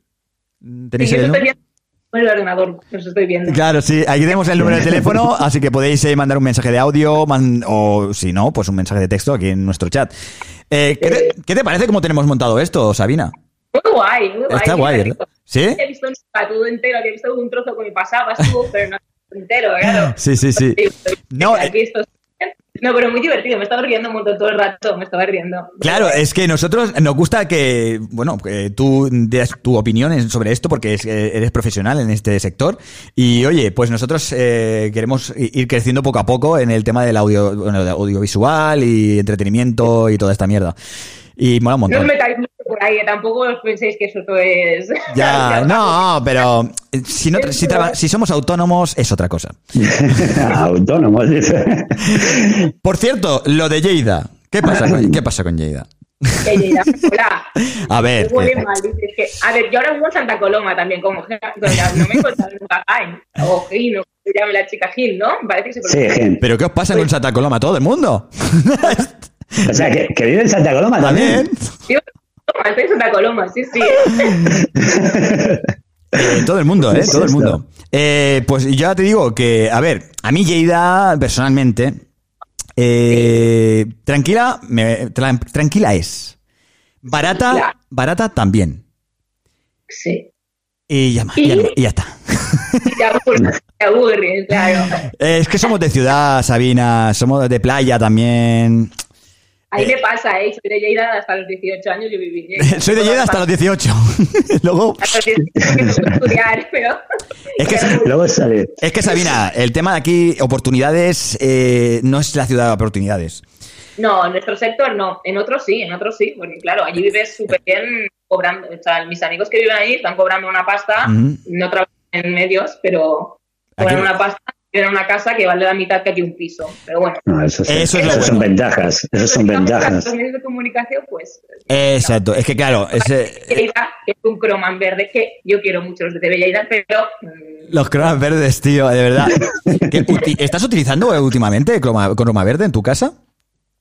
Tenéis Sí, el estoy número? viendo con el ordenador, los estoy viendo. Claro, sí, aquí tenemos el número de teléfono, (laughs) así que podéis eh, mandar un mensaje de audio man- o si no, pues un mensaje de texto aquí en nuestro chat. Eh, ¿qué, te, qué te parece cómo tenemos montado esto, Sabina? Muy guay, muy guay. Está guay. ¿verdad? ¿Sí? He visto todo entero, había visto un trozo que me pasaba, estuvo, pero no entero, claro. (laughs) Sí, sí, sí. No, eh, Aquí esto- No, pero muy divertido, me estaba riendo un montón todo el rato, me estaba riendo. Claro, es que nosotros nos gusta que, bueno, que tú des tu opinión sobre esto porque eh, eres profesional en este sector. Y oye, pues nosotros eh, queremos ir creciendo poco a poco en el tema del audio, bueno, audiovisual y entretenimiento y toda esta mierda. Y mola un No os montón. metáis mucho por ahí, tampoco os penséis que eso es... Ya, (laughs) no, pero eh, si, no, tra- si, traba- si somos autónomos es otra cosa. (laughs) Autónomos, dice. Por cierto, lo de Lleida. ¿Qué pasa con, ¿qué pasa con Lleida? Hola. (laughs) A ver, Me huele eh, mal, dices que, a ver, yo ahora vivo en Santa Coloma también, como que- no me he encontrado nunca Jaén, o Gil, o como se llame la chica Gil, ¿no? Parece que se pronuncia. ¿Pero qué os pasa con Santa Coloma? ¿Todo el mundo? O sea, que, que vive en Santa Coloma también. Yo en Santa Coloma, sí, sí. (laughs) Eh, todo el mundo, ¿eh? ¿Qué es Todo el mundo. Eh, pues ya te digo que, a ver, a mí Lleida, personalmente, eh, tranquila, me- tra- tranquila es. Barata, barata también. Sí. Y ya, y ya, y ya está. (laughs) Te aburres, te aburres, claro. Eh, es que somos de ciudad, Sabina, somos de playa también. Ahí me pasa, ¿eh? Soy de Lleida hasta los 18 años, yo viví en Lleida. (laughs) Soy de Lleida hasta los 18. (laughs) Luego, Hasta los 18 que no puedo estudiar, (laughs) pero... es que, Luego sale. es que Sabina, el tema de aquí, oportunidades, eh, no es la ciudad de oportunidades. No, en nuestro sector no, en otros sí, en otros sí, porque claro, allí vives súper bien cobrando, o sea, mis amigos que viven ahí están cobrando una pasta, no trabajan en medios, pero cobran Aquí- una pasta, tienen una casa que vale la mitad que aquí un piso, pero bueno. No, eso, sí, Eso es lo eso son ventajas. Eso son ventajas. Los medios de comunicación, pues, Exacto, es que claro, ese- Lleida es un croman verde que yo quiero mucho los de TV Lleida, pero mm, los cromas verdes, tío, de verdad. ¿Qué uti- ¿Estás utilizando últimamente croma, croma verde en tu casa?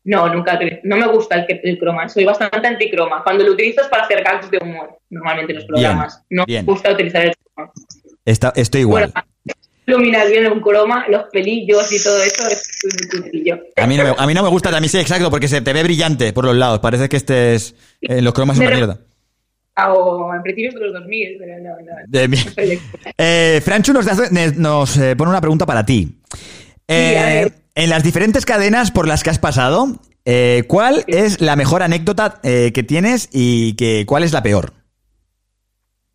no, nunca, no me gusta el, el croma, soy bastante anticroma. Cuando lo utilizo es para hacer gags de humor, normalmente en los programas. no bien. me gusta utilizar el croma. Está, estoy igual. Bueno, iluminar bien un croma, los pelillos y todo eso es muy sencillo. A mí, no me, a mí no me gusta, a mí sí, exacto, porque se te ve brillante por los lados. Parece que estés en los cromas es una mierda. O en principio de los 2000, pero no, no. De mi- Eh, Franchu nos, hace- nos eh, pone una pregunta para ti. Eh, en las diferentes cadenas por las que has pasado, eh, ¿cuál es la mejor anécdota eh, que tienes y que, cuál es la peor?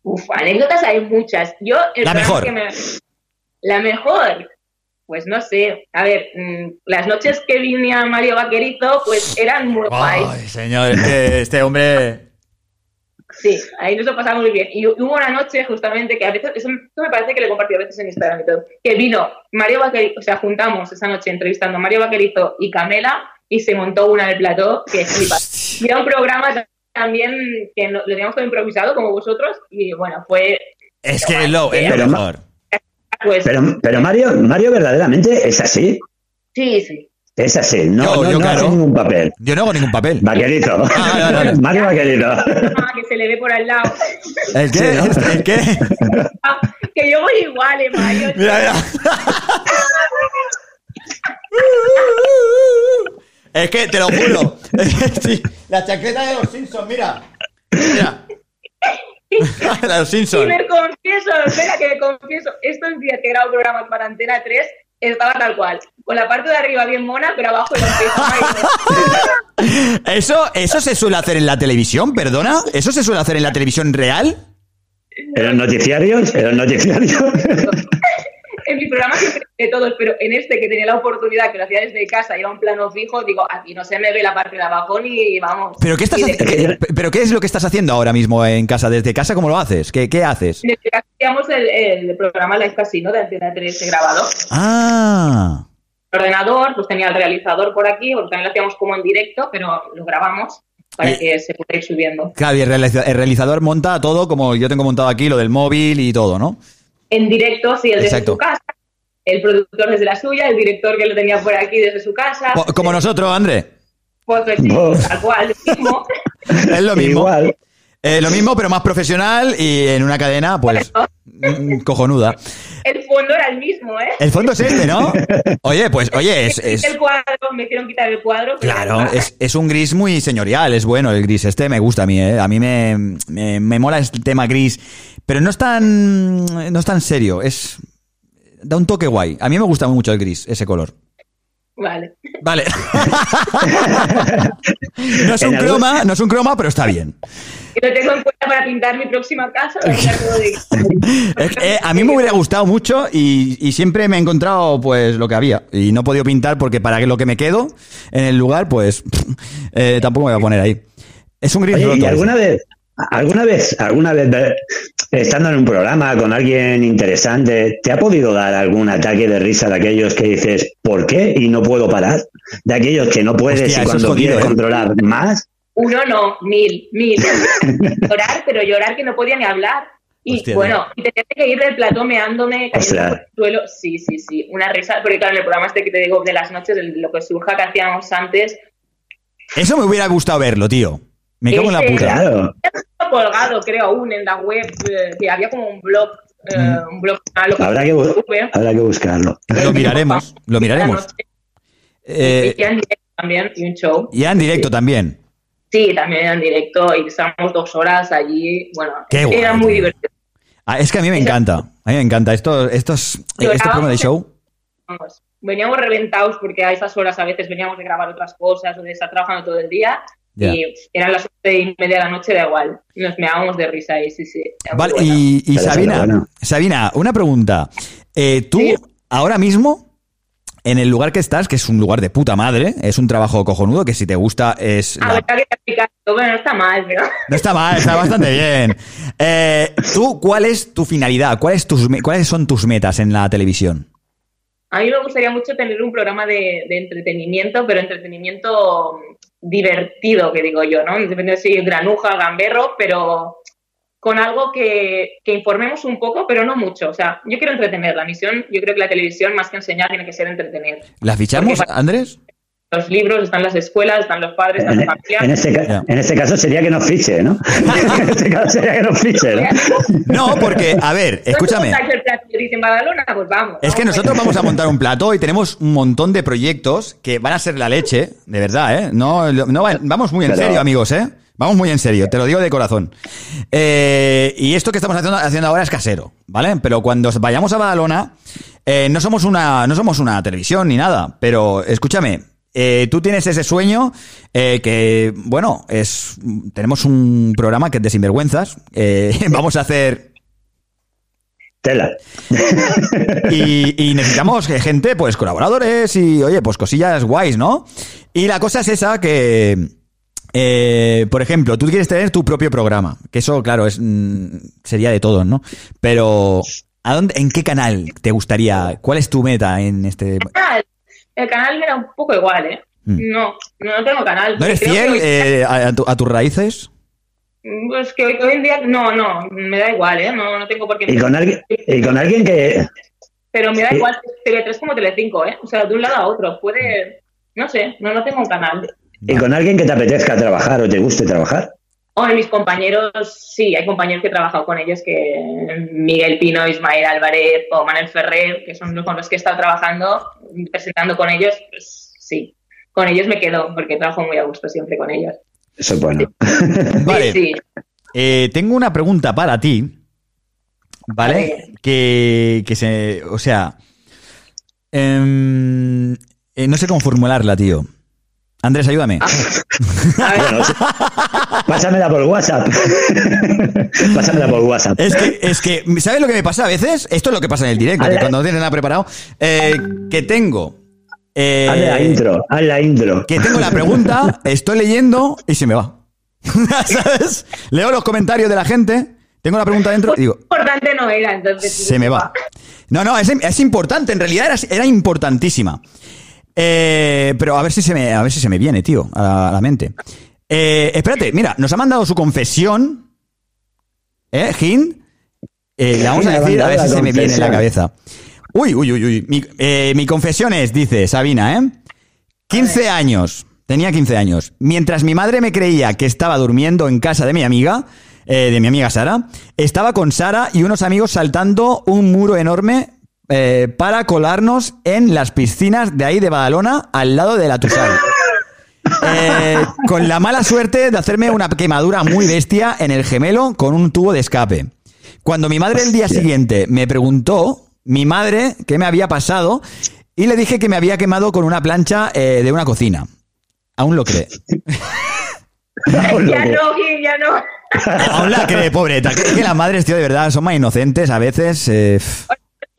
Uf, anécdotas hay muchas. Yo, el La mejor. que me- La mejor. Pues no sé. A ver, mm, las noches que venía Mario Vaquerizo, pues eran muy guays. Ay, señor, este hombre... Sí, ahí nos lo pasamos muy bien. Y hubo una noche justamente que a veces, eso esto me parece que le compartí a veces en Instagram y todo, que vino Mario Vaquerizo, o sea, juntamos esa noche entrevistando a Mario Vaquerizo y Camela y se montó una en el plató que flipa. Y era un programa también que lo teníamos todo improvisado como vosotros y bueno, fue Es que es lo, es lo mejor. Pues Pero, pero Mario, Mario verdaderamente es así. sí, sí. Es así. No, Yo- no, yo, no hace claro. ningún papel. Yo no hago ningún papel. Vaquerito. (laughs) Ah, no, no, no. Mario Vaquerito. Ah, que se le ve por al lado. ¿El qué? (laughs) ¿El qué? Ah, que yo voy igual, eh, Mario. Mira, mira. (laughs) Es que te lo juro. Sí, la chaqueta de los Simpsons, mira. Mira. La (laughs) de los Simpsons. Ciberconfiesos, espera que me confieso, estos días que he grabado programas para Antena 3 estaba tal cual, con la parte de arriba bien mona, pero abajo el (laughs) ¿Eso, ¿Eso se suele hacer en la televisión, perdona? ¿Eso se suele hacer en la televisión real? ¿En los noticiarios? ¿En los noticiarios? (laughs) en mi programa siempre de todos, pero en este que tenía la oportunidad, que lo hacía desde casa y era un plano fijo, digo, aquí no se me ve la parte de abajo ni vamos. ¿Pero qué, estás de- qué- ¿Pero qué es lo que estás haciendo ahora mismo en casa? ¿Desde casa cómo lo haces? ¿Qué, qué haces? Desde que hacíamos el, el programa Live Casino de Antena 3 grabado. Ah, El ordenador, pues tenía el realizador por aquí, porque también lo hacíamos como en directo, pero lo grabamos para Y- que se pueda ir subiendo. claro, y el realizador monta todo como yo tengo montado aquí, lo del móvil y todo, ¿no? En directo, sí, el desde su casa, el productor desde la suya, el director que lo tenía por aquí desde su casa. Co- Como nosotros, André. Pues, pues, sí, tal cual, lo mismo. (laughs) Es lo mismo. Eh, lo mismo, pero más profesional y en una cadena, pues, mm, cojonuda. El fondo era el mismo, ¿eh? El fondo es este, ¿no? (laughs) Oye, pues, oye, es, es- El cuadro, me hicieron quitar el cuadro. claro, es, es un gris muy señorial, es bueno el gris. Este me gusta a mí, ¿eh? A mí me, me, me mola este tema gris, pero no es tan, no es tan serio, es, da un toque guay. A mí me gusta mucho el gris, ese color. Vale. Vale. (laughs) No es un croma, no es un croma, pero está bien. Lo tengo en cuenta para pintar mi próxima casa. de- (laughs) eh, a mí me hubiera gustado mucho y, y siempre me he encontrado pues lo que había y no he podido pintar porque para que lo que me quedo en el lugar pues (laughs) eh, tampoco me voy a poner ahí. Es un gris Oye, roto. ¿y alguna vez, alguna vez, alguna vez, estando en un programa con alguien interesante, te ha podido dar algún ataque de risa de aquellos que dices, ¿por qué? Y no puedo parar. De aquellos que no puedes Hostia, y cuando jodido, quieres ¿eh? controlar más. Uno no, mil, mil. (laughs) llorar, pero llorar que no podía ni hablar. Y Hostia, bueno, y tenía que ir del plató meándome, cayendo por el suelo. Sí, sí, sí. Una risa. Porque claro, en el programa este que te digo de las noches, lo que surja que hacíamos antes, Eso me hubiera gustado verlo, tío. Me cago en la puta. Claro. está colgado, creo, aún en la web, eh, que había como un blog, eh, un blog. ah, lo Habrá que, habrá que buscarlo. Lo (laughs) miraremos, lo miraremos. Eh, Y ya en directo también, y un show. ya en directo también. Sí, también en directo, y estábamos dos horas allí. Bueno, Qué guay, era muy divertido. Ah, es que a mí me encanta. A mí me encanta. Esto, estos, este programa de show. Vamos, veníamos reventados porque a esas horas a veces veníamos de grabar otras cosas o de estar trabajando todo el día Ya. y eran las once y media de la noche, da igual. Nos meábamos de risa y sí, sí. Vale, bueno. y, y Pero Sabina, bueno. Sabina, una pregunta. Eh, tú, ahora mismo, en el lugar que estás, que es un lugar de puta madre, es un trabajo cojonudo, que si te gusta es... A la- ver, que bueno, no está mal, pero No está mal, está bastante bien. Eh, ¿Tú cuál es tu finalidad? ¿Cuáles, tus, ¿Cuáles son tus metas en la televisión? a mí me gustaría mucho tener un programa de, de entretenimiento, pero entretenimiento divertido, que digo yo, ¿no? Depende si granuja, gamberro, pero con algo que, que informemos un poco, pero no mucho. O sea, yo quiero entretener. La misión, yo creo que la televisión, más que enseñar, tiene que ser entretener. ¿La fichamos, Porque- Andrés? Los libros, están las escuelas, están los padres, están En, las familias. en este, ca- en este caso sería que nos fiche, ¿no? (laughs) en este caso sería que nos fiche, ¿no? No, porque, a ver, escúchame. ¿No te el plato? Pues vamos. Es que nosotros vamos a montar un plató y tenemos un montón de proyectos que van a ser la leche, de verdad, ¿eh? No, no va- vamos muy en Pero- serio, amigos, ¿eh? Vamos muy en serio, te lo digo de corazón. Eh, y esto que estamos haciendo, haciendo ahora es casero, ¿vale? Pero cuando vayamos a Badalona, eh, no somos una, no somos una televisión ni nada, pero escúchame, eh, tú tienes ese sueño eh, que, bueno, es tenemos un programa que es de sinvergüenzas. eh, (laughs) vamos a hacer Tela. (laughs) y, y necesitamos gente, pues colaboradores y, oye, pues cosillas guays, ¿no? Y la cosa es esa que, eh, por ejemplo, tú quieres tener tu propio programa, que eso, claro, es mm, sería de todos, ¿no? Pero, ¿a dónde, ¿en qué canal te gustaría? ¿Cuál es tu meta en este? El canal me da un poco igual, ¿eh? Mm. No, no, tengo canal. ¿No eres que fiel eh, a, a tu- a tus raíces? Pues que hoy, hoy en día, no, no, me da igual, ¿eh? No, no tengo por qué. Y con alguien, y con alguien que, Pero me da Sí. igual Tele3 como Tele5, ¿eh? O sea, de un lado a otro. Puede. No sé, no, no tengo un canal. y con alguien que te apetezca trabajar o te guste trabajar. O mis compañeros, sí, hay compañeros que he trabajado con ellos, que Miguel Pino, Ismael Álvarez o Manuel Ferrer, que son los con los que he estado trabajando, presentando con ellos, pues sí. Con ellos me quedo, porque trabajo muy a gusto siempre con ellos. Eso es bueno. (laughs) Vale. Sí, Eh, tengo una pregunta para ti. ¿vale? Que, que se. O sea. em, eh, no sé cómo formularla, tío. Andrés, ayúdame. Bueno, sí. Pásamela por WhatsApp. (laughs) Pásamela por WhatsApp. Es que, es que, ¿sabes lo que me pasa a veces? Esto es lo que pasa en el directo, que cuando no tienes nada preparado. eh, que tengo. eh, Haz la intro, haz la intro. Que tengo la pregunta, estoy leyendo y se me va. (laughs) ¿Sabes? Leo los comentarios de la gente, tengo la pregunta dentro y digo, Importante no era, entonces. se me va. No, no, es, es importante, en realidad era, era importantísima. Eh, pero a ver si se me, a ver si se me viene, tío, a la, a la mente. Eh, espérate, mira, nos ha mandado su confesión. ¿Eh, Gin? Eh, le vamos a decir a ver si se me viene en la cabeza. Uy, uy, uy, uy. Mi, eh, mi confesión es, dice Sabina, ¿eh? 15 años. Tenía 15 años. Mientras mi madre me creía que estaba durmiendo en casa de mi amiga, eh, de mi amiga Sara, estaba con Sara y unos amigos saltando un muro enorme eh, para colarnos en las piscinas de ahí de Badalona, al lado de la Tusal. (laughs) Eh, con la mala suerte de hacerme una quemadura muy bestia en el gemelo con un tubo de escape. Cuando mi madre el día siguiente me preguntó, mi madre, qué me había pasado, y le dije que me había quemado con una plancha eh, de una cocina. Aún lo cree. Ya no, Gil, ya no. Aún la cree, pobreta. Es que las madres, tío, de verdad, son más inocentes a veces. eh,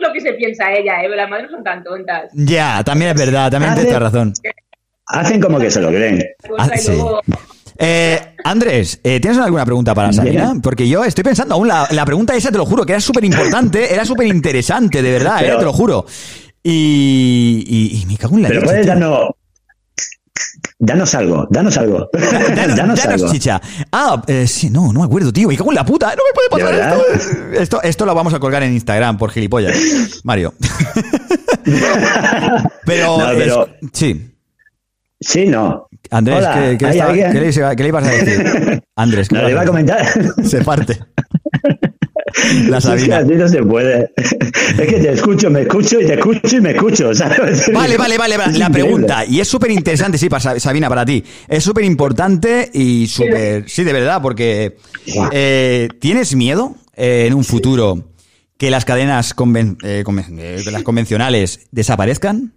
lo que se piensa ella, ¿eh? Las madres no son tan tontas. ya, también es verdad, también tienes razón. Hacen como que se lo creen. Ah, sí. Eh, Andrés, eh, ¿tienes alguna pregunta para Sabina? Porque yo estoy pensando aún, la, la pregunta esa, te lo juro, que era súper importante, (laughs) era súper interesante, de verdad, eh, Pero- te lo juro. Y, y, y me cago en la Pero leche, puedes darnos. Danos algo, danos algo. (laughs) Danos, (laughs) danos danos algo. chicha. Ah, eh, sí, no, no me acuerdo, tío. Me cago en la puta. No me puede ¿De pasar esto. Esto, esto lo vamos a colgar en Instagram por gilipollas. Mario. (laughs) pero, No, pero- es- sí. Sí, no. Andrés, Hola, ¿qué, qué le, qué le ibas a decir? Andrés, ¿qué No, le iba a comentar. Se parte. (laughs) La Es que Sabina. así no se puede. (laughs) Es que te escucho, me escucho y te escucho y me escucho. (laughs) ¿sabes? Vale, vale, vale. vale. Es La increíble. pregunta, y es súper interesante, sí, para Sabina, para ti. Es súper importante y súper. Sí, de verdad, porque. eh, ¿Tienes miedo eh, en un futuro que las cadenas conven- eh, conven- eh, las convencionales desaparezcan?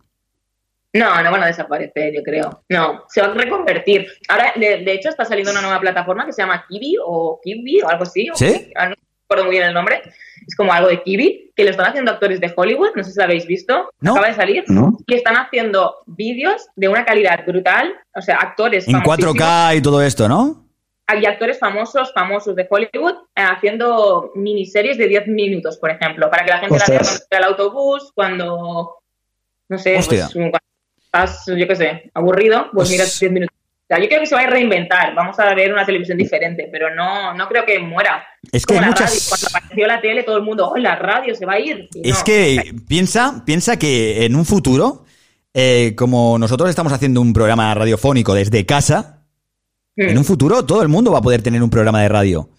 No, no van a desaparecer, yo creo. No, se van a reconvertir. Ahora, de, de hecho, está saliendo una nueva plataforma que se llama Kiwi o Kiwi o algo así. o- ¿Sí? No recuerdo muy bien el nombre. Es como algo de Kiwi, que lo están haciendo actores de Hollywood, no sé si lo habéis visto. No. Acaba de salir. ¿No? Y están haciendo vídeos de una calidad brutal. O sea, actores En famosísimos. 4K y todo esto, ¿no? hay actores famosos, famosos de Hollywood, eh, haciendo miniseries de 10 minutos, por ejemplo, para que la gente la vea Ostras. cuando está al autobús, cuando, no sé, pues, cuando estás, yo qué sé, aburrido, pues miras 10 minutos. O sea, yo creo que se va a reinventar, vamos a ver una televisión diferente, pero no, no creo que muera. Es que Como hay la radio, muchas. cuando apareció la tele, todo el mundo, oh, la radio se va a ir. Y Es no. que piensa, piensa que en un futuro, eh, como nosotros estamos haciendo un programa radiofónico desde casa, Mm. en un futuro todo el mundo va a poder tener un programa de radio.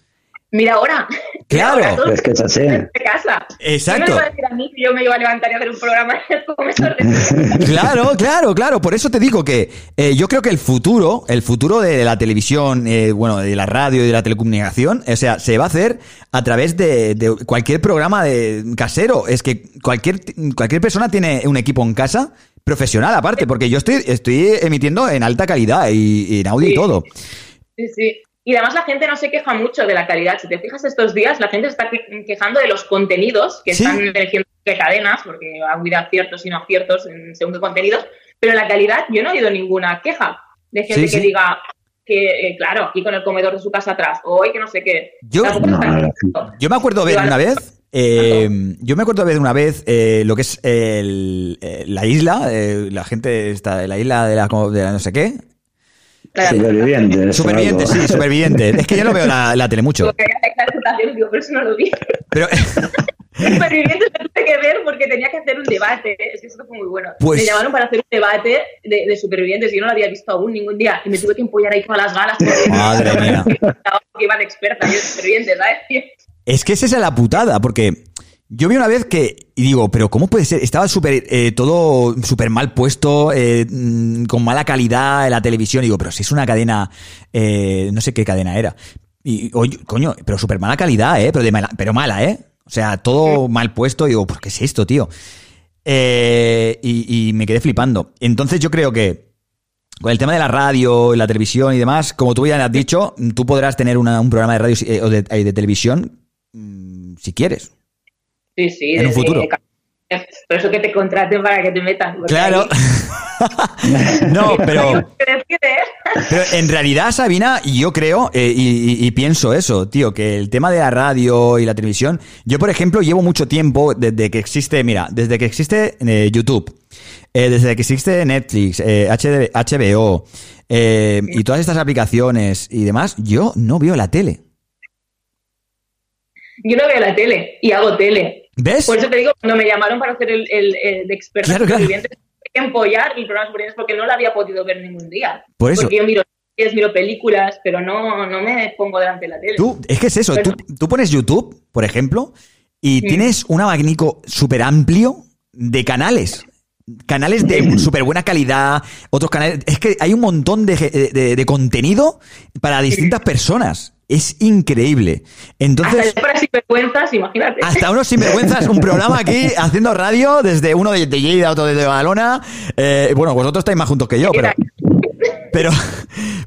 Mira ahora. Claro. Todo Es que es así. de casa. Exacto. ¿Quién me va a decir a mí que yo me iba a levantar y a hacer un programa en el comedor de (laughs) Claro, claro, claro. Por eso te digo que eh, yo creo que el futuro, el futuro de la televisión, eh, bueno, de la radio y de la telecomunicación, o sea, se va a hacer a través de, de cualquier programa de casero. Es que cualquier, cualquier persona tiene un equipo en casa profesional aparte, porque yo estoy, estoy emitiendo en alta calidad y, y en audio y todo. Sí, sí. Y además la gente no se queja mucho de la calidad. Si te fijas estos días, la gente se está que- quejando de los contenidos que Sí. están eligiendo qué cadenas, porque ha habido aciertos y no aciertos en según qué contenidos, pero la calidad yo no he oído ninguna queja de gente Sí, que sí. diga que, eh, claro, aquí con el comedor de su casa atrás, o hoy que no sé qué. Yo-. Yo me acuerdo ver Igual- una vez, eh, yo me acuerdo ver una vez eh, lo que es el- eh, la isla, eh, la gente está de la isla de la, de la no sé qué. Claro. Supervivientes, (laughs) algo. sí, supervivientes. Es que yo no veo la, la tele mucho. Digo, pero eso no lo vi. Pero, (laughs) Supervivientes lo tuve que ver porque tenía que hacer un debate. Es que esto fue muy bueno. Pues- Me llamaron para hacer un debate de, de supervivientes y yo no lo había visto aún ningún día. Y me tuve que empollar ahí todas las galas. porque- (laughs) Madre mía. Que iban expertas, yo de supervivientes, ¿sabes? es que esa es la putada, porque yo vi una vez que, y digo, pero ¿cómo puede ser? Estaba súper, eh, todo súper mal puesto, eh, mm, con mala calidad en la televisión. Y digo, pero si es una cadena, eh, no sé qué cadena era. Y, oye, coño, pero súper mala calidad, ¿eh? Pero, de mala, pero mala, ¿eh? O sea, todo mal puesto. Y digo, ¿por qué es esto, tío? Eh, y, y me quedé flipando. Entonces yo creo que con el tema de la radio, y la televisión y demás, como tú ya has dicho, tú podrás tener una- un programa de radio eh, o de, eh, de televisión mm, si quieres. Sí, sí. En un futuro. Por eso que te contraten para que te porque Claro. (laughs) No, (laughs) pero, ¿Qué decides? pero en realidad, Sabina, yo creo eh, y, y- y pienso eso, tío, que el tema de la radio y la televisión, yo por ejemplo llevo mucho tiempo desde que existe, mira, desde que existe eh, YouTube, eh, desde que existe Netflix, eh, HBO eh, y todas estas aplicaciones y demás, yo no veo la tele. Yo no veo la tele y hago tele. ¿Ves? Por eso te digo, cuando me llamaron para hacer el, el, el experto Claro, claro. empollar el programa supervivientes porque no lo había podido ver ningún día. Por eso. Porque yo miro series, miro películas, pero no, no me pongo delante de la tele. Tú, es que es eso, tú, tú pones YouTube, por ejemplo, y tienes un abanico súper amplio de canales. Canales de súper buena calidad, otros canales. Es que hay un montón de, de- de contenido para distintas personas. Es increíble. Entonces, Hasta sinvergüenzas, imagínate. hasta unos sinvergüenzas, un programa aquí (laughs) haciendo radio desde uno de, de Lleida, otro de Badalona. Eh, bueno, vosotros estáis más juntos que yo, pero. Pero,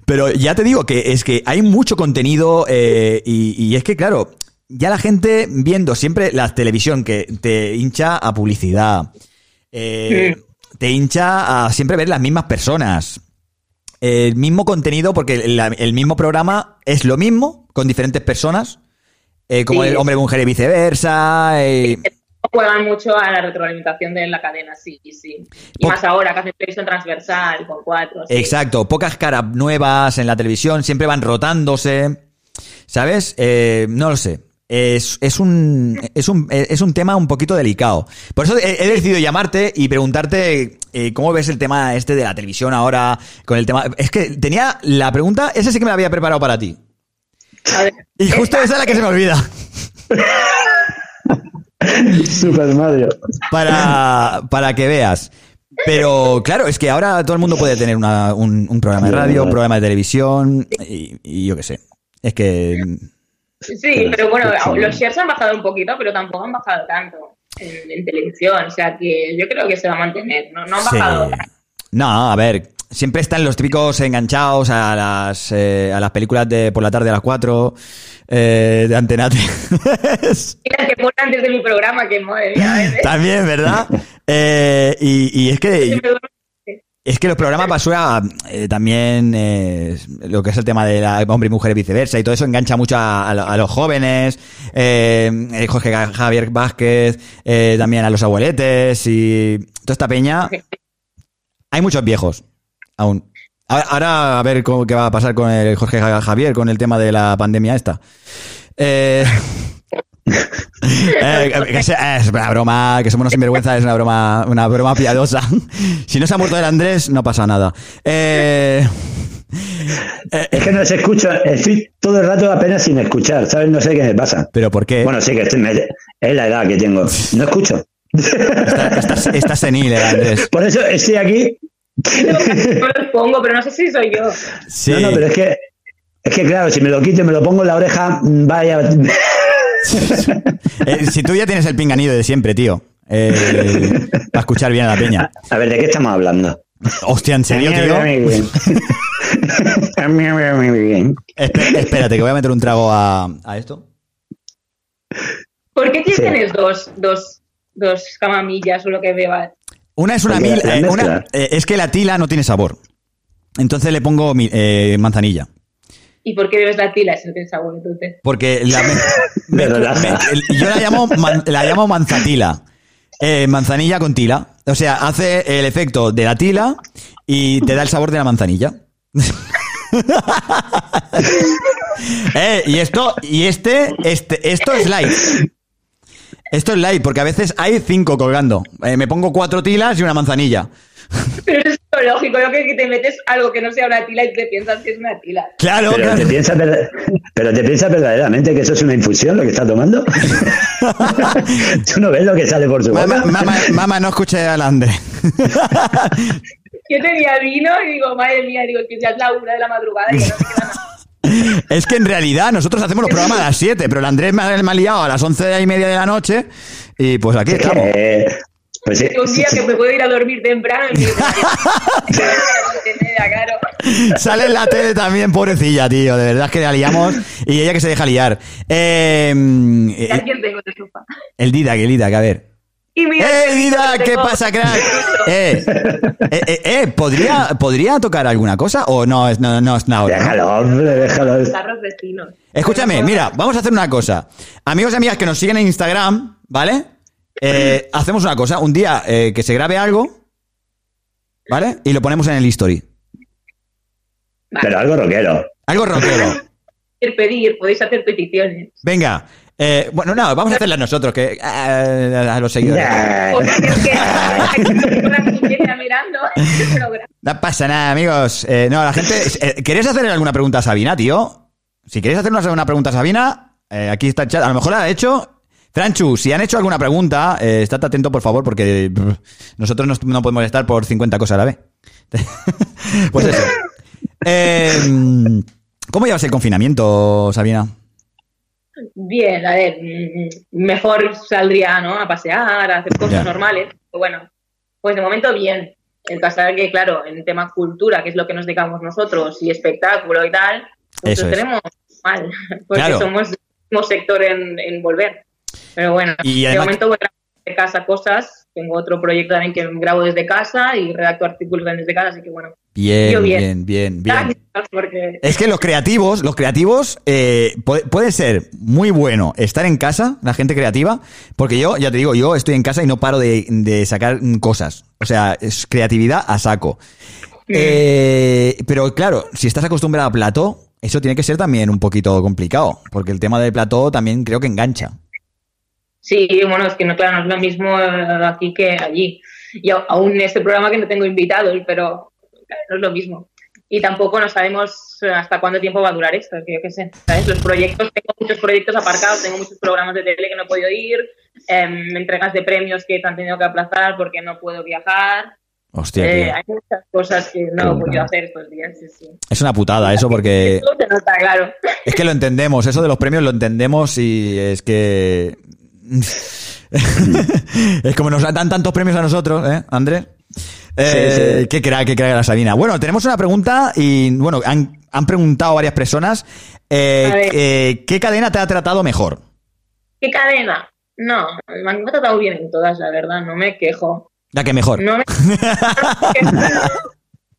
pero ya te digo que es que hay mucho contenido eh, y, y es que, claro, ya la gente viendo siempre la televisión que te hincha a publicidad, eh, te hincha a siempre ver las mismas personas, el mismo contenido, porque el mismo programa es lo mismo con diferentes personas, eh, como Sí. el hombre, mujer y viceversa. eh, Juegan mucho a la retroalimentación de la cadena, sí, sí. Y Po- más ahora que hacen televisión transversal con cuatro. sí. Exacto, pocas caras nuevas en la televisión, siempre van rotándose. ¿Sabes? Eh, no lo sé. Es, es, un, es, un, es un tema un poquito delicado. Por eso he, he decidido llamarte y preguntarte eh, cómo ves el tema este de la televisión ahora con el tema... Es que tenía la pregunta, esa sí que me la había preparado para ti. A ver, Y justo esa es la que se me olvida. (laughs) Super Mario. Para, para que veas. Pero claro, es que ahora todo el mundo puede tener una- un, un programa de radio, un programa de televisión y, y yo qué sé. Es que... Sí, pero bueno, los shares han bajado un poquito, pero tampoco han bajado tanto en, en televisión. O sea que yo creo que se va a mantener. No, no han Sí. bajado. No, a ver, siempre están los típicos enganchados a las, eh, a las películas de por la tarde a las 4 eh, de Antena 3. (laughs) Mira que por antes de mi programa, que madre mía. También, ¿verdad? (laughs) Eh, y, y es que es que los programas basura eh, también eh, lo que es el tema de la hombre y mujer y viceversa y todo eso engancha mucho a, a lo- a los jóvenes eh, Jorge Javier Vázquez también a los abueletes y toda esta peña. Hay muchos viejos aún. Ahora, ahora a ver cómo, qué va a pasar con el Jorge Ja- Javier con el tema de la pandemia esta. Eh, (laughs) (laughs) eh, que sea- es una broma, que somos unos sinvergüenzas, es una broma, una broma piadosa. (laughs) Si no se ha muerto el Andrés, no pasa nada. Eh, Es que no se escucha, estoy todo el rato apenas sin escuchar, ¿sabes? No sé qué me pasa. ¿Pero por qué? Bueno, sí que estoy, me- es la edad que tengo. No escucho. estás, estás senil, eh, Andrés. (laughs) Por eso estoy aquí. No los pongo, pero no sé si soy yo. Sí. No, no, pero es que, es que claro, si me lo quito y me lo pongo en la oreja, vaya. (laughs) Eh, si tú ya tienes el pinganido de siempre, tío. Eh, para escuchar bien a la peña. A ver, ¿de qué estamos hablando? Hostia, ¿en serio, tío? (laughs) Espe- espérate, que voy a meter un trago a, a esto. ¿Por qué Sí. tienes dos, dos, dos camamillas o lo que bebas? Una es una Porque mil. eh, una- eh, es que la tila no tiene sabor. Entonces le pongo mi- eh, manzanilla. ¿Y por qué bebes la tila si no tienes sabor entonces? Porque la me- (laughs) me- me- el- yo la llamo, man- la llamo manzatila. Eh, manzanilla con tila. O sea, hace el efecto de la tila y te da el sabor de la manzanilla. (laughs) Eh, y esto, y este, este, esto es light. Esto es light, porque a veces hay cinco colgando. Eh, me pongo cuatro tilas y una manzanilla. Pero lo lógico, yo creo que te metes algo que no sea una tila y te piensas que es una tila. Claro, pero, Te piensas, pero te piensas verdaderamente que eso es una infusión lo que está tomando. (laughs) Tú no ves lo que sale por su boca. Mamá, mamá, mamá, no escuché al André. Yo (laughs) tenía vino y digo, madre mía, digo que ya es la una de la madrugada y que no me queda nada. (laughs) Es que en realidad nosotros hacemos los programas a las 7, pero el Andrés me ha, me ha liado a las 11 y media de la noche y pues aquí estamos. Eh, pues. Un día que me puedo ir a dormir temprano y. (laughs) Sale en la tele también, pobrecilla, tío. De verdad es que la liamos y ella que se deja liar. Eh, eh, Alguien tengo de sofá. el Didac, el Didac, a ver. Y mira, ¡Eh, Didac! ¿Qué tengo- pasa, crack? (laughs) Eh, eh, eh, eh, ¿podría, ¿podría tocar alguna cosa o no es no, no es nada? Déjalo, hombre, déjalo. Vecinos. Escúchame, mira, vamos a hacer una cosa. Amigos y amigas que nos siguen en Instagram, ¿vale? Eh, hacemos una cosa. Un día eh, que se grabe algo, ¿vale? Y lo ponemos en el history. Pero algo rockero. Algo rockero. (laughs) Pedir, pedir, podéis hacer peticiones. Venga. eh, bueno, no, vamos a hacerlas nosotros, que eh, a los seguidores. No pasa nada, amigos. Eh, no, la gente. eh, ¿Queréis hacer alguna pregunta a Sabina, tío? Si queréis hacernos una pregunta a Sabina, eh, aquí está el chat. A lo mejor la ha hecho. Franchu, si han hecho alguna pregunta, eh, estate atento, por favor, porque brr, nosotros no, no podemos estar por 50 cosas a la vez. (laughs) pues eso. Eh, ¿Cómo llevas el confinamiento, Sabina? Bien, a ver, mejor saldría, ¿no? A pasear, a hacer cosas Ya. normales. Pero bueno, pues de momento bien. El pasar que, claro, en tema cultura, que es lo que nos dedicamos nosotros, y espectáculo y tal, pues Eso lo es. tenemos mal, (laughs) porque Claro. somos el mismo sector en, en volver. Pero bueno, Y de momento voy a grabar de casa cosas. Tengo otro proyecto también que grabo desde casa y redacto artículos desde casa, así que bueno. Bien, bien, bien, bien. Es que los creativos, los creativos, eh, puede, puede ser muy bueno estar en casa, la gente creativa, porque yo, ya te digo, yo estoy en casa y no paro de, de sacar cosas. O sea, es creatividad a saco. Eh, pero claro, si estás acostumbrado a plató, eso tiene que ser también un poquito complicado, porque el tema del plató también creo que engancha. Sí, bueno, es que no, claro, no es lo mismo eh, aquí que allí. Y aún en este programa que no tengo invitados, pero claro, no es lo mismo. Y tampoco no sabemos eh, hasta cuánto tiempo va a durar esto, que yo qué sé. ¿sabes? Los proyectos, tengo muchos proyectos aparcados, tengo muchos programas de tele que no he podido ir, em, entregas de premios que han tenido que aplazar porque no puedo viajar. Hostia, Eh, hay muchas cosas que no he podido hacer estos días. Sí, sí. Es una putada eso porque (laughs) Eso se nota, claro. es que lo entendemos, eso de los premios lo entendemos y es que (laughs) es como nos dan tantos premios a nosotros, ¿eh, Andrés? Eh, Sí, sí. Qué crack, qué crack la Sabina. Bueno, tenemos una pregunta y, bueno, han, han preguntado varias personas. eh, eh, ¿Qué cadena te ha tratado mejor? ¿Qué cadena? No, me han tratado bien en todas, la verdad, no me quejo. La que mejor. No me... (laughs) (laughs)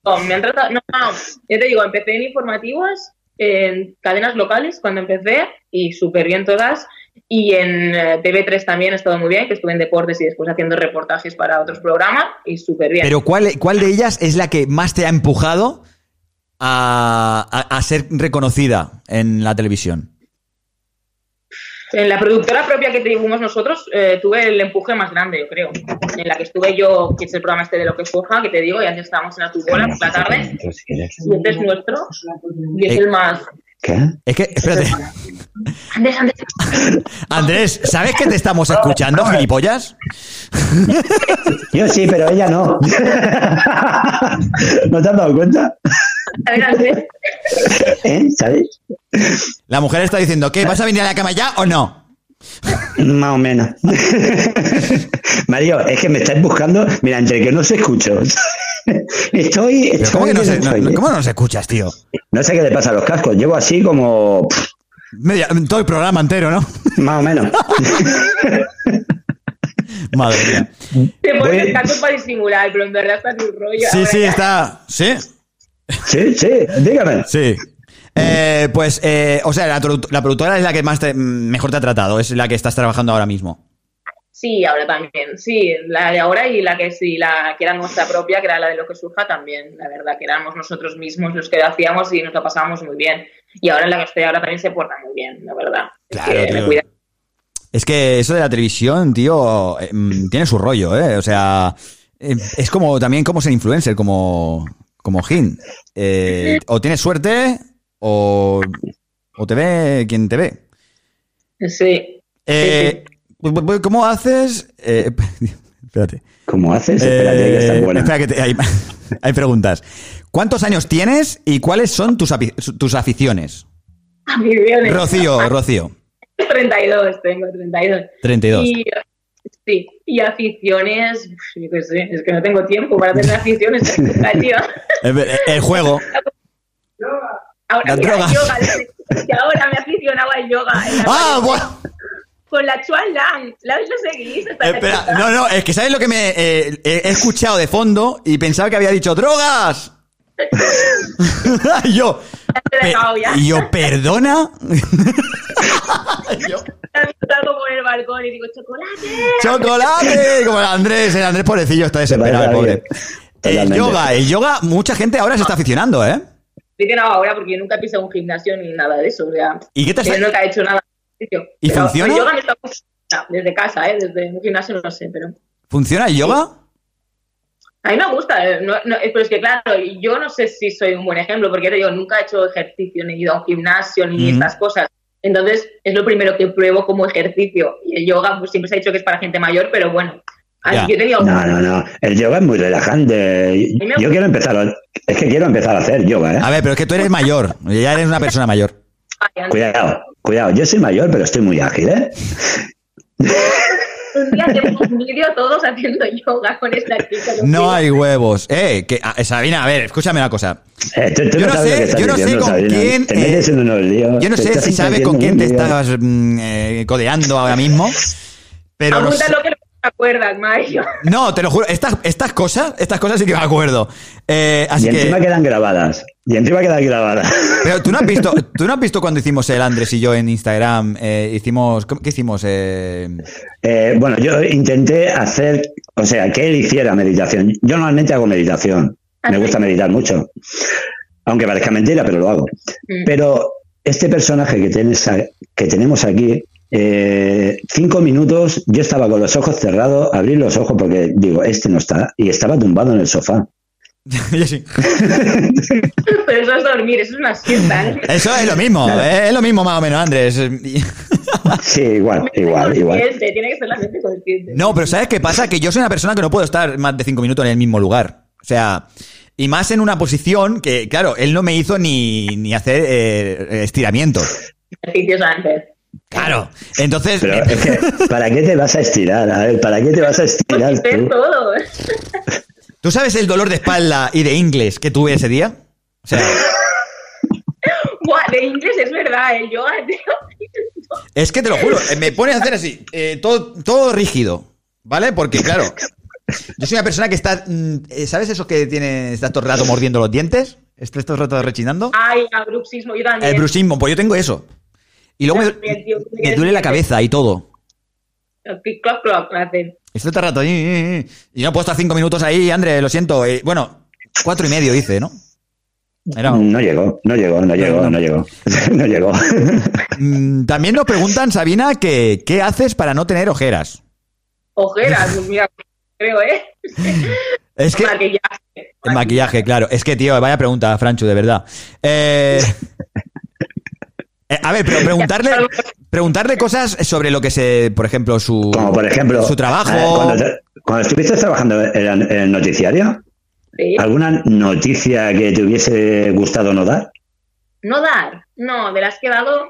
No, me han tratado... No, no, ya te digo, empecé en informativos, en cadenas locales cuando empecé y súper bien todas. Y en eh, TV3 también he estado muy bien, que estuve en deportes y después haciendo reportajes para otros programas y súper bien. Pero ¿cuál, ¿cuál de ellas es la que más te ha empujado a, a- a ser reconocida en la televisión? En la productora propia que tuvimos nosotros, eh, tuve el empuje más grande, yo creo. En la que estuve yo, que es el programa este de lo que surja, que te digo, y antes estábamos en la tubola por la tarde. Y este es nuestro. Y es Eh, el más. ¿Qué? Es que, espérate. Andrés, Andrés. Andrés, ¿sabes que te estamos escuchando, gilipollas? Yo sí, pero ella no. ¿No te has dado cuenta? A ver, Andrés. ¿Eh? ¿Sabes? La mujer está diciendo, ¿qué? ¿Vas a venir a la cama ya o no? Más o menos. Mario, es que me estáis buscando. Mira, entre que no se escucho. Estoy. ¿Cómo que no, se, estoy, no-. ¿Cómo no nos escuchas, tío? No sé qué le pasa a los cascos. Llevo así como. pff, Media, todo el programa entero, ¿no? Más o menos. (laughs) Madre mía. Te pones cascos para disimular, pero en verdad está en un rollo. Sí, sí, ya. está. ¿Sí? Sí, sí, dígame. Sí. Eh, pues, eh, o sea, la productora es la que más te- mejor te ha tratado, es la que estás trabajando ahora mismo. Sí, ahora también. Sí, la de ahora y la que sí, la que era nuestra propia, que era la de lo que surja también. La verdad, que éramos nosotros mismos los que lo hacíamos y nos lo pasábamos muy bien. Y ahora en la que estoy ahora también se porta muy bien, la verdad. Es Claro, que me tío. cuida. Es que eso de la televisión, tío, eh, mm, tiene su rollo, ¿eh? O sea, eh, es como también como ser influencer, como, como Gin. Eh, o tienes suerte o, o te ve quien te ve. Sí. Eh, ¿Cómo haces? Eh, (laughs) espérate. ¿Cómo haces? Espérate, que está Eh, buena. espera que te- hay, (laughs) hay preguntas. ¿Cuántos años tienes y cuáles son tus, tus aficiones? Aficiones. Rocío, (laughs) Rocío. 32, tengo 32. 32. Y, sí, y aficiones, uf, yo qué sé, es que no tengo tiempo para tener aficiones. tío. (laughs) El, el juego. Ahora, mira, drogas. yoga, que ahora me he aficionado al yoga. Ah, bueno. Con la Chuan Lang, ¿la lo seguís? Espera, no, no, es que ¿sabes lo que me eh, he escuchado de fondo y pensaba que había dicho drogas? Y (laughs) yo, Te he pe- y yo, ¿perdona? (laughs) Salgo por el balcón y digo, chocolate. ¡Chocolate! Como el Andrés, el Andrés pobrecillo está desesperado, el pobre. El Totalmente. yoga, el yoga, mucha gente ahora se está aficionando, ¿eh? Sí que no ahora porque yo nunca he pisado un gimnasio ni nada de eso. O sea, ¿Y qué te yo has- nunca he hecho nada. de. ¿Y Pero funciona? el yoga me está funcionando desde casa, ¿eh? Desde un gimnasio no sé, pero... ¿Funciona el yoga? A mí me gusta, eh, no- no, eh, pero es que claro, yo no sé si soy un buen ejemplo, porque digo, nunca he hecho ejercicio, ni he ido a un gimnasio, ni estas cosas. Entonces, es lo primero que pruebo como ejercicio. Y el yoga, pues siempre se ha dicho que es para gente mayor, pero bueno. así. Yo No, no, no. El yoga es muy relajante. Yo quiero empezar a, es que quiero empezar a hacer yoga, ¿eh? A ver, pero es que tú eres mayor, ya eres una persona mayor. Cuidado, cuidado. Yo soy mayor, pero estoy muy ágil, ¿eh? (laughs) Un día hacemos un vídeo todos haciendo yoga con esta chica. No hay huevos. Eh, que, ah, Sabina, a ver, escúchame una cosa. Eh, tú, tú Yo no sé, estás yo no sé con Sabina. quién, Te eh, metes en unos líos. Yo no te sé si sabes con quién te estás mm, eh, codeando ahora mismo. Pero no, sé- Te acuerdas, Mario. no, te lo juro, estas, estas cosas, estas cosas sí que me acuerdo. Eh, así y encima que. quedan grabadas. Y encima quedan grabadas. Pero tú no has visto, (laughs) tú no has visto cuando hicimos el Andrés y yo en Instagram, eh, hicimos, ¿cómo- ¿qué hicimos? Eh, Eh, bueno, yo intenté hacer, o sea, que él hiciera meditación. Yo normalmente hago meditación. Me gusta meditar mucho. Aunque parezca mentira, pero lo hago. Mm. Pero este personaje que, tienes que tenemos aquí, eh, cinco minutos, yo estaba con los ojos cerrados, abrí los ojos porque digo, este no está, y estaba tumbado en el sofá. (laughs) yo sí. Pero eso es dormir, eso es una siesta. ¿eh? Eso es lo mismo, eh, es lo mismo más o menos, Andrés. Sí, igual, igual, igual. Tiene que ser la mente consciente. No, pero ¿sabes qué pasa? Que yo soy una persona que no puedo estar más de cinco minutos en el mismo lugar. O sea, y más en una posición que, claro, él no me hizo ni, ni hacer eh, estiramientos. Ejercicios antes. Claro. Entonces, Pero es que, ¿para qué te vas a estirar? A ver, ¿para qué te vas a estirar tú? todo. ¿tú sabes el dolor de espalda y de inglés que tuve ese día? O sea, Buah, de inglés es verdad, el yoga, tío. es que te lo juro, eh, me pone a hacer así, eh, todo, todo rígido, ¿vale? Porque, claro, yo soy una persona que está, mm, eh, ¿sabes eso que tiene, está todo el rato mordiendo los dientes? ¿Está todo el rato rechinando? Ay, el bruxismo, yo también. El bruxismo, pues yo tengo eso. Y luego me, duele la cabeza y todo. Estoy todo el rato ahí. Y no puedo estar cinco minutos ahí, André, lo siento. Eh, bueno, cuatro y medio hice, ¿no? Era- No llegó, no llegó, no llegó, no llegó. (laughs) No llegó. Mm, También nos preguntan, Sabina, que qué haces para no tener ojeras. Ojeras, (laughs) mira, creo, ¿eh? Es que... Maquillaje. El maquillaje, claro. Es que, tío, vaya pregunta, Franchu, de verdad. Eh, eh, a ver, pero (laughs) preguntarle, preguntarle cosas sobre lo que se, por ejemplo, su, Como por ejemplo, su trabajo. eh, cuando, te- cuando estuviste trabajando en, en el noticiario, Sí. ¿alguna noticia que te hubiese gustado no dar? No dar, no, de las que he dado,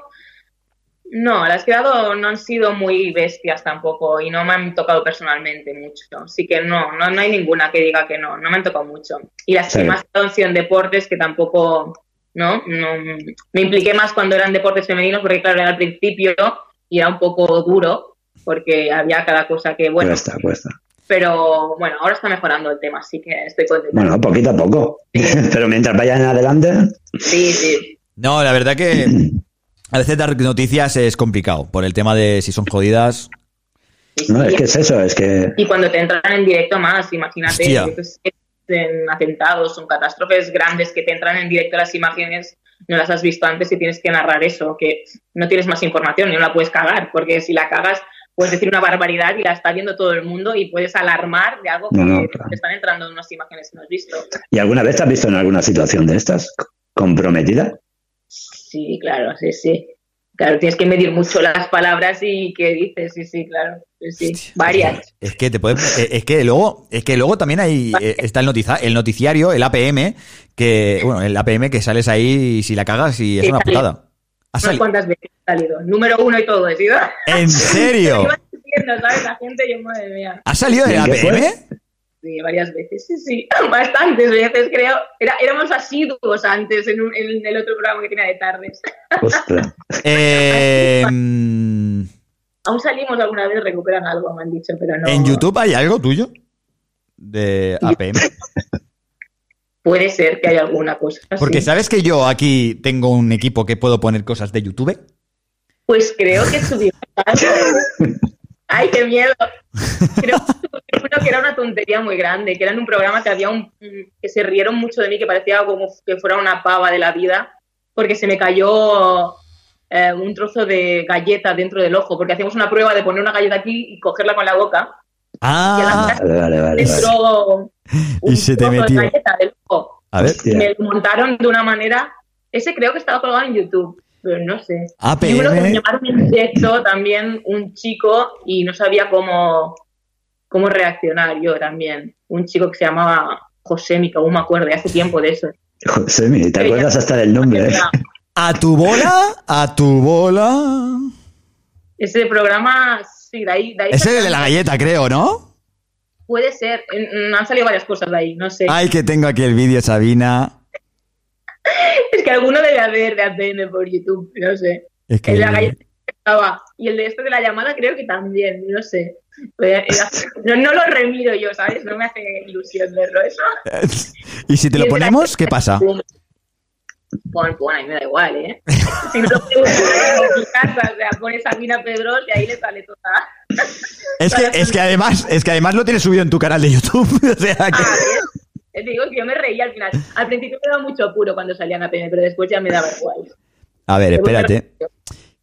no, las que he dado no han sido muy bestias tampoco y no me han tocado personalmente mucho. Así que no, no, no hay ninguna que diga que no, no me han tocado mucho. Y las Sí. que más han sido en deportes que tampoco, ¿no? no me impliqué más cuando eran deportes femeninos porque claro, era al principio y era un poco duro porque había cada cosa que, bueno, Cuesta, cuesta. pero bueno, ahora está mejorando el tema, así que estoy contenta. Bueno, poquito a poco. (laughs) Pero mientras vayan adelante, Sí, sí. No, la verdad que (clears throat) a veces dar noticias es complicado por el tema de si son jodidas. no, es que es eso, es que Y cuando te entran en directo más, imagínate, Hostia. En atentados, son catástrofes grandes que te entran en directo las imágenes, no las has visto antes y tienes que narrar eso, que no tienes más información y no la puedes cagar, porque si la cagas puedes decir una barbaridad y la está viendo todo el mundo y puedes alarmar de algo que No, no, te están entrando unas imágenes que no has visto. ¿Y alguna vez te has visto en alguna situación de estas comprometida? Sí, claro, sí, sí. Claro, tienes que medir mucho las palabras y qué dices, sí, sí, claro, sí, sí, varias. Es que te puede, eh, es que luego, es que luego también hay eh, está el notiza, el noticiario, el APM, que bueno, el APM que sales ahí y si la cagas y es Sí, una sale. putada. ¿Ha Unas sali- cuantas veces he salido. Número uno y todo he sido. ¿En serio? (laughs) ¿sabes? La gente, yo, madre mía. ¿Ha salido de ¿Y en qué APM? Sí, varias veces, sí, sí. (laughs) Bastantes veces, creo. Era, éramos asiduos antes en, un- en el otro programa que tenía de tardes. (laughs) Ostras. Eh, mm, Aún salimos alguna vez, recuperan algo, me han dicho, pero no. ¿En YouTube hay algo tuyo? De APM. (laughs) Puede ser que haya alguna cosa. Porque sabes que yo aquí tengo un equipo que puedo poner cosas de YouTube. Pues creo que subimos algo. Ay, qué miedo. (laughs) Creo uno que era una tontería muy grande, que era en un programa que había un que se rieron mucho de mí, que parecía como que fuera una pava de la vida, porque se me cayó eh, un trozo de galleta dentro del ojo, porque hacíamos una prueba de poner una galleta aquí y cogerla con la boca. Ah, Vale, vale, vale. Entró y se te trozo de metió. galleta del ojo. A ver. Y me lo montaron de una manera. Ese creo que estaba colgado en YouTube, pero no sé. APM. Y uno que me llamaron en directo también, un chico, y no sabía cómo, cómo reaccionar yo también. Un chico que se llamaba José, mi aún me acuerdo, hace tiempo de eso. Josemi, te acuerdas hasta del nombre, ¿eh? A tu bola, a tu bola. Ese programa, sí, de ahí. De ahí Es el de la galleta, creo, ¿no? Puede ser, han salido varias cosas de ahí, no sé. Ay, que tengo aquí el vídeo, Sabina. (laughs) Es que alguno debe haber de APM por YouTube, no sé. Es que- El de la galleta estaba. Y el de este de la llamada creo que también, no sé. (laughs) No, no lo remiro yo, ¿sabes? No me hace ilusión verlo eso. (laughs) ¿Y si te lo ponemos, qué pasa? Pon, pon, ahí me da igual, ¿eh? Si no en mi casa, o sea, pones a Mina Pedros y ahí le sale toda. Es que, es que además, es que además lo tienes subido en tu canal de YouTube. O sea que. Te digo que yo me reía al final. Al principio me daba mucho apuro cuando salían a PM, pero después ya me daba igual. A ver, espérate.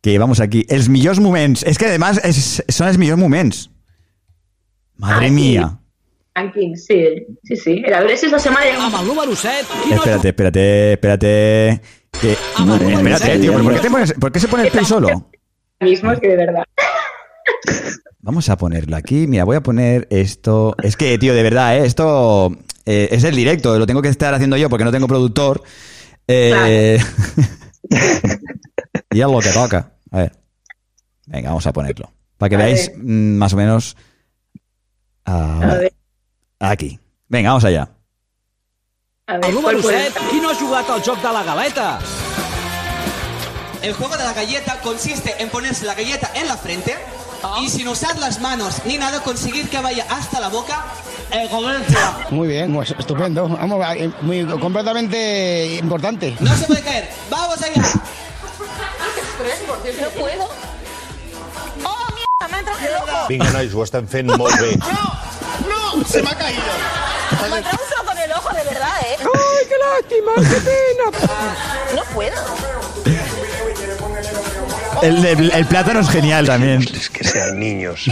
Que vamos aquí. Els millors moments. Es que además es- son els millors moments. Madre Ah, sí. mía. Ranking, sí, sí, sí. A ver si esta semana número 7. Espérate, espérate, espérate. Que... Espérate, tío, ¿pero ¿por qué, te pones- por qué se pone el play solo? mismo, es que de verdad. Vamos a ponerlo aquí. Mira, voy a poner esto. Es que, tío, de verdad, ¿eh? esto eh, es el directo. Lo tengo que estar haciendo yo porque no tengo productor. Eh, (laughs) y es lo que toca. A ver. Venga, vamos a ponerlo. Para que A veáis ver. mm, más o menos. A ver, aquí. Venga, vamos allá. a ver. El número ¿cuál puede 7, qui no ha jugat al joc de la galeta? El juego de la galleta consiste en ponerse la galleta en la frente y sin usar las manos ni nada conseguir que vaya hasta la boca. Muy bien, pues, estupendo. Vamos, eh, muy completamente importante. No se puede caer. ¡Vamos allá! No puedo. ¡Oh, mierda! Me ha entrado en el ojo. Vinga, nois, ho estem fent molt bé. ¡No! ¡Se me ha caído! Me ha entrado un en el ojo, de verdad, ¿eh? ¡Ay, qué lástima! ¡Qué pena! No puedo. El, el- el plátano es genial también. Es que sean niños.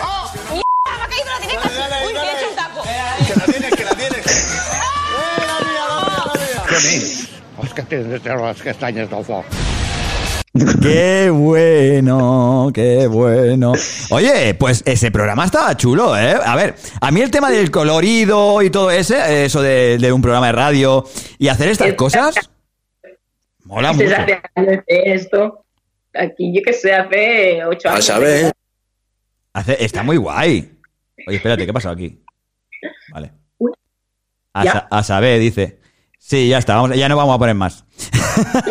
¡Oh, mierda! Me ha caído la directa. Uy, me he hecho un taco. ¡Que la tienes, que la tienes! Que del foc. Qué bueno, qué bueno. Oye, pues ese programa estaba chulo, ¿eh? A ver, a mí el tema del colorido y todo ese, eso de, de un programa de radio y hacer estas cosas, mola mucho. hace esto. Aquí, yo que sé, hace ocho años. Hace- está muy guay. Oye, espérate, ¿qué ha pasado aquí? Vale. A, sa- a saber, dice. Sí, ya está, vamos, ya no vamos a poner más.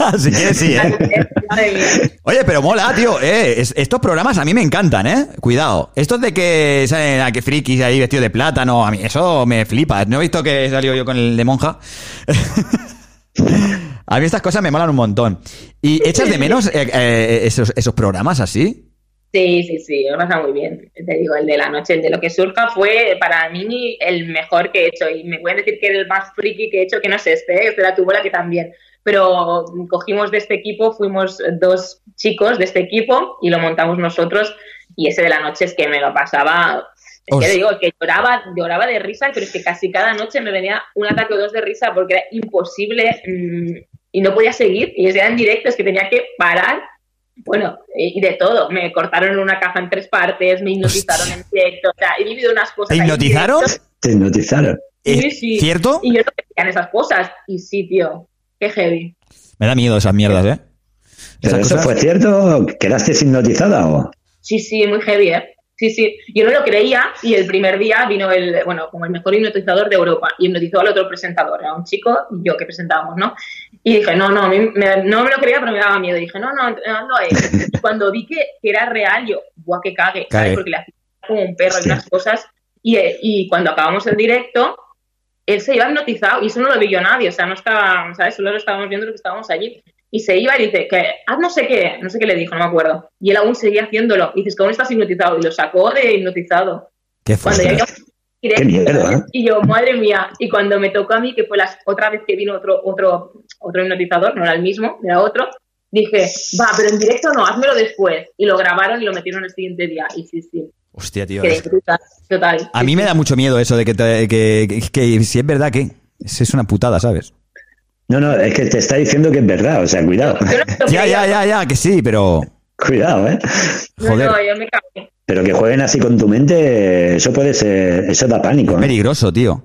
Así (laughs) que sí, ¿eh? Mía. Oye, pero mola, tío. Eh, es- estos programas a mí me encantan, ¿eh? Cuidado. Estos de que salen a que frikis ahí vestido de plátano, a mí eso me flipa. ¿No he visto que salió yo con el de monja? (laughs) a mí estas cosas me molan un montón. ¿Y echas de menos eh, eh, esos, esos programas así? Sí, sí, sí, me pasa muy bien. Te digo, el de la noche, el de lo que surja fue para mí el mejor que he hecho. Y me pueden decir que el más friki que he hecho, que no es este, ¿eh? este era tu bola que también. Pero cogimos de este equipo, fuimos dos chicos de este equipo y lo montamos nosotros. Y ese de la noche es que me lo pasaba. Es que digo que lloraba, lloraba de risa, pero es que casi cada noche me venía un ataque o dos de risa porque era imposible mm, y no podía seguir. Y eran directos que tenía que parar bueno, y de todo. Me cortaron una caja en tres partes, me hipnotizaron en directo. O sea, he vivido unas cosas. ¿Te hipnotizaron? Te hipnotizaron. Sí, ¿Es sí. cierto? Y yo no decían esas cosas. Y sí, tío. Qué heavy. Me da miedo esas mierdas, ¿eh? ¿Pero Esas eso cosas- fue cierto? ¿Quedaste hipnotizada o...? Sí, sí, muy heavy, ¿eh? Sí, sí. Yo no lo creía y el primer día vino el, bueno, como el mejor hipnotizador de Europa y hipnotizó al otro presentador, era un chico y yo que presentábamos, ¿no? Y dije, no, no, a mí me- no me lo creía, pero me daba miedo. dije, no, no, no, no es. Y cuando vi que, que era real, yo, guau, que cague, ¿sabes? Porque le hacía como un perro y unas cosas. Y, eh, y cuando acabamos el directo, él se iba hipnotizado y eso no lo vio nadie, o sea, no estaba, ¿sabes? Solo lo estábamos viendo los que estábamos allí. Y se iba y dice que haz no sé qué, no sé qué le dijo, no me acuerdo. Y él aún seguía haciéndolo. Y dices que aún estás hipnotizado. Y lo sacó de hipnotizado. Qué Cuando ya fuerte. directo, miedo, ¿eh? Y yo, madre mía. Y cuando me tocó a mí, que fue la otra vez que vino otro, otro, otro hipnotizador, no era el mismo, era otro, dije, va, pero en directo no, házmelo después. Y lo grabaron y lo metieron el siguiente día. Y sí, sí. Hostia, tío. Brutal, total. A mí me da mucho miedo eso de que, te- que, que- que si es verdad que es una putada, ¿sabes? No, no, es que te está diciendo que es verdad, o sea, cuidado. (laughs) Ya, ya, ya, ya, que sí, pero... Cuidado, ¿eh? Joder. No, no, yo me cagué. Pero que jueguen así con tu mente, eso puede ser, eso da pánico. ¿eh? Peligroso, tío.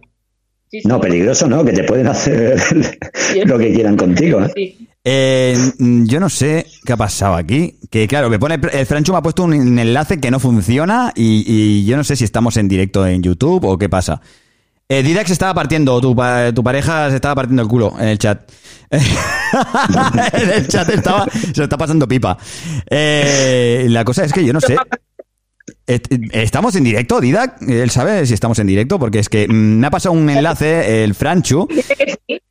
No, peligroso no, que te pueden hacer (laughs) lo que quieran contigo. ¿eh? Eh, mm, yo no sé qué ha pasado aquí. Que claro, me pone el Francho me ha puesto un enlace que no funciona y, y yo no sé si estamos en directo en YouTube o qué pasa. Eh, Didax estaba partiendo, tu, tu pareja se estaba partiendo el culo en el chat. (laughs) en el chat estaba, se lo está pasando pipa. Eh, la cosa es que yo no sé. Est- ¿Estamos en directo, Didac? Él sabe si estamos en directo, porque es que mm, me ha pasado un enlace, el Franchu.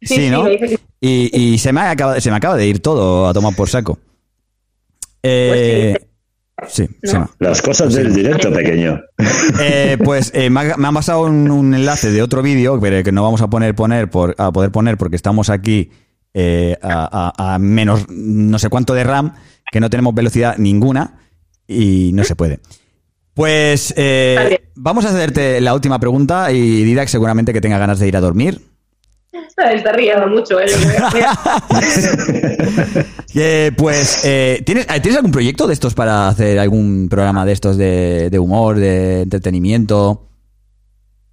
Sí, ¿no? Y, y se, me acaba, se me acaba de ir todo a tomar por saco. Eh, sí, se me- Las cosas del directo, pequeño. eh, pues eh, me, ha, me han pasado un, un enlace de otro vídeo, pero que no vamos a poner, poner por, a poder poner porque estamos aquí eh, a, a- a menos no sé cuánto de RAM, que no tenemos velocidad ninguna y no se puede. Pues eh, vamos a hacerte la última pregunta y Didac seguramente que tenga ganas de ir a dormir. Está, está riendo mucho, ¿eh? (laughs) Eh, pues, eh, ¿tienes, eh, ¿tienes algún proyecto de estos para hacer algún programa de estos de, de humor, de entretenimiento?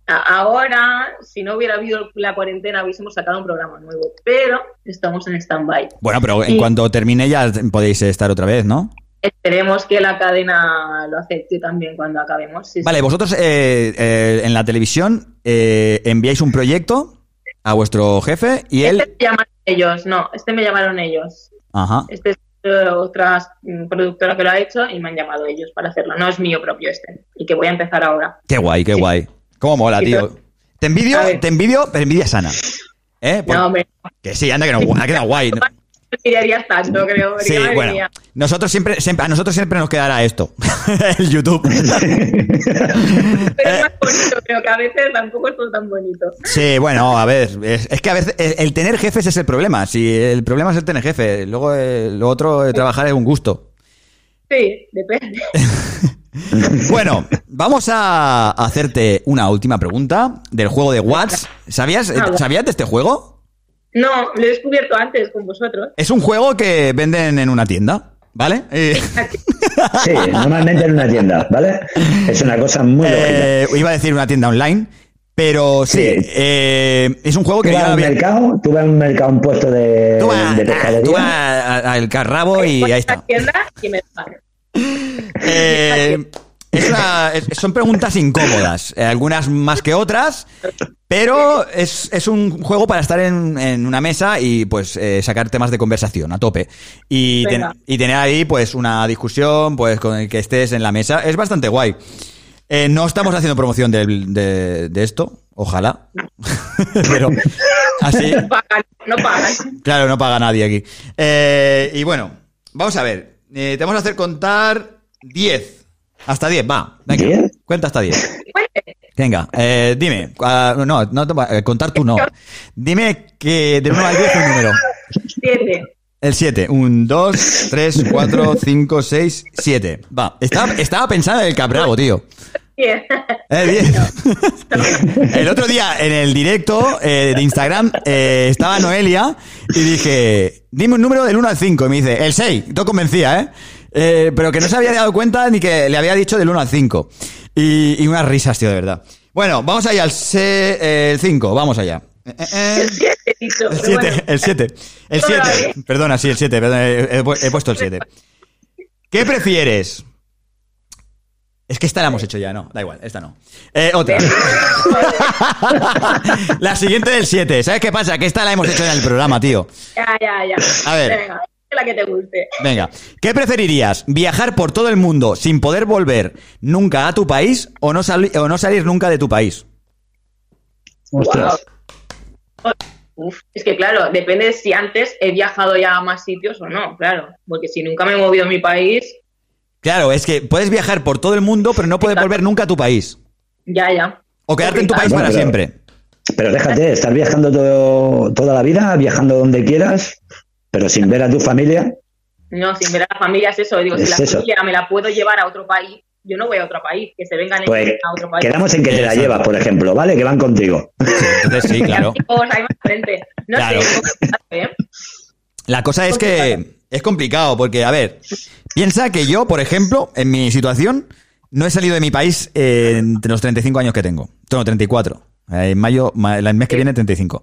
Ahora, si no hubiera habido la cuarentena, hubiésemos sacado un programa nuevo, pero estamos en stand-by. Bueno, pero en Y cuanto termine ya podéis estar otra vez, ¿no? Esperemos que la cadena lo acepte también cuando acabemos. sí, sí. Vale, vosotros eh, eh, en la televisión eh, enviáis un proyecto a vuestro jefe y él... Este me llamaron ellos, no, este me llamaron ellos. Ajá. Este es eh, otra mm, productora que lo ha hecho y me han llamado ellos para hacerlo. No es mío propio este, y que voy a empezar ahora. Qué guay, qué guay. ¿Cómo mola, Sí, tío? Te envidio, te envidio, pero envidia sana. ¿Eh? Por- No, hombre, Que sí, anda que no, ha quedado guay. Mirarías tanto, creo. Sí, bueno. mía. Nosotros siempre, siempre, a nosotros siempre nos quedará esto. (laughs) el YouTube. (laughs) Pero es más bonito, creo que a veces tampoco es todo tan bonito. Sí, bueno, a ver, es, es que a veces el, el tener jefes es el problema. Si el problema es el tener jefe, luego eh, lo otro de trabajar es un gusto. Sí, depende. (laughs) Bueno, vamos a hacerte una última pregunta del juego de Watts. ¿Sabías, eh, Ah. ¿Sabías de este juego? No, lo he descubierto antes con vosotros. Es un juego que venden en una tienda, ¿vale? Eh, (laughs) Sí, normalmente en una tienda, ¿vale? Es una cosa muy lógica. eh, iba a decir una tienda online, pero sí, Sí. eh, es un juego Tú que vas ya a un había- mercado, tú vas a un mercado, un puesto de, Tú vas, de tú pescadería. vas a- a- al carrabo y ahí está. tienda y me pagan. Eh, es una- es- son preguntas incómodas, eh, algunas más que otras, pero es, es un juego para estar en, en una mesa y pues eh, sacar temas de conversación a tope. Y, ten- y tener ahí pues una discusión pues con el que estés en la mesa. Es bastante guay. Eh, no estamos haciendo promoción de, de esto, ojalá. (laughs) pero así, No pagan, no pagan. Claro, no paga nadie aquí. Eh, y bueno, vamos a ver. Eh, te vamos a hacer contar 10. Hasta 10, va. Venga, ¿Diez? cuenta hasta 10. Venga, eh, dime. ah, no, no, eh, contar tú no. Dime que de 1 al 10 un número. Siete. El 7. 1, 2, 3, 4, 5, 6, 7. Va. Estaba, estaba pensando en el cabrabo, tío. Bien. Eh, bien. (laughs) El otro día en el directo eh, de Instagram eh, estaba Noelia y dije, dime un número del 1 al 5. Y me dice, el 6. Todo convencía, ¿eh? Eh, Pero que no se había dado cuenta ni que le había dicho del 1 al 5. Y, y unas risas, tío, de verdad. Bueno, vamos allá al 5. vamos allá. El 7, he dicho. El pero 7, bueno. el 7. El No me la 7. Perdona, sí, el 7. He, he- puesto el 7. ¿Qué prefieres? Es que esta la hemos hecho ya, no. Da igual, esta no. Eh, otra. (laughs) la siguiente del 7. ¿Sabes qué pasa? Que esta la hemos hecho en el programa, tío. Ya, ya, ya. A ver. Venga, la que te guste. Venga. ¿Qué preferirías? ¿Viajar por todo el mundo sin poder volver nunca a tu país o no, sali- o no salir nunca de tu país? Ostras. Uf, es que claro, depende de si antes he viajado ya a más sitios o no, claro. Porque si nunca me he movido a mi país, Claro, es que puedes viajar por todo el mundo, pero no puedes volver nunca a tu país. ya, ya. O quedarte en tu país Bueno, para pero- siempre. Pero déjate, estar viajando todo, toda la vida, viajando donde quieras, pero sin ver a tu familia. No, sin ver a la familia es eso. Digo, si la eso. familia me la puedo llevar a otro país, yo no voy a otro país, que se vengan Pues ellos a otro país. quedamos en que te la llevas, por ejemplo, ¿vale? Que van contigo. Entonces sí, (laughs) claro. No Claro. sé, ¿eh? La cosa es que es complicado porque, a ver, piensa que yo, por ejemplo, en mi situación, no he salido de mi país eh, entre los 35 años que tengo. Tengo 34. Eh, En mayo, ma- el mes que viene, 35.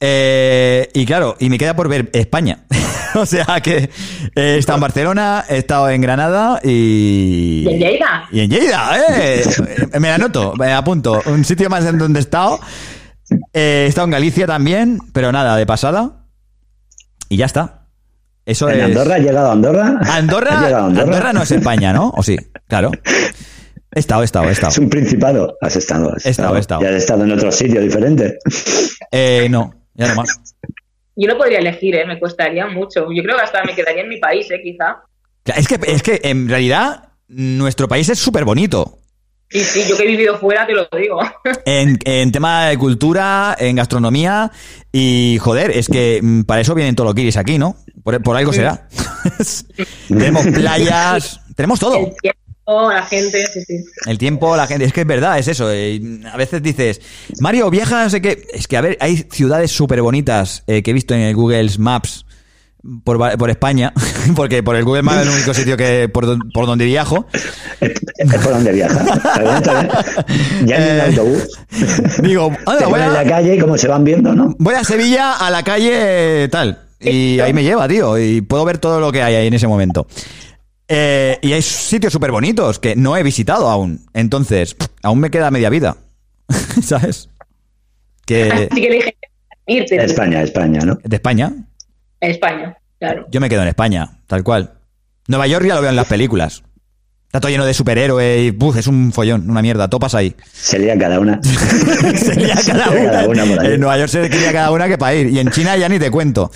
Eh, y claro, y me queda por ver España. (laughs) o sea que he estado en Barcelona, he estado en Granada y... ¿Y en Lleida? Y en Lleida, ¿eh? (laughs) Me la anoto, me apunto. Un sitio más en donde he estado. Eh, he estado en Galicia también, pero nada, de pasada. Y ya está. Eso ¿En es... Andorra? ¿Has llegado a Andorra? ¿Has Andorra, llegado a Andorra? Andorra? no es España, ¿no? ¿O sí? Claro. He estado, he estado, he estado. Es un principado. Has estado. Has He estado, he estado. Ya has estado en otro sitio diferente. Eh, no, ya. Yo no podría elegir, ¿eh? Me costaría mucho. Yo creo que hasta me quedaría en mi país, ¿eh? Quizá. Es que, es que en realidad nuestro país es súper bonito. Sí, sí, yo que he vivido fuera te lo digo. (laughs) En, en tema de cultura, en gastronomía y joder, es que mm, para eso vienen todos los guiris aquí, ¿no? Por, por algo será. (laughs) tenemos playas, tenemos todo. El tiempo, la gente, sí, sí. El tiempo, la gente, es que es verdad, es eso. eh, a veces dices, Mario, viaja, no sé qué. Es que, a ver, hay ciudades súper bonitas eh, que he visto en el Google Maps por, por España, (laughs) porque por el Google Maps es el único sitio que por, por donde viajo. Es por donde viaja. Ya en el autobús. Digo, (laughs) anda, voy en la a, calle y cómo se van viendo, ¿no? voy a Sevilla a la calle eh, tal. Y ahí me lleva, tío. Y puedo ver todo lo que hay ahí en ese momento. Eh, y hay sitios súper bonitos que no he visitado aún. Entonces, aún me queda media vida. (laughs) ¿Sabes? Que Así que dije, irte. España, España, ¿no? de España. España, claro. Yo me quedo en España, tal cual. Nueva York ya lo veo en las películas. Está todo lleno de superhéroes y buf, es un follón, una mierda. Topas ahí. Se lía cada una. (laughs) se lía cada Se lía cada una. En Nueva York se lía cada una que para ir. Y en China ya ni te cuento.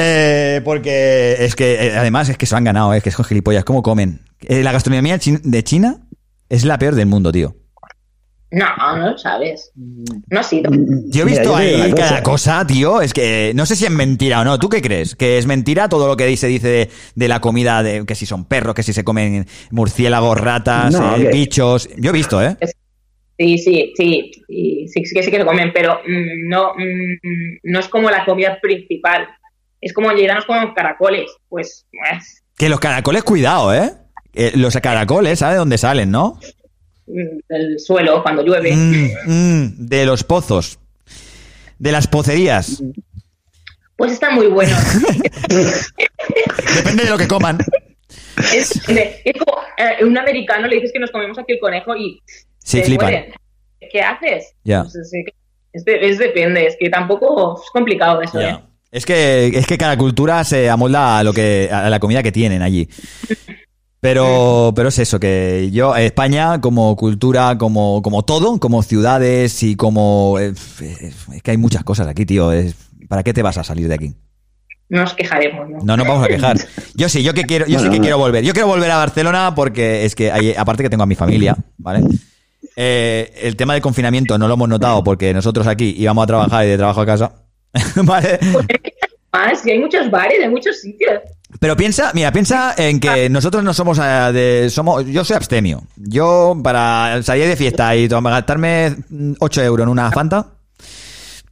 Eh, porque es que, eh, además, es que se lo han ganado, eh, es que son gilipollas. ¿Cómo comen? Eh, la gastronomía de China es la peor del mundo, tío. No, no lo sabes. No ha sido. Yo he Mira, visto ahí cada cosa, tío. Es que no sé si es mentira o no. ¿Tú qué crees? ¿Que es mentira todo lo que se dice de, de la comida? De, que si son perros, que si se comen murciélagos, ratas, No, eh, bichos. Yo he visto, ¿eh? Sí, sí, sí, sí, sí, sí que sí que se comen, pero mm, no, mm, no es como la comida principal. Es como llegarnos con caracoles, pues, pues, Que los caracoles, cuidado, ¿eh? Eh, los caracoles, ¿sabes de dónde salen, no? mm, del suelo cuando llueve. Mm, mm, de los pozos. De las pocerías. Pues está muy bueno. (laughs) Depende de lo que coman. es, es como eh, un americano le dices que nos comemos aquí el conejo y Sí, flipan. mueren. ¿Qué haces? Ya. Pues es, depende, es que tampoco es complicado eso. ¿eh? Es que, es que cada cultura se amolda a lo que, a la comida que tienen allí. Pero, pero es eso, que yo, España, como cultura, como, como todo, como ciudades y como. eh, Es que hay muchas cosas aquí, tío. es- ¿Para qué te vas a salir de aquí? No nos quejaremos, ¿no? No nos vamos a quejar. Yo sí, yo que quiero, yo sí que no. quiero volver. Yo quiero volver a Barcelona porque es que hay- aparte que tengo a mi familia, ¿vale? Eh, el tema del confinamiento no lo hemos notado porque nosotros aquí íbamos a trabajar y de trabajo a casa. (laughs) ¿Vale? Más, y hay muchos bares, hay muchos sitios. Pero piensa, mira, piensa en que nosotros no somos eh, de, somos, yo soy abstemio. Yo para salir de fiesta y gastarme 8 euros en una Fanta,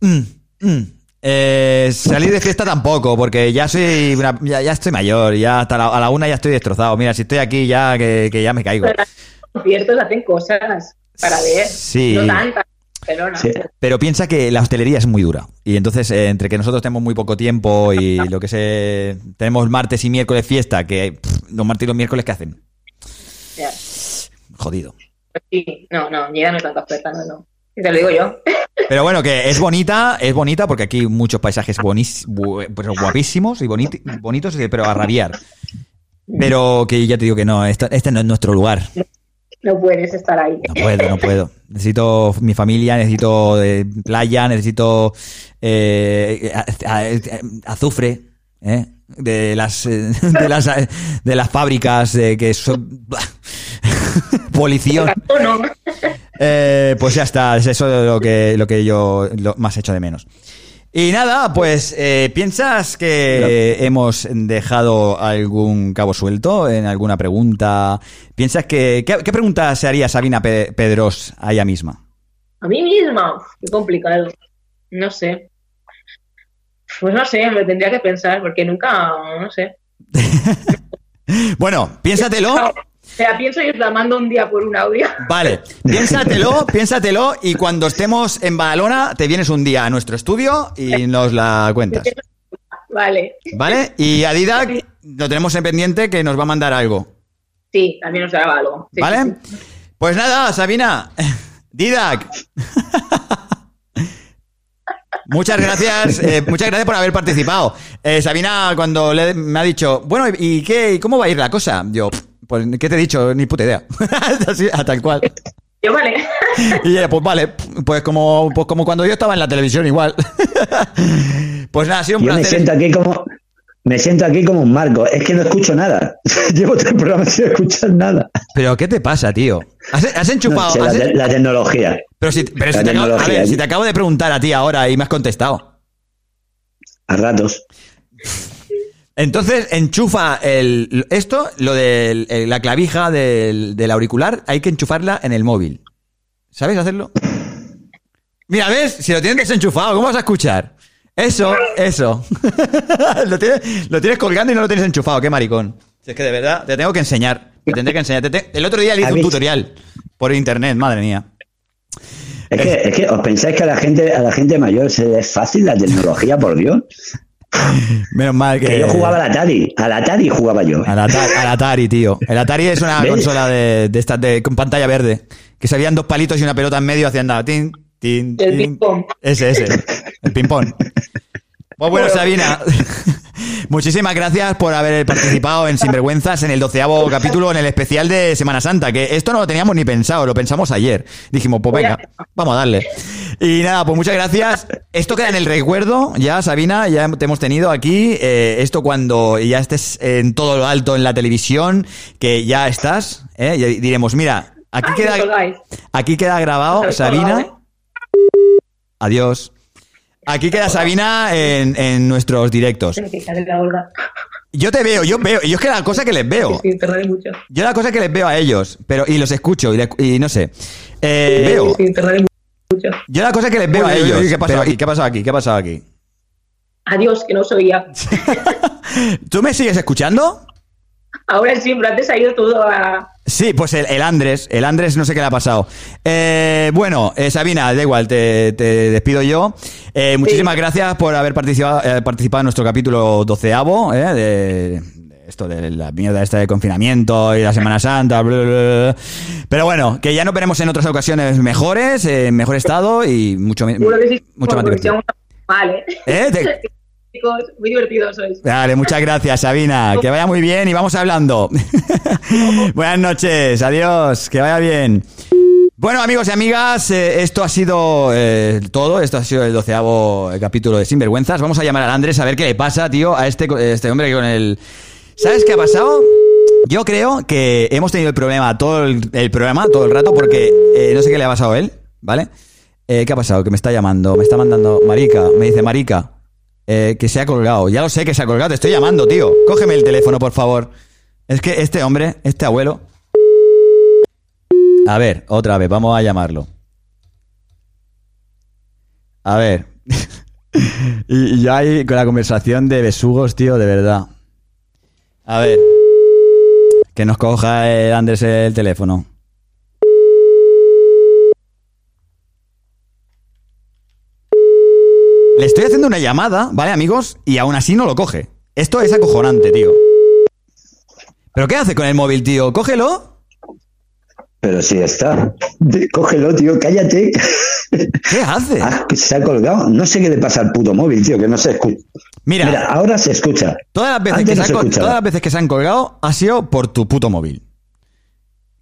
mm, mm, eh, salir de fiesta tampoco, porque ya soy, una- ya, ya estoy mayor, ya hasta la, a la una ya estoy destrozado. Mira, si estoy aquí ya que, que ya me caigo. Pero los conciertos hacen cosas para ver. Sí. No tantas. Barcelona. Sí. Pero piensa que la hostelería es muy dura. Y entonces, eh, entre que nosotros tenemos muy poco tiempo y (laughs) lo que se. Tenemos martes y miércoles fiesta, que pff, los martes y los miércoles, ¿qué hacen? Ya. Jodido. Pues sí, no, no, ni no tanta oferta, no, no. Te lo digo yo. (laughs) Pero bueno, que es bonita, es bonita porque aquí hay muchos paisajes bonis, guapísimos y bonitos, pero a rabiar. Pero que ya te digo que no, esta- este no es nuestro lugar. No puedes estar ahí. No puedo, no puedo. Necesito mi familia, necesito eh, playa, necesito eh, azufre ¿eh? de las eh, de las eh, de las fábricas eh, que son (laughs) polición. Eh, pues ya está, es eso lo que lo que yo lo más echo de menos. Y nada, pues eh, ¿piensas que hemos dejado algún cabo suelto en alguna pregunta? ¿Piensas que qué, qué pregunta se haría Sabina Pe- Pedros a ella misma? A mí misma, qué complicado. No sé. Pues no sé, me tendría que pensar, porque nunca, no sé. (laughs) Bueno, piénsatelo. O sea, pienso y os la mando un día por un audio. Vale, piénsatelo, (laughs) piénsatelo y cuando estemos en Badalona te vienes un día a nuestro estudio y nos la cuentas. Vale. ¿Vale? Y a lo tenemos en pendiente que nos va a mandar algo. Sí, también os graba algo. Sí, ¿Vale? sí, sí. Pues nada, Sabina, Didac. Muchas gracias, eh, muchas gracias por haber participado. Eh, Sabina, cuando le- me ha dicho, bueno, ¿y qué? ¿Y ¿Cómo va a ir la cosa? Yo, pues, ¿qué te he dicho? Ni puta idea. (laughs) Así, a tal cual. Yo, vale. Y ella, pues vale, pues como, pues como cuando yo estaba en la televisión igual. (laughs) Pues nada, ha sido un Yo me placer. siento aquí como me siento aquí como un marco. Es que no escucho nada. (laughs) Llevo tres programas sin escuchar nada. Pero ¿qué te pasa, tío? ¿Has, has enchufado? No sé, la, has- te- la tecnología. Pero si, pero La si te, acabo, a ver, si te acabo de preguntar a ti ahora y me has contestado. A ratos. Entonces, enchufa el, esto, lo de la clavija del, del auricular, hay que enchufarla en el móvil. ¿Sabes hacerlo? Mira, ¿ves? Si lo tienes desenchufado, ¿cómo vas a escuchar? Eso, eso. (laughs) lo, tienes, lo tienes colgando y no lo tienes enchufado, qué maricón. Si es que de verdad, te tengo que enseñar. Te tendré que enseñar. Te te- el otro día le hice un ¿Habéis- tutorial por internet, madre mía. Es que, es que os pensáis que a la gente, a la gente mayor se le es fácil la tecnología, por Dios. Menos mal que... Que yo jugaba al Atari. Al Atari jugaba yo. Al Atari, al Atari, tío. El Atari es una ¿Ves? consola de, de estas de, con pantalla verde. Que se habían dos palitos y una pelota en medio haciendo nada. Tin, tin, El tin. ping-pong. Ese, ese. El ping-pong. Pues bueno, Sabina. Muchísimas gracias por haber participado en Sinvergüenzas en el doceavo capítulo, en el especial de Semana Santa, que esto no lo teníamos ni pensado, lo pensamos ayer. Dijimos, pues venga, vamos a darle. Y nada, pues muchas gracias. Esto queda en el recuerdo, ya Sabina, ya te hemos tenido aquí. Eh, esto cuando ya estés en todo lo alto en la televisión, que ya estás, ¿eh? Ya diremos, mira, aquí Ay, queda, aquí queda grabado, Sabina. Adiós. Aquí queda Sabina en, en nuestros directos. Yo te veo, yo veo, y yo es que la cosa que les veo, Sí, tardaré mucho. yo la cosa que les veo a ellos, pero y los escucho y, le- y no sé, eh, veo, Sí, tardaré mucho. yo la cosa que les veo a ellos. ¿qué pasó pero- aquí? ¿Qué ha pasado aquí? ¿Qué ha pasado aquí? Adiós, que no soy ya. (laughs) ¿Tú me sigues escuchando? Ahora sí, pero antes ha ido todo a. Sí, pues el, el Andrés, el Andrés no sé qué le ha pasado. Eh, bueno, eh, Sabina, da igual, te, te despido yo. Eh, muchísimas gracias por haber participado, eh, participado en nuestro capítulo doceavo, eh, de, esto de la mierda esta de confinamiento y la Semana Santa, bla, bla, bla. Pero bueno, que ya nos veremos en otras ocasiones mejores, en mejor estado y mucho, Seguro que sí. mucho más divertido. ¿Eh? (laughs) Te- Muy divertidos. Vale, muchas gracias, Sabina. Que vaya muy bien y vamos hablando. (laughs) Buenas noches, adiós, que vaya bien. Bueno, amigos y amigas, eh, esto ha sido eh, todo. Esto ha sido el doceavo eh, capítulo de Sinvergüenzas. Vamos a llamar al Andrés a ver qué le pasa, tío, a este, este hombre con el. ¿Sabes qué ha pasado? Yo creo que hemos tenido el problema todo el, el programa, todo el rato, porque no sé qué le ha pasado a él, ¿vale? ¿Qué ha pasado? Que me está llamando, me está mandando Marica, me dice Marica, eh, que se ha colgado. Ya lo sé que se ha colgado, te estoy llamando, tío. Cógeme el teléfono, por favor. Es que este hombre, este abuelo. A ver, otra vez, vamos a llamarlo. A ver. (laughs) y, y ya ahí con la conversación de besugos, tío, de verdad. A ver. Que nos coja Andrés el teléfono. Le estoy haciendo una llamada, ¿vale, amigos? Y aún así no lo coge. Esto es acojonante, tío. ¿Pero qué hace con el móvil, tío? Cógelo. Pero si está. Cógelo, tío, cállate. ¿Qué hace? Ah, que se ha colgado. No sé qué le pasa al puto móvil, tío, que no se escucha. Mira, ahora se escucha. Todas las, veces Antes que no se se han, col- escuchaba. todas las veces que se han colgado ha sido por tu puto móvil.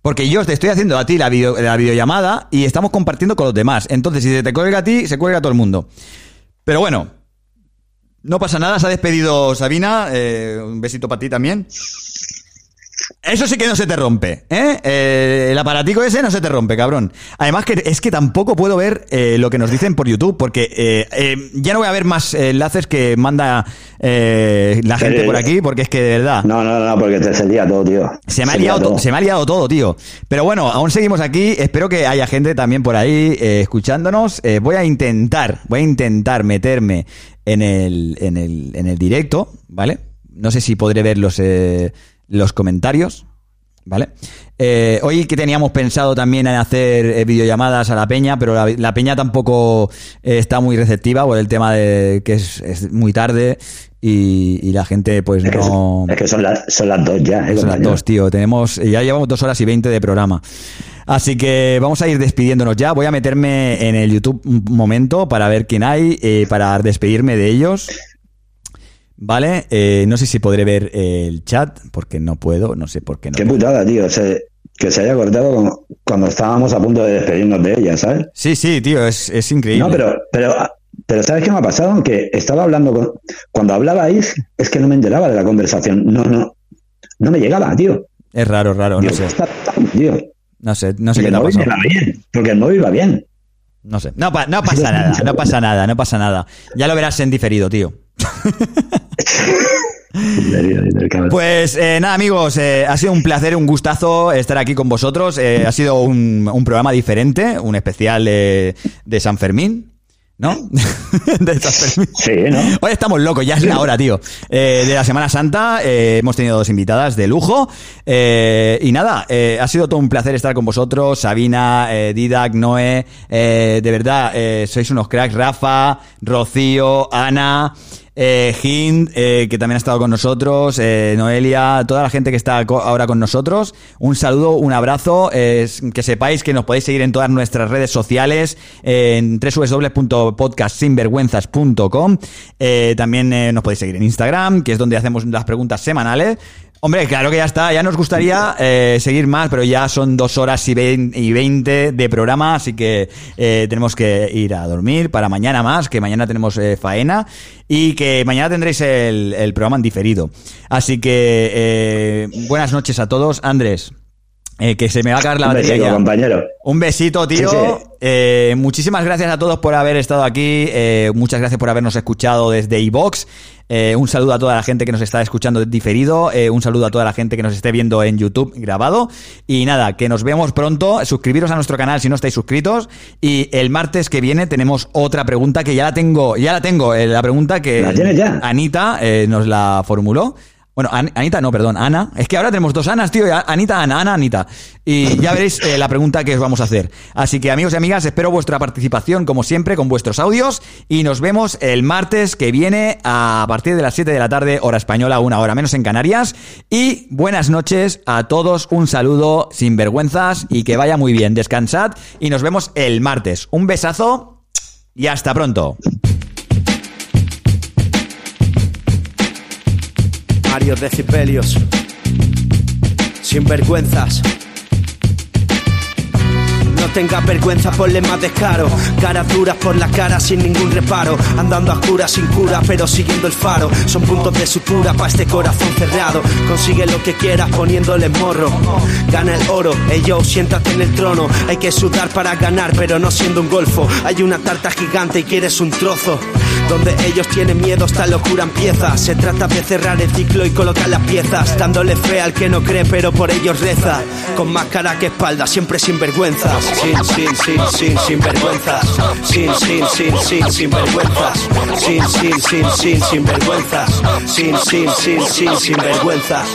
Porque yo te estoy haciendo a ti la, video- la videollamada y estamos compartiendo con los demás. Entonces, si se te cuelga a ti, se cuelga a todo el mundo. Pero bueno, no pasa nada. Se ha despedido Sabina. eh, un besito para ti también. Eso sí que no se te rompe, ¿eh? Eh, El aparatico ese no se te rompe, cabrón. Además que es que tampoco puedo ver eh, lo que nos dicen por YouTube, porque eh, ya no voy a ver más enlaces que manda la gente Pero- por aquí, porque es que de verdad... No, no, no, porque te se lía todo, tío. Se me, ha Se liado, to- todo. se me ha liado todo, tío. Pero bueno, aún seguimos aquí. Espero que haya gente también por ahí escuchándonos. Voy a intentar, voy a intentar meterme en el, en el, en el directo, ¿vale? No sé si podré ver los, eh, los comentarios, ¿vale? Eh, hoy que teníamos pensado también en hacer eh, videollamadas a la peña, pero la, la peña tampoco eh, está muy receptiva por el tema de que es, es muy tarde y, y la gente pues Es que, no... es que son, las, son las dos ya, eh, Son las dos, tío. Tenemos, ya llevamos dos horas y veinte de programa. Así que vamos a ir despidiéndonos ya. Voy a meterme en el YouTube un momento para ver quién hay, eh, para despedirme de ellos. Vale, eh, no sé si podré ver el chat, porque no puedo, no sé por qué no. Qué putada, tío. que se haya cortado cuando, cuando estábamos a punto de despedirnos de ella, ¿sabes? Sí, sí, tío, es, es increíble. No, pero, pero, pero ¿sabes qué me ha pasado? Que estaba hablando con. Cuando hablabais, es que no me enteraba de la conversación. No, no. No me llegaba, tío. Es raro, raro, no Digo, sé. ¿qué está tío? No sé, no sé Y qué el móvil me va bien, porque el móvil va bien. No sé. No, pa- no pasa nada, no pasa nada, no pasa nada. Ya lo verás en diferido, tío. (laughs) (laughs) Pues eh, nada, amigos, eh, ha sido un placer, un gustazo estar aquí con vosotros. Eh, ha sido un, un programa diferente, un especial de San Fermín. ¿No? (laughs) de San Fermín. Sí, ¿no? Hoy estamos locos, ya es la hora, tío. De la Semana Santa hemos tenido dos invitadas de lujo. Y nada, ha sido todo un placer estar con vosotros. Sabina, Didac, Noé. de verdad, sois unos cracks. Rafa, Rocío, Ana. Eh, Hind, eh, que también ha estado con nosotros, eh, Noelia, toda la gente que está ahora con nosotros, un saludo, un abrazo, que sepáis que nos podéis seguir en todas nuestras redes sociales, eh, en www.podcastsinvergüenzas.com, eh, también eh, nos podéis seguir en Instagram, que es donde hacemos las preguntas semanales. Hombre, claro que ya está, ya nos gustaría eh, seguir más, pero ya son dos horas y vein- y veinte de programa, así que eh, tenemos que ir a dormir para mañana más, que mañana tenemos eh, faena y que mañana tendréis el, el programa en diferido. Así que eh, buenas noches a todos. Andrés, eh, que se me va a acabar la Un batería besito, ya. compañero. Un besito, tío. Sí, sí. Eh, muchísimas gracias a todos por haber estado aquí. Eh, muchas gracias por habernos escuchado desde iBox. Un saludo a toda la gente que nos está escuchando diferido. Un saludo a toda la gente que nos esté viendo en YouTube grabado. Y nada, que nos vemos pronto. Suscribiros a nuestro canal si no estáis suscritos. Y el martes que viene tenemos otra pregunta que ya la tengo. Ya la tengo. la pregunta que ¿La tienes ya? Anita nos la formuló. Bueno, An- Anita, no, perdón, Ana. Es que ahora tenemos dos Anas, tío. Anita, Ana, Ana, Anita. Y ya veréis eh, la pregunta que os vamos a hacer. Así que, amigos y amigas, espero vuestra participación, como siempre, con vuestros audios. Y nos vemos el martes que viene a partir de las 7 de la tarde, hora española, una hora menos en Canarias. Y buenas noches a todos. Un saludo sin vergüenzas y que vaya muy bien. Descansad y nos vemos el martes. Un besazo y hasta pronto. Varios decibelios. Sin vergüenzas. No tengas vergüenza, ponle más descaro. Caras duras por la cara sin ningún reparo. Andando a oscuras sin cura, pero siguiendo el faro. Son puntos de sutura para este corazón cerrado. Consigue lo que quieras poniéndole morro. Gana el oro, ellos siéntate en el trono. Hay que sudar para ganar, pero no siendo un golfo. Hay una tarta gigante y quieres un trozo. Donde ellos tienen miedo, esta locura empieza. Se trata de cerrar el ciclo y colocar las piezas. Dándole fe al que no cree, pero por ellos reza. Con más cara que espalda, siempre sin vergüenzas. Sin, sin, sin, sin, sin vergüenzas. Sin, sin, sin, sin, sin vergüenzas. Sin, sin, sin, sin, sin vergüenzas. Sin, sin, sin, sin, sin vergüenzas.